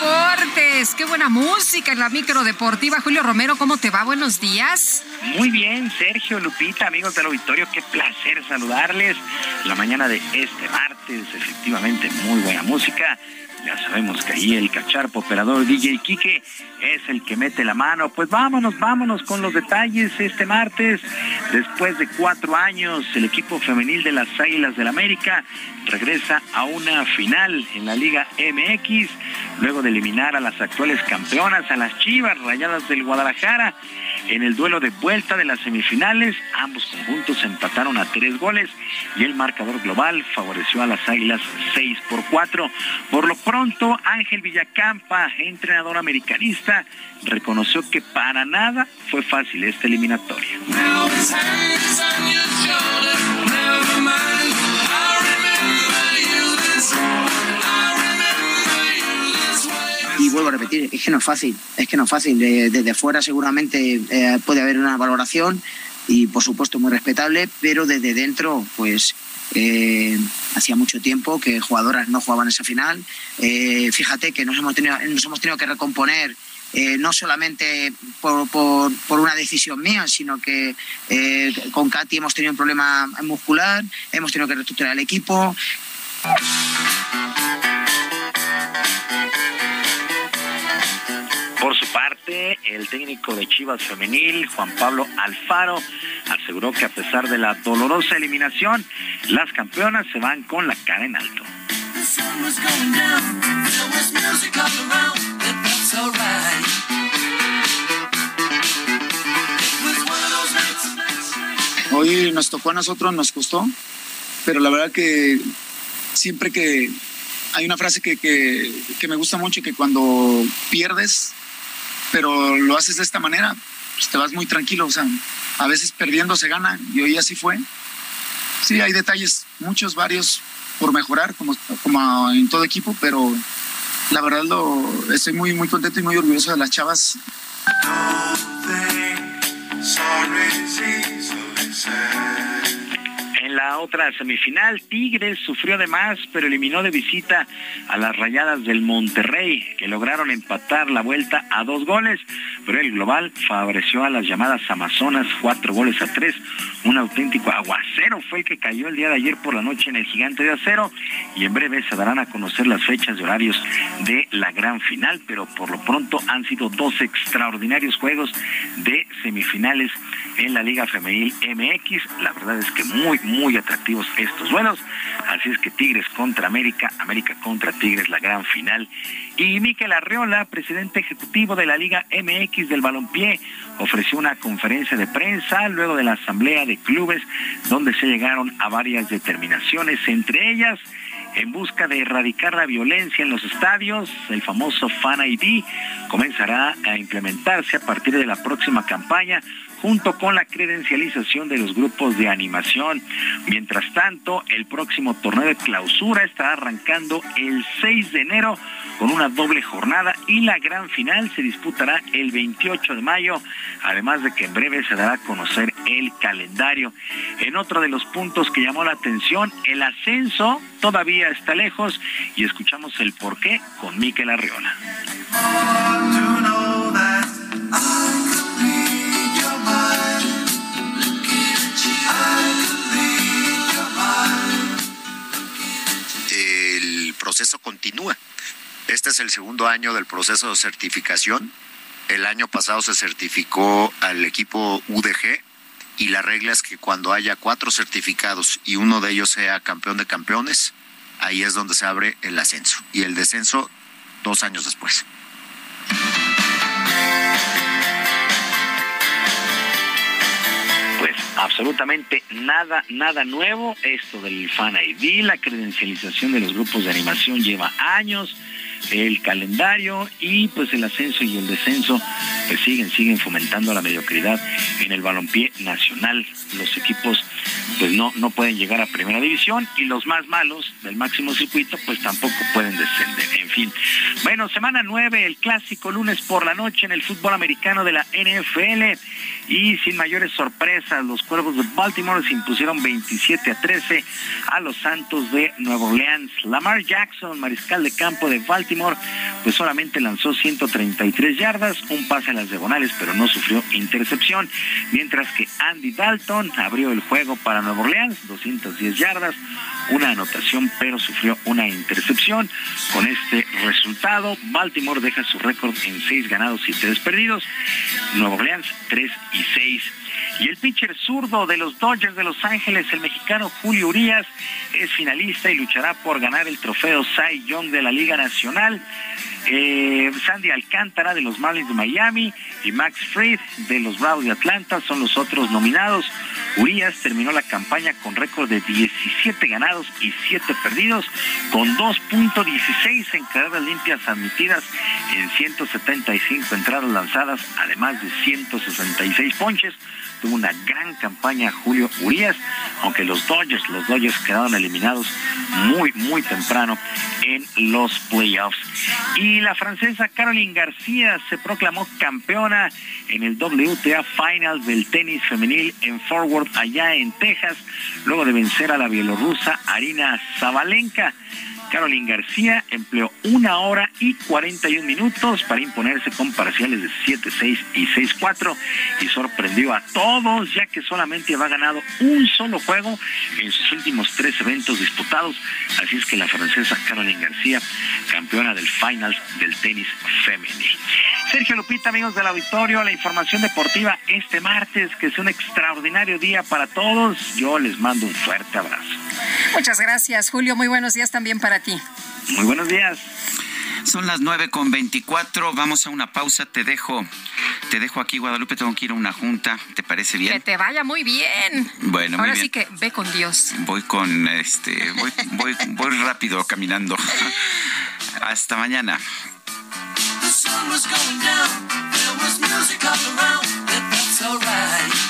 deportes. Qué buena música en la micro deportiva. Julio Romero, ¿cómo te va? Buenos días. Muy bien, Sergio, Lupita, amigos del auditorio, qué placer saludarles. La mañana de este martes, efectivamente, muy buena música. Ya sabemos que ahí el cacharpo operador DJ Quique es el que mete la mano. Pues vámonos, vámonos con los detalles este martes. Después de cuatro años, el equipo femenil de las Águilas del América regresa a una final en la Liga MX, luego de eliminar a las actuales campeonas, a las Chivas Rayadas del Guadalajara. En el duelo de vuelta de las semifinales, ambos conjuntos empataron a tres goles y el marcador global favoreció a las Águilas 6 por 4. Por lo pronto, Ángel Villacampa, entrenador americanista, reconoció que para nada fue fácil esta eliminatoria. y vuelvo a repetir, es que no es fácil, es que no es fácil. Desde fuera seguramente eh, puede haber una valoración y por supuesto muy respetable, pero desde dentro pues eh, hacía mucho tiempo que jugadoras no jugaban esa final. Eh, fíjate que nos hemos tenido, nos hemos tenido que recomponer no solamente por, una decisión mía, sino que con Katy hemos tenido un problema muscular, hemos tenido que reestructurar el equipo. Por su parte, el técnico de Chivas Femenil, Juan Pablo Alfaro, aseguró que a pesar de la dolorosa eliminación, las campeonas se van con la cara en alto. Hoy nos tocó a nosotros, nos costó, pero la verdad que siempre que hay una frase que, que, me gusta mucho que cuando pierdes, pero lo haces de esta manera, pues te vas muy tranquilo, o sea, a veces perdiendo se gana y hoy así fue. Sí, hay detalles, muchos, varios por mejorar, como, como en todo equipo, pero la verdad lo, estoy muy, muy contento y muy orgulloso de las chavas. En la otra semifinal, Tigres sufrió de más, pero eliminó de visita a las rayadas del Monterrey, que lograron empatar la vuelta a dos goles, pero el global favoreció a las llamadas Amazonas cuatro goles a tres. Un auténtico aguacero fue el que cayó el día de ayer por la noche en el Gigante de Acero y en breve se darán a conocer las fechas y horarios de la gran final, pero por lo pronto han sido dos extraordinarios juegos de semifinales en la Liga Femenil MX. La verdad es que muy, muy atractivos estos duelos. Así es que Tigres contra América, América contra Tigres, la gran final. Y Miquel Arriola, presidente ejecutivo de la Liga MX del Balompié, ofreció una conferencia de prensa luego de la asamblea de clubes donde se llegaron a varias determinaciones, entre ellas en busca de erradicar la violencia en los estadios, el famoso Fan ID comenzará a implementarse a partir de la próxima campaña junto con la credencialización de los grupos de animación. Mientras tanto, el próximo torneo de clausura estará arrancando el 6 de enero con una doble jornada y la gran final se disputará el 28 de mayo, además de que en breve se dará a conocer el calendario. En otro de los puntos que llamó la atención, el ascenso todavía está lejos y escuchamos el porqué con Miquel Arriola. El proceso continúa. Este es el segundo año del proceso de certificación. El año pasado se certificó al equipo UDG y la regla es que cuando haya cuatro certificados y uno de ellos sea campeón de campeones, ahí es donde se abre el ascenso y el descenso dos años después. Absolutamente nada, nada nuevo. Esto del Fan ID, la credencialización de los grupos de animación lleva años el calendario y pues el ascenso y el descenso siguen, siguen fomentando la mediocridad en el balompié nacional. Los equipos pues no, no pueden llegar a primera división y los más malos del máximo circuito pues tampoco pueden descender. En fin. Bueno, semana 9, el clásico lunes por la noche en el fútbol americano de la NFL y sin mayores sorpresas, los cuervos de Baltimore se impusieron 27 a 13 a los Santos de Nueva Orleans. Lamar Jackson, mariscal de campo de Baltimore, pues solamente lanzó 133 yardas, un pase a las diagonales, pero no sufrió intercepción, mientras que Andy Dalton abrió el juego para Nueva Orleans, 210 yardas, una anotación, pero sufrió una intercepción. Con este resultado, Baltimore deja su récord en 6 ganados y 3 perdidos. Nueva Orleans 3 y 6. Y el pitcher zurdo de los Dodgers de Los Ángeles, el mexicano Julio Urias, es finalista y luchará por ganar el trofeo Cy Young de la Liga Nacional. Eh, Sandy Alcántara de los Marlins de Miami y Max Fried de los Bravos de Atlanta son los otros nominados. Urias terminó la campaña con récord de 17 ganados y 7 perdidos, con 2.16 entradas limpias admitidas en 175 entradas lanzadas, además de 166 ponches tuvo una gran campaña Julio Urias, aunque los Dodgers, los Dodgers quedaron eliminados muy, muy temprano en los playoffs. Y la francesa Caroline García se proclamó campeona en el WTA Final del tenis femenil en Forward allá en Texas, luego de vencer a la bielorrusa Arina Zabalenka. Caroline García empleó una hora y 41 minutos para imponerse con parciales de 7-6 y 6-4 y sorprendió a todos ya que solamente había ganado un solo juego en sus últimos tres eventos disputados. Así es que la francesa Caroline García, campeona del Finals del tenis femenino. Sergio Lupita, amigos del auditorio, la información deportiva este martes, que es un extraordinario día para todos. Yo les mando un fuerte abrazo. Muchas gracias, Julio. Muy buenos días también para ti. Muy buenos días. Son las nueve con veinticuatro. Vamos a una pausa. Te dejo, te dejo aquí, Guadalupe. Tengo que ir a una junta. ¿Te parece bien? Que te vaya muy bien. Bueno, Ahora muy bien. sí que ve con Dios. Voy con este, voy, voy, voy rápido caminando. Hasta mañana. The sun was going down, there was music all around, but that's alright.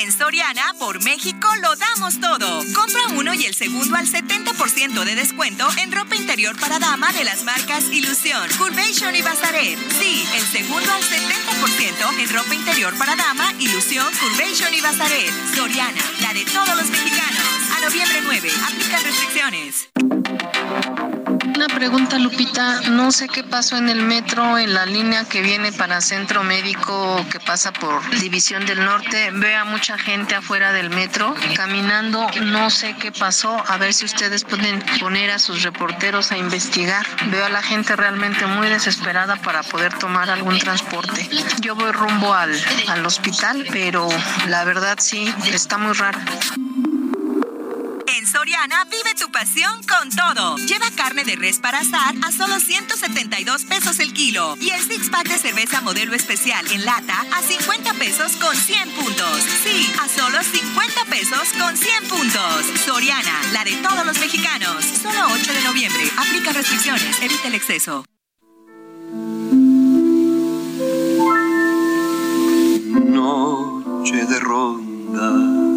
En Soriana, por México, lo damos todo. Compra uno y el segundo al 70% de descuento en ropa interior para dama de las marcas Ilusión, Curvation y Bazaret. Sí, el segundo al 70% en ropa interior para dama, Ilusión, Curvation y Bazaret. Soriana, la de todos los mexicanos. A noviembre 9, aplica restricciones. Una pregunta, Lupita. No sé qué pasó en el metro, en la línea que viene para Centro Médico, que pasa por División del Norte. Veo a mucha gente afuera del metro caminando. No sé qué pasó. A ver si ustedes pueden poner a sus reporteros a investigar. Veo a la gente realmente muy desesperada para poder tomar algún transporte. Yo voy rumbo al, al hospital, pero la verdad sí, está muy raro. Soriana vive tu pasión con todo. Lleva carne de res para asar a solo 172 pesos el kilo y el six pack de cerveza modelo especial en lata a 50 pesos con 100 puntos. Sí, a solo 50 pesos con 100 puntos. Soriana, la de todos los mexicanos. Solo 8 de noviembre. Aplica restricciones. Evita el exceso. noche de ronda.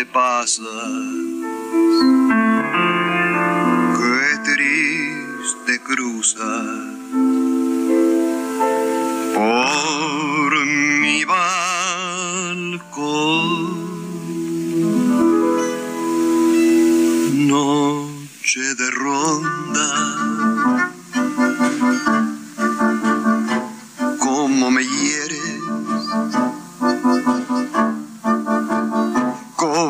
Triste pasas, qué triste cruzas por mi balcón.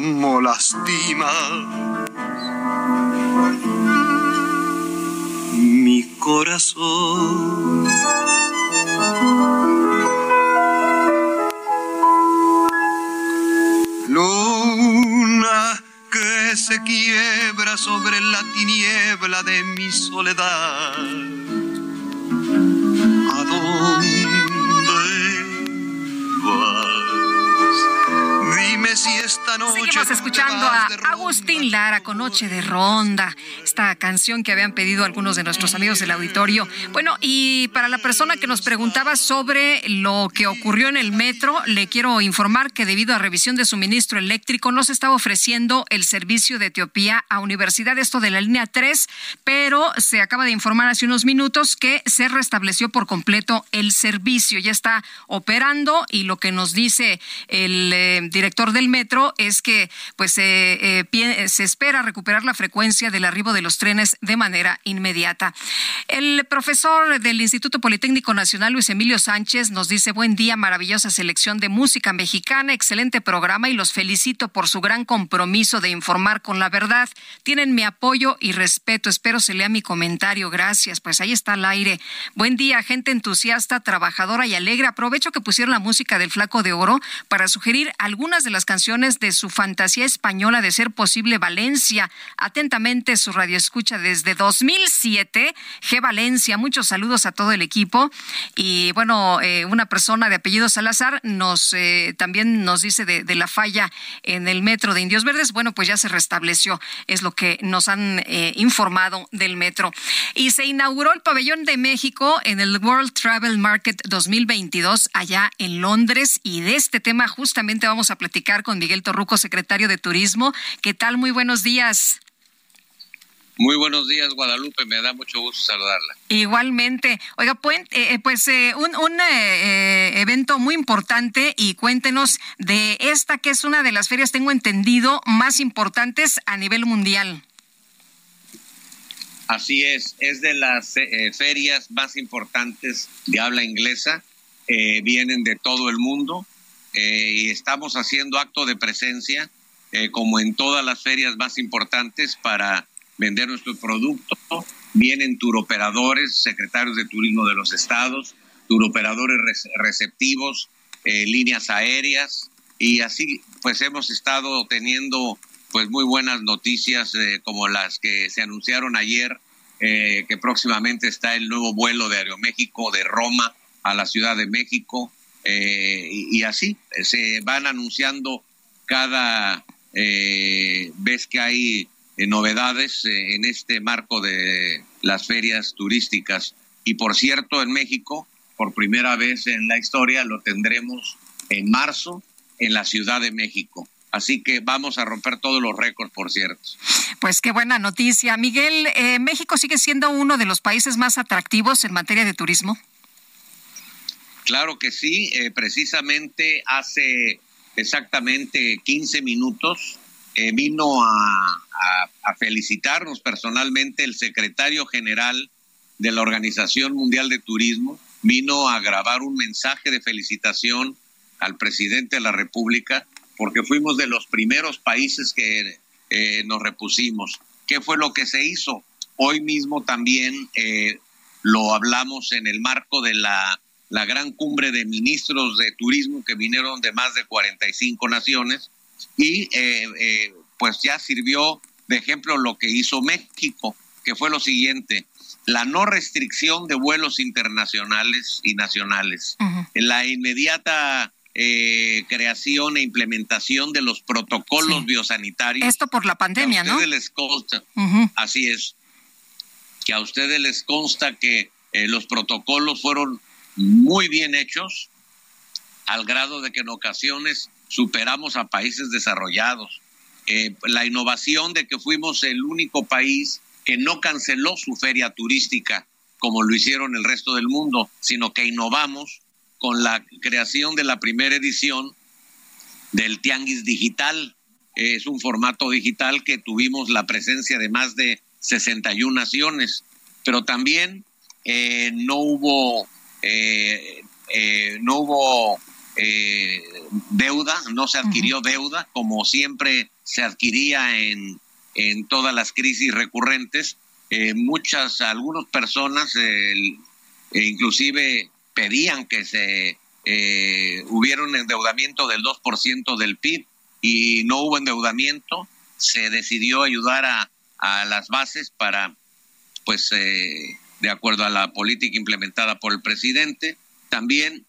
Cómo lastima mi corazón. Luna que se quiebra sobre la tiniebla de mi soledad. ¿A dónde vas? Dime si esta noche. Seguimos escuchando a. Agustín Lara con Noche de Ronda, esta canción que habían pedido algunos de nuestros amigos del auditorio. Bueno, y para la persona que nos preguntaba sobre lo que ocurrió en el metro, le quiero informar que debido a revisión de suministro eléctrico no se estaba ofreciendo el servicio de Etiopía a Universidad, esto de la línea 3, pero se acaba de informar hace unos minutos que se restableció por completo el servicio, ya está operando y lo que nos dice el eh, director del metro es que pues eh, se espera recuperar la frecuencia del arribo de los trenes de manera inmediata. El profesor del Instituto Politécnico Nacional, Luis Emilio Sánchez, nos dice buen día, maravillosa selección de música mexicana, excelente programa y los felicito por su gran compromiso de informar con la verdad. Tienen mi apoyo y respeto. Espero se lea mi comentario. Gracias. Pues ahí está al aire. Buen día, gente entusiasta, trabajadora y alegre. Aprovecho que pusieron la música del Flaco de Oro para sugerir algunas de las canciones de su fantasía española de ser posible Valencia. Atentamente su radio escucha desde 2007. G Valencia. Muchos saludos a todo el equipo. Y bueno, eh, una persona de apellido Salazar nos eh, también nos dice de, la falla en el metro de Indios Verdes. Bueno, pues ya se restableció. Es lo que nos han eh, informado del metro. Y se inauguró el pabellón de México en el World Travel Market 2022 allá en Londres. Y de este tema justamente vamos a platicar con Miguel Torruco, secretario de Turismo. ¿Qué tal? Muy buenos días. Muy buenos días, Guadalupe. Me da mucho gusto saludarla. Igualmente. Oiga, pues, eh, pues eh, un, un eh, evento muy importante y cuéntenos de esta que es una de las ferias, tengo entendido, más importantes a nivel mundial. Así es, es de las ferias más importantes de habla inglesa. vienen de todo el mundo y estamos haciendo acto de presencia, como en todas las ferias más importantes, para vender nuestro producto. Vienen turoperadores, secretarios de turismo de los estados, turoperadores receptivos, eh, líneas aéreas y así pues hemos estado teniendo pues muy buenas noticias eh, como las que se anunciaron ayer eh, que próximamente está el nuevo vuelo de Aeroméxico de Roma a la Ciudad de México y, y, así se van anunciando cada vez que hay eh, novedades eh, en este marco de las ferias turísticas. Y por cierto, en México, por primera vez en la historia, lo tendremos en marzo en la Ciudad de México. Así que vamos a romper todos los récords, por cierto. Pues qué buena noticia. Miguel, eh, ¿México sigue siendo uno de los países más atractivos en materia de turismo? Claro que sí. precisamente hace exactamente 15 minutos vino a, felicitarnos personalmente el secretario general de la Organización Mundial de Turismo, vino a grabar un mensaje de felicitación al presidente de la República porque fuimos de los primeros países que eh, nos repusimos. ¿Qué fue lo que se hizo? Hoy mismo también eh, lo hablamos en el marco de la, la gran cumbre de ministros de turismo que vinieron de más de 45 naciones y eh, pues ya sirvió de ejemplo lo que hizo México, que fue lo siguiente, la no restricción de vuelos internacionales y nacionales, la inmediata eh, creación e implementación de los protocolos biosanitarios. Esto por la pandemia, a ustedes les consta, así es, que a ustedes les consta que eh, los protocolos fueron muy bien hechos, al grado de que en ocasiones superamos a países desarrollados. Eh, la innovación de que fuimos el único país que no canceló su feria turística como lo hicieron el resto del mundo, sino que innovamos con la creación de la primera edición del Tianguis Digital. Es un formato digital que tuvimos la presencia de más de 61 naciones, pero también eh, no hubo, eh, no hubo deuda, no se adquirió deuda, como siempre se adquiría en, en todas las crisis recurrentes. Eh, muchas, algunas personas eh, inclusive pedían que se eh, hubiera un endeudamiento del 2% del PIB y no hubo endeudamiento. Se decidió ayudar a, a las bases para, pues, eh, de acuerdo a la política implementada por el presidente. También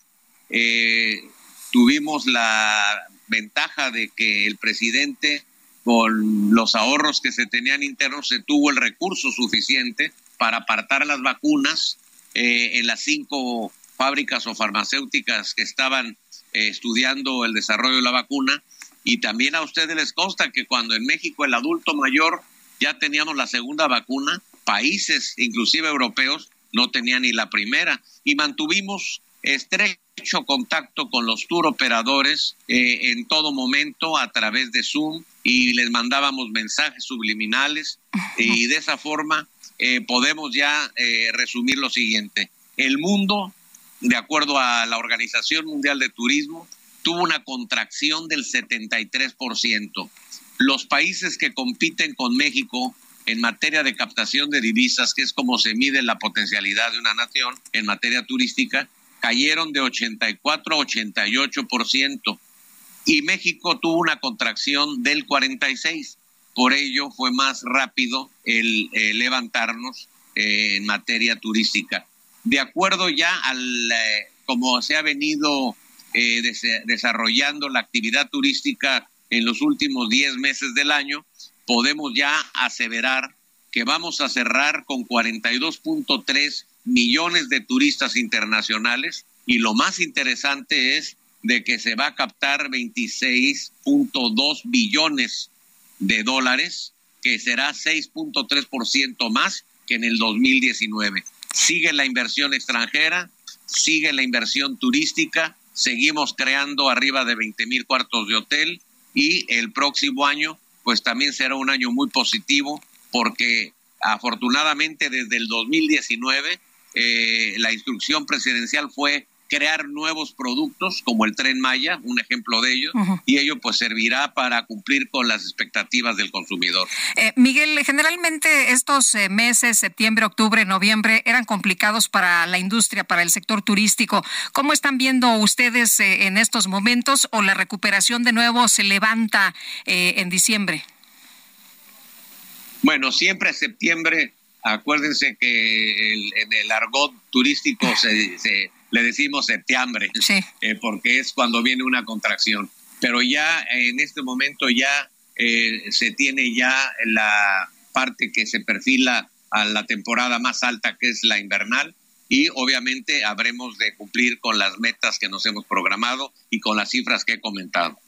tuvimos la ventaja de que el presidente con los ahorros que se tenían internos, se tuvo el recurso suficiente para apartar las vacunas eh, en las cinco fábricas o farmacéuticas que estaban eh, estudiando el desarrollo de la vacuna. Y también a ustedes les consta que cuando en México el adulto mayor ya teníamos la segunda vacuna, países, inclusive europeos, no tenían ni la primera. Y mantuvimos estrecho contacto con los tour operadores eh, en todo momento a través de Zoom y les mandábamos mensajes subliminales y de esa forma eh, podemos ya eh, resumir lo siguiente. El mundo, de acuerdo a la Organización Mundial de Turismo, tuvo una contracción del 73%. Los países que compiten con México en materia de captación de divisas, que es como se mide la potencialidad de una nación en materia turística, cayeron de 84 a 88% y México tuvo una contracción del 46. Por ello fue más rápido el, eh, levantarnos eh, en materia turística. De acuerdo ya al eh, como se ha venido eh, des- desarrollando la actividad turística en los últimos 10 meses del año, podemos ya aseverar que vamos a cerrar con 42.3 millones de turistas internacionales y lo más interesante es de que se va a captar 26.2 billones de dólares, que será 6.3% más que en el 2019. Sigue la inversión extranjera, sigue la inversión turística, seguimos creando arriba de 20 mil cuartos de hotel y el próximo año pues también será un año muy positivo porque afortunadamente desde el 2019 eh, la instrucción presidencial fue crear nuevos productos como el tren Maya, un ejemplo de ello, y ello pues servirá para cumplir con las expectativas del consumidor. Eh, Miguel, generalmente estos eh, meses, septiembre, octubre, noviembre, eran complicados para la industria, para el sector turístico. ¿Cómo están viendo ustedes eh, en estos momentos o la recuperación de nuevo se levanta eh, en diciembre? Bueno, siempre septiembre, acuérdense que el- en el argot turístico se, se- le decimos septiembre, eh, porque es cuando viene una contracción. Pero ya en este momento ya eh, se tiene ya la parte que se perfila a la temporada más alta, que es la invernal, y obviamente habremos de cumplir con las metas que nos hemos programado y con las cifras que he comentado.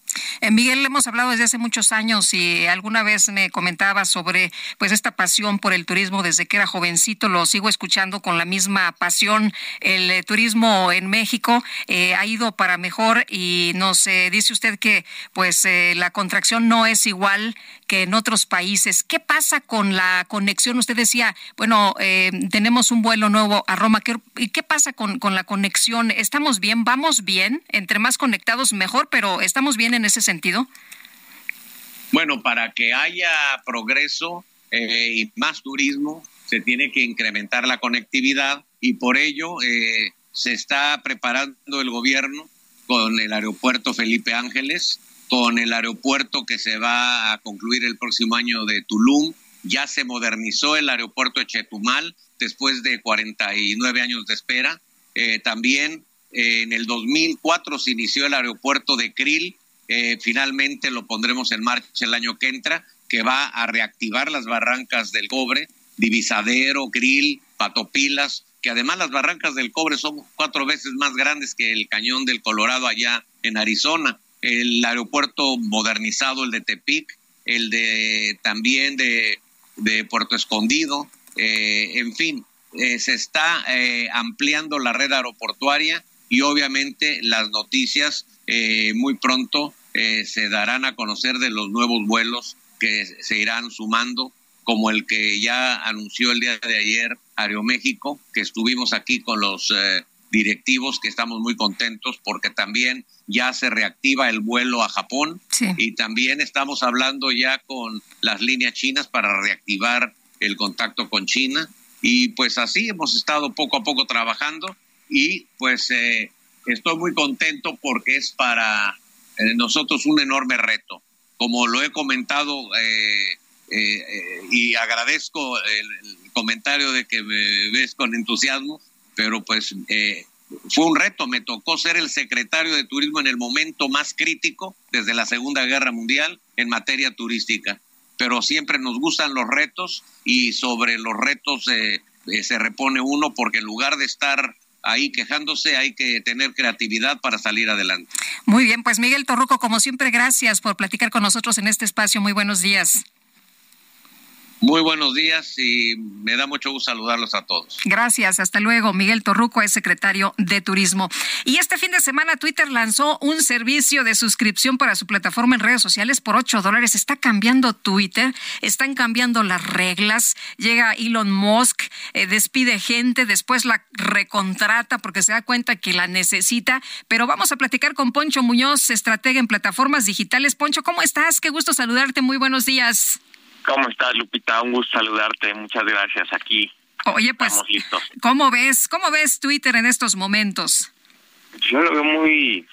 Eh, Miguel, hemos hablado desde hace muchos años y alguna vez me comentaba sobre pues esta pasión por el turismo desde que era jovencito. Lo sigo escuchando con la misma pasión. El eh, turismo en México eh, ha ido para mejor y nos dice usted que pues la contracción no es igual que en otros países. ¿Qué pasa con la conexión? Usted decía, bueno, tenemos un vuelo nuevo a Roma. ¿Qué, ¿Y qué pasa con, con la conexión? ¿Estamos bien? ¿Vamos bien? Entre más conectados mejor, pero ¿estamos bien en ese sentido? Bueno, para que haya progreso eh, y más turismo, se tiene que incrementar la conectividad y por ello eh, se está preparando el gobierno con el aeropuerto Felipe Ángeles, con el aeropuerto que se va a concluir el próximo año de Tulum. Ya se modernizó el aeropuerto de Chetumal después de 49 años de espera. Eh, también en el 2004 se inició el aeropuerto de Krill. Eh, finalmente lo pondremos en marcha el año que entra, que va a reactivar las barrancas del cobre, Divisadero, Krill, Patopilas, que además las barrancas del cobre son cuatro veces más grandes que el cañón del Colorado allá en Arizona. El aeropuerto modernizado, el de Tepic, el de también de, de Puerto Escondido, eh, en fin, eh, se está eh, ampliando la red aeroportuaria y obviamente las noticias eh, muy pronto eh, se darán a conocer de los nuevos vuelos que se irán sumando, como el que ya anunció el día de ayer Aeroméxico, que estuvimos aquí con los eh, directivos, que estamos muy contentos porque también ya se reactiva el vuelo a Japón. Y también estamos hablando ya con las líneas chinas para reactivar el contacto con China. Y pues así hemos estado poco a poco trabajando y pues eh, estoy muy contento porque es para eh, nosotros un enorme reto. Como lo he comentado eh, eh, y agradezco el, el comentario de que me ves con entusiasmo, pero pues eh, fue un reto. Me tocó ser el secretario de turismo en el momento más crítico desde la Segunda Guerra Mundial en materia turística. Pero siempre nos gustan los retos y sobre los retos eh, eh, se repone uno porque en lugar de estar ahí quejándose hay que tener creatividad para salir adelante. Muy bien, pues Miguel Torruco, como siempre, gracias por platicar con nosotros en este espacio. Muy buenos días. Muy buenos días y me da mucho gusto saludarlos a todos. Gracias, hasta luego. Miguel Torruco es secretario de Turismo. Y este fin de semana Twitter lanzó un servicio de suscripción para su plataforma en redes sociales por 8 dólares. Está cambiando Twitter, están cambiando las reglas. Llega Elon Musk, eh, despide gente, después la recontrata porque se da cuenta que la necesita. Pero vamos a platicar con Poncho Muñoz, estratega en plataformas digitales. Poncho, ¿cómo estás? Qué gusto saludarte. Muy buenos días. ¿Cómo estás, Lupita? Un gusto saludarte. Muchas gracias. Aquí Oye, pues, estamos listos. ¿cómo ves? ¿Cómo ves Twitter en estos momentos? Yo lo veo muy...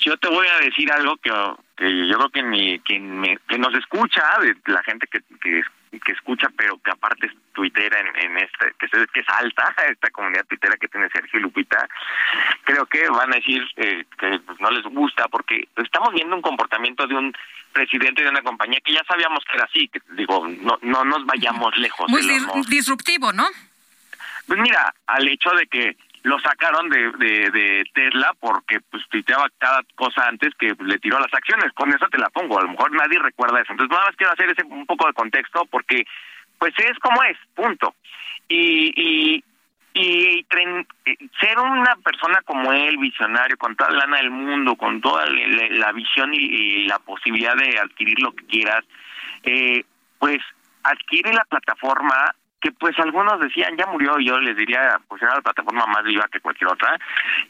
Yo te voy a decir algo que, que yo creo que, mi, que, me- que nos escucha, de la gente que, que, que escucha, pero que aparte es tuitera en, en este, que, es, que es alta, esta comunidad tuitera que tiene Sergio y Lupita, creo que van a decir eh, que no les gusta porque estamos viendo un comportamiento de un presidente de una compañía que ya sabíamos que era así, que digo, no, no nos vayamos lejos. Muy dis- disruptivo, ¿no? Pues mira, al hecho de que lo sacaron de, de, de Tesla porque pues tuiteaba cada cosa antes que pues, le tiró las acciones. Con eso te la pongo. A lo mejor nadie recuerda eso. Entonces nada más quiero hacer ese un poco de contexto porque pues es como es, punto. Y, y, y eh, ser una persona como él, visionario, con toda la lana del mundo, con toda la, visión y, la posibilidad de adquirir lo que quieras, eh, pues adquiere la plataforma que pues algunos decían ya murió yo les diría pues era la plataforma más viva que cualquier otra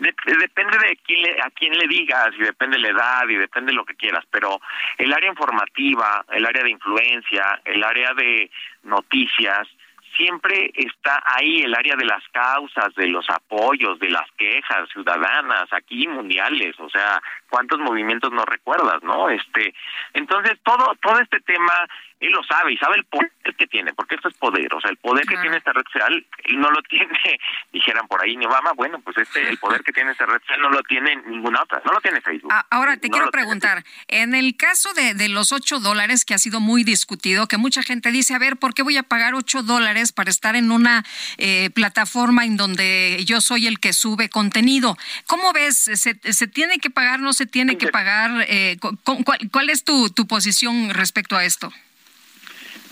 De- depende de quién le- a quién le digas y depende de la edad y depende de lo que quieras pero el área informativa el área de influencia el área de noticias siempre está ahí el área de las causas, de los apoyos, de las quejas ciudadanas, aquí mundiales, o sea, cuántos movimientos no recuerdas, ¿no? Este, entonces todo todo este tema él lo sabe y sabe el poder que tiene, porque esto es poder, o sea, el poder que tiene esta red social él no lo tiene, dijeran por ahí ni Obama, bueno, pues este el poder que tiene esta red social no lo tiene ninguna otra, no lo tiene Facebook. Ah, Ahora te No quiero tiene preguntar, en el caso de, de los 8 dólares, que ha sido muy discutido, que mucha gente dice, a ver, ¿por qué voy a pagar 8 dólares para estar en una eh, plataforma en donde yo soy el que sube contenido? ¿Cómo ves? ¿Se, se tiene que pagar, no se tiene que pagar? Eh, cu- cu- ¿cuál, cuál es tu, tu posición respecto a esto?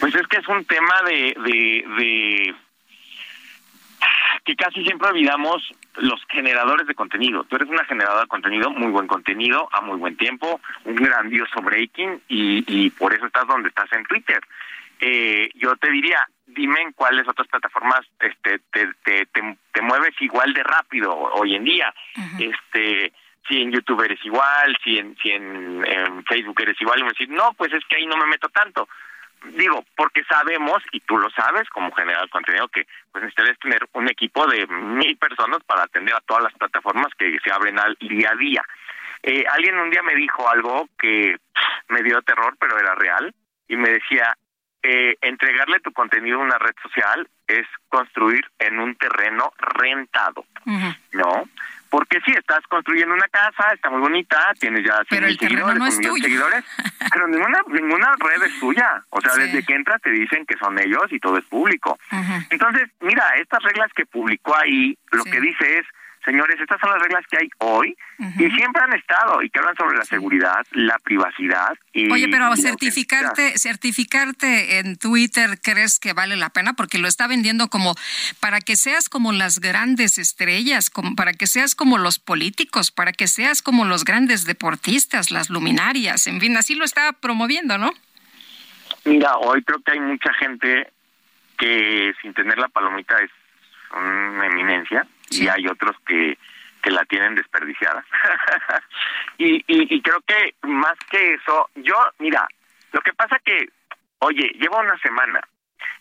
Pues es que es un tema de, de, de que casi siempre olvidamos los generadores de contenido. Tú eres una generadora de contenido, muy buen contenido, a muy buen tiempo, un grandioso breaking y, y por eso estás donde estás en Twitter. Eh, yo te diría, dime en cuáles otras plataformas este, te, te, te, te mueves igual de rápido hoy en día. Este si en YouTube eres igual, si en, si en, en Facebook eres igual, y me decir, no, pues es que ahí no me meto tanto digo, porque sabemos, y tú lo sabes como generador de contenido, que pues necesitas tener un equipo de mil personas para atender a todas las plataformas que se abren al día a día. Eh, alguien un día me dijo algo que me dio terror, pero era real, y me decía, eh, entregarle tu contenido a una red social es construir en un terreno rentado, ¿no? Porque sí, estás construyendo una casa, está muy bonita, tienes ya 100 Pero el mil seguidores, no es tuyo. seguidores, pero ninguna, ninguna red es tuya. O sea, Sí. desde que entras te dicen que son ellos y todo es público. Entonces, mira, estas reglas que publicó ahí, lo que dice es, señores, estas son las reglas que hay hoy y siempre han estado y que hablan sobre la seguridad, la privacidad y Oye, pero certificarte, certificarte en Twitter, ¿crees que vale la pena? Porque lo está vendiendo como para que seas como las grandes estrellas, como para que seas como los políticos, para que seas como los grandes deportistas, las luminarias, en fin, así lo está promoviendo, ¿no? Mira, hoy creo que hay mucha gente que sin tener la palomita es una eminencia y hay otros que, que la tienen desperdiciada. y, y, y creo que más que eso, yo, mira, lo que pasa que, oye, llevo una semana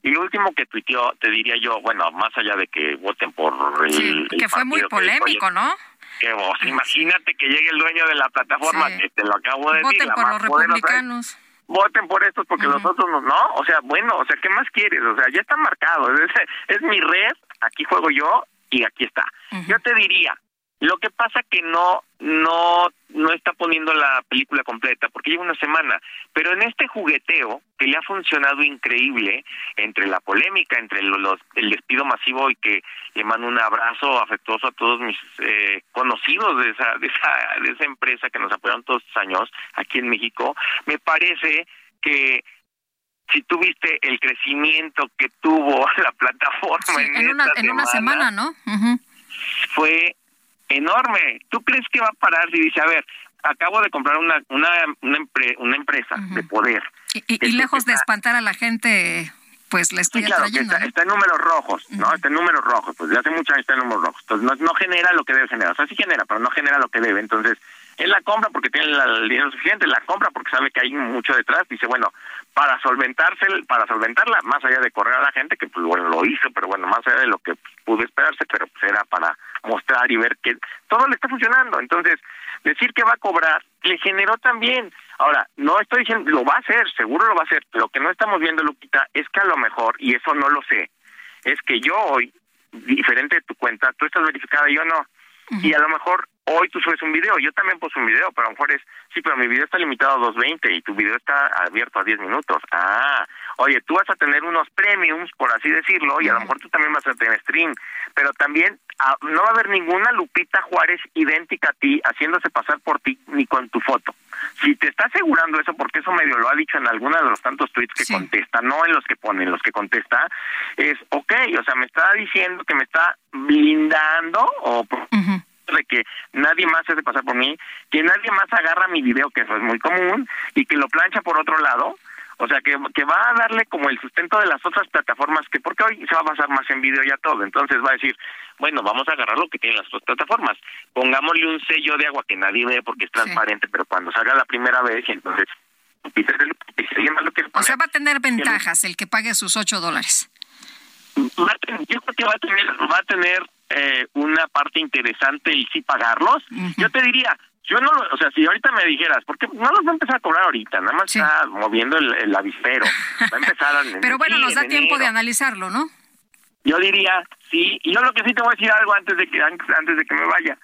y lo último que tuiteó, te diría yo, bueno, más allá de que voten por el... Sí, el que fue muy que polémico, ¿no? que vos, imagínate que llegue el dueño de la plataforma, Sí. que te lo acabo de decir. Voten por más los republicanos. Voten por estos porque los otros no, no, o sea, bueno, o sea, ¿qué más quieres? O sea, ya está marcado, es, es mi red, aquí juego yo y aquí está. Yo te diría, lo que pasa que no no no está poniendo la película completa porque lleva una semana, pero en este jugueteo que le ha funcionado increíble entre la polémica, entre lo- los, el despido masivo y que le mando un abrazo afectuoso a todos mis eh, conocidos de esa de esa de esa empresa que nos apoyaron todos estos años aquí en México, me parece que si tuviste el crecimiento que tuvo la plataforma en, en, una, esta en una semana, ¿no? Fue enorme. ¿Tú crees que va a parar si dice, a ver, acabo de comprar una una una, empre- una empresa de poder? Y, y- y lejos de espantar a la gente, pues la estoy Sí, claro, atrayendo. está, está en números rojos, ¿no? Está en números rojos, pues de hace muchos años está en números rojos. Entonces no, no genera lo que debe generar. O sea, sí genera, pero no genera lo que debe. Entonces, él la compra porque tiene la- el dinero suficiente, la compra porque sabe que hay mucho detrás. Dice, bueno, para solventarse, para solventarla, más allá de correr a la gente, que pues bueno, lo hizo, pero bueno, más allá de lo que pues, pudo esperarse, pero pues era para mostrar y ver que todo le está funcionando. Entonces, decir que va a cobrar le generó también. Ahora, no estoy diciendo, lo va a hacer, seguro lo va a hacer. Lo que no estamos viendo, Lupita, es que a lo mejor, y eso no lo sé, es que yo hoy, diferente de tu cuenta, tú estás verificada y yo no. Y a lo mejor hoy tú subes un video, yo también puse un video, pero a lo mejor es, sí, pero mi video está limitado a 2.20 y tu video está abierto a 10 minutos. Ah, oye, tú vas a tener unos premiums, por así decirlo, y a lo mejor tú también vas a tener stream, pero también ah, no va a haber ninguna Lupita Juárez idéntica a ti, haciéndose pasar por ti, ni con tu foto. Si te está asegurando eso, porque eso medio lo ha dicho en alguno de los tantos tweets que contesta, no en los que pone, en los que contesta, es, ok, o sea, me está diciendo que me está blindando o de que nadie más se hace pasar por mí, que nadie más agarra mi video, que eso es muy común, y que lo plancha por otro lado, o sea, que, que va a darle como el sustento de las otras plataformas, que porque hoy se va a basar más en video ya todo, entonces va a decir, bueno, vamos a agarrar lo que tienen las otras plataformas, pongámosle un sello de agua que nadie ve porque es transparente, pero cuando salga la primera vez, y entonces, O sea, va a tener ventajas el que pague sus 8 dólares. va a tener- yo creo que va a tener va a tener eh, una parte interesante el sí pagarlos yo te diría yo no lo- o sea si ahorita me dijeras porque no los va a empezar a cobrar ahorita nada más está moviendo el, el avispero. Va a empezar a- Pero bueno, sí, nos da tiempo de analizarlo, ¿no? yo diría sí y yo lo que sí te voy a decir algo antes de que antes, antes de que me vaya.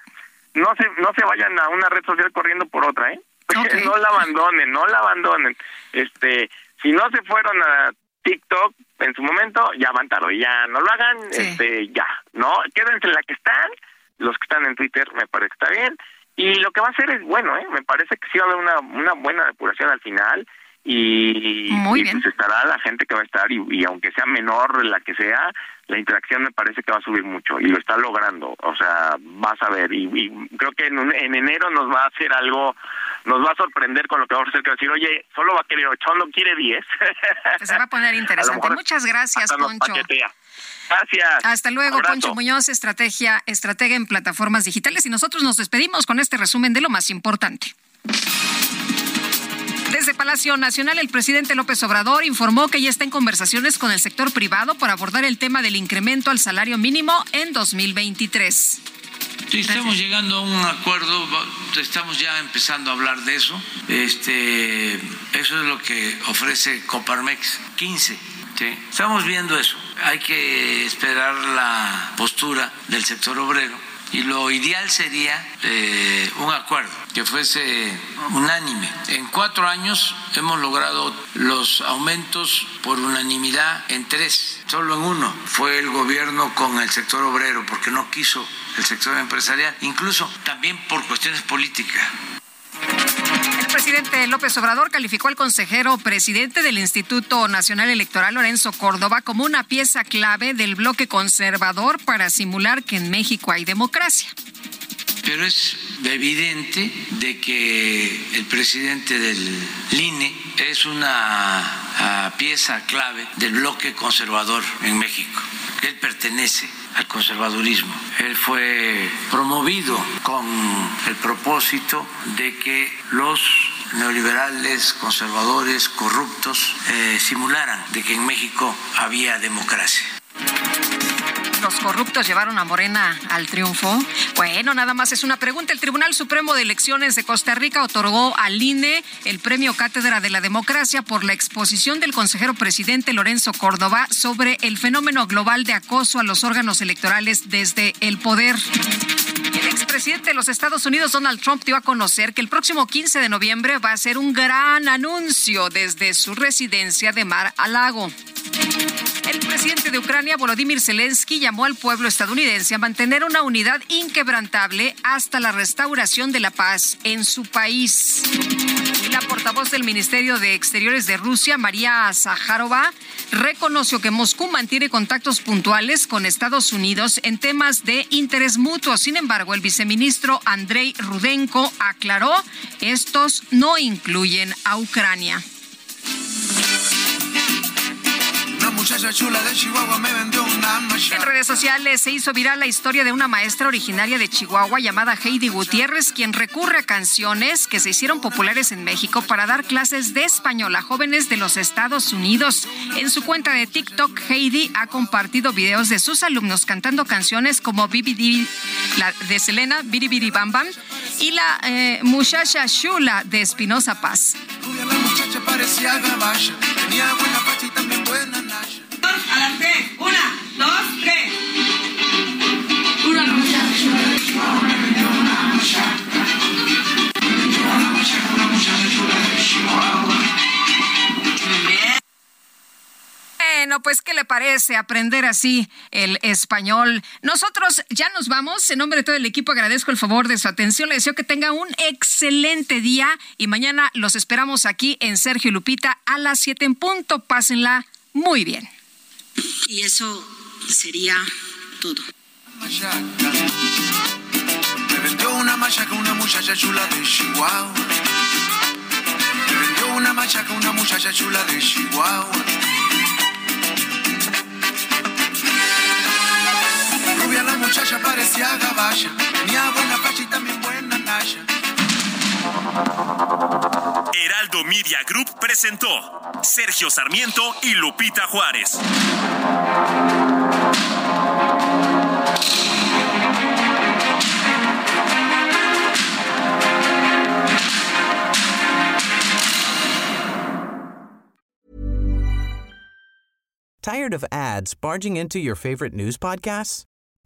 No se no se vayan a una red social corriendo por otra eh no la abandonen no la abandonen. Este si no se fueron a TikTok en su momento ya van tarde ya no lo hagan este ya no quédense en la que están los que están en Twitter me parece que está bien y lo que va a hacer es bueno eh me parece que sí va a haber una una buena depuración al final y, Muy y, bien. pues estará la gente que va a estar y, y aunque sea menor la que sea la interacción me parece que va a subir mucho y lo está logrando o sea vas a ver y, y creo que en, un- en enero nos va a hacer algo nos va a sorprender con lo que vamos a hacer que va a decir oye solo va a querer 8 no quiere 10 Pues se va a poner interesante. Muchas gracias, Poncho. gracias Hasta luego, Abrazo. Poncho Muñoz, estrategia, estratega en plataformas digitales. Y nosotros nos despedimos con este resumen de lo más importante. Desde Palacio Nacional, el presidente López Obrador informó que ya está en conversaciones con el sector privado para abordar el tema del incremento al salario mínimo en 2023. Sí, estamos llegando a un acuerdo, estamos ya empezando a hablar de eso. Este, eso es lo que ofrece Coparmex, 15. ¿sí? Estamos viendo eso. Hay que esperar la postura del sector obrero y lo ideal sería eh, un acuerdo que fuese unánime. En cuatro años hemos logrado los aumentos por unanimidad en tres, solo en uno fue el gobierno con el sector obrero porque no quiso el sector empresarial, incluso también por cuestiones políticas. El presidente López Obrador calificó al consejero presidente del Instituto Nacional Electoral, Lorenzo Córdoba, como una pieza clave del bloque conservador para simular que en México hay democracia. Pero es evidente de que el presidente del INE es una ah, pieza clave del bloque conservador en México. Él pertenece al conservadurismo. Él fue promovido con el propósito de que los neoliberales, conservadores, corruptos, eh, simularan de que en México había democracia. Los corruptos llevaron a Morena al triunfo. Bueno, nada más es una pregunta. El Tribunal Supremo de Elecciones de Costa Rica otorgó al INE el premio Cátedra de la Democracia por la exposición del consejero presidente Lorenzo Córdoba sobre el fenómeno global de acoso a los órganos electorales desde el poder. El expresidente de los Estados Unidos, Donald Trump, dio a conocer que el próximo 15 de noviembre va a ser un gran anuncio desde su residencia de Mar a Lago. El presidente de Ucrania, Volodymyr Zelensky, llamó al pueblo estadounidense a mantener una unidad inquebrantable hasta la restauración de la paz en su país. La portavoz del Ministerio de Exteriores de Rusia, María Zaharova, reconoció que Moscú mantiene contactos puntuales con Estados Unidos en temas de interés mutuo. Sin embargo, el viceministro Andrei Rudenko aclaró, estos no incluyen a Ucrania. Muchacha chula de Chihuahua me vendió una macha. En redes sociales se hizo viral la historia de una maestra originaria de Chihuahua llamada Heidi Gutiérrez, quien recurre a canciones que se hicieron populares en México para dar clases de español a jóvenes de los Estados Unidos. En su cuenta de TikTok, Heidi ha compartido videos de sus alumnos cantando canciones como Bibidi, la de Selena, Biri Biri Bam Bam, y la eh, Muchacha Shula de Espinosa Paz. La muchacha parecía gabacha. Tenía buena y también buena. Adelante. Una, dos, tres. Una. Bueno, pues, ¿qué le parece aprender así el español? Nosotros ya nos vamos. En nombre de todo el equipo agradezco el favor de su atención. Le deseo que tenga un excelente día y mañana los esperamos aquí en Sergio Lupita a las 7 en punto. Pásenla muy bien. Y eso sería todo. Me vendió una machaca una muchacha chula de Chihuahua. Me vendió una machaca una muchacha chula de Chihuahua. Rubia la muchacha parecía gabacha. Tenía buena facha y también buena nasha. Heraldo Media Group presentó Sergio Sarmiento y Lupita Juárez. Tired of ads barging into your favorite news podcasts?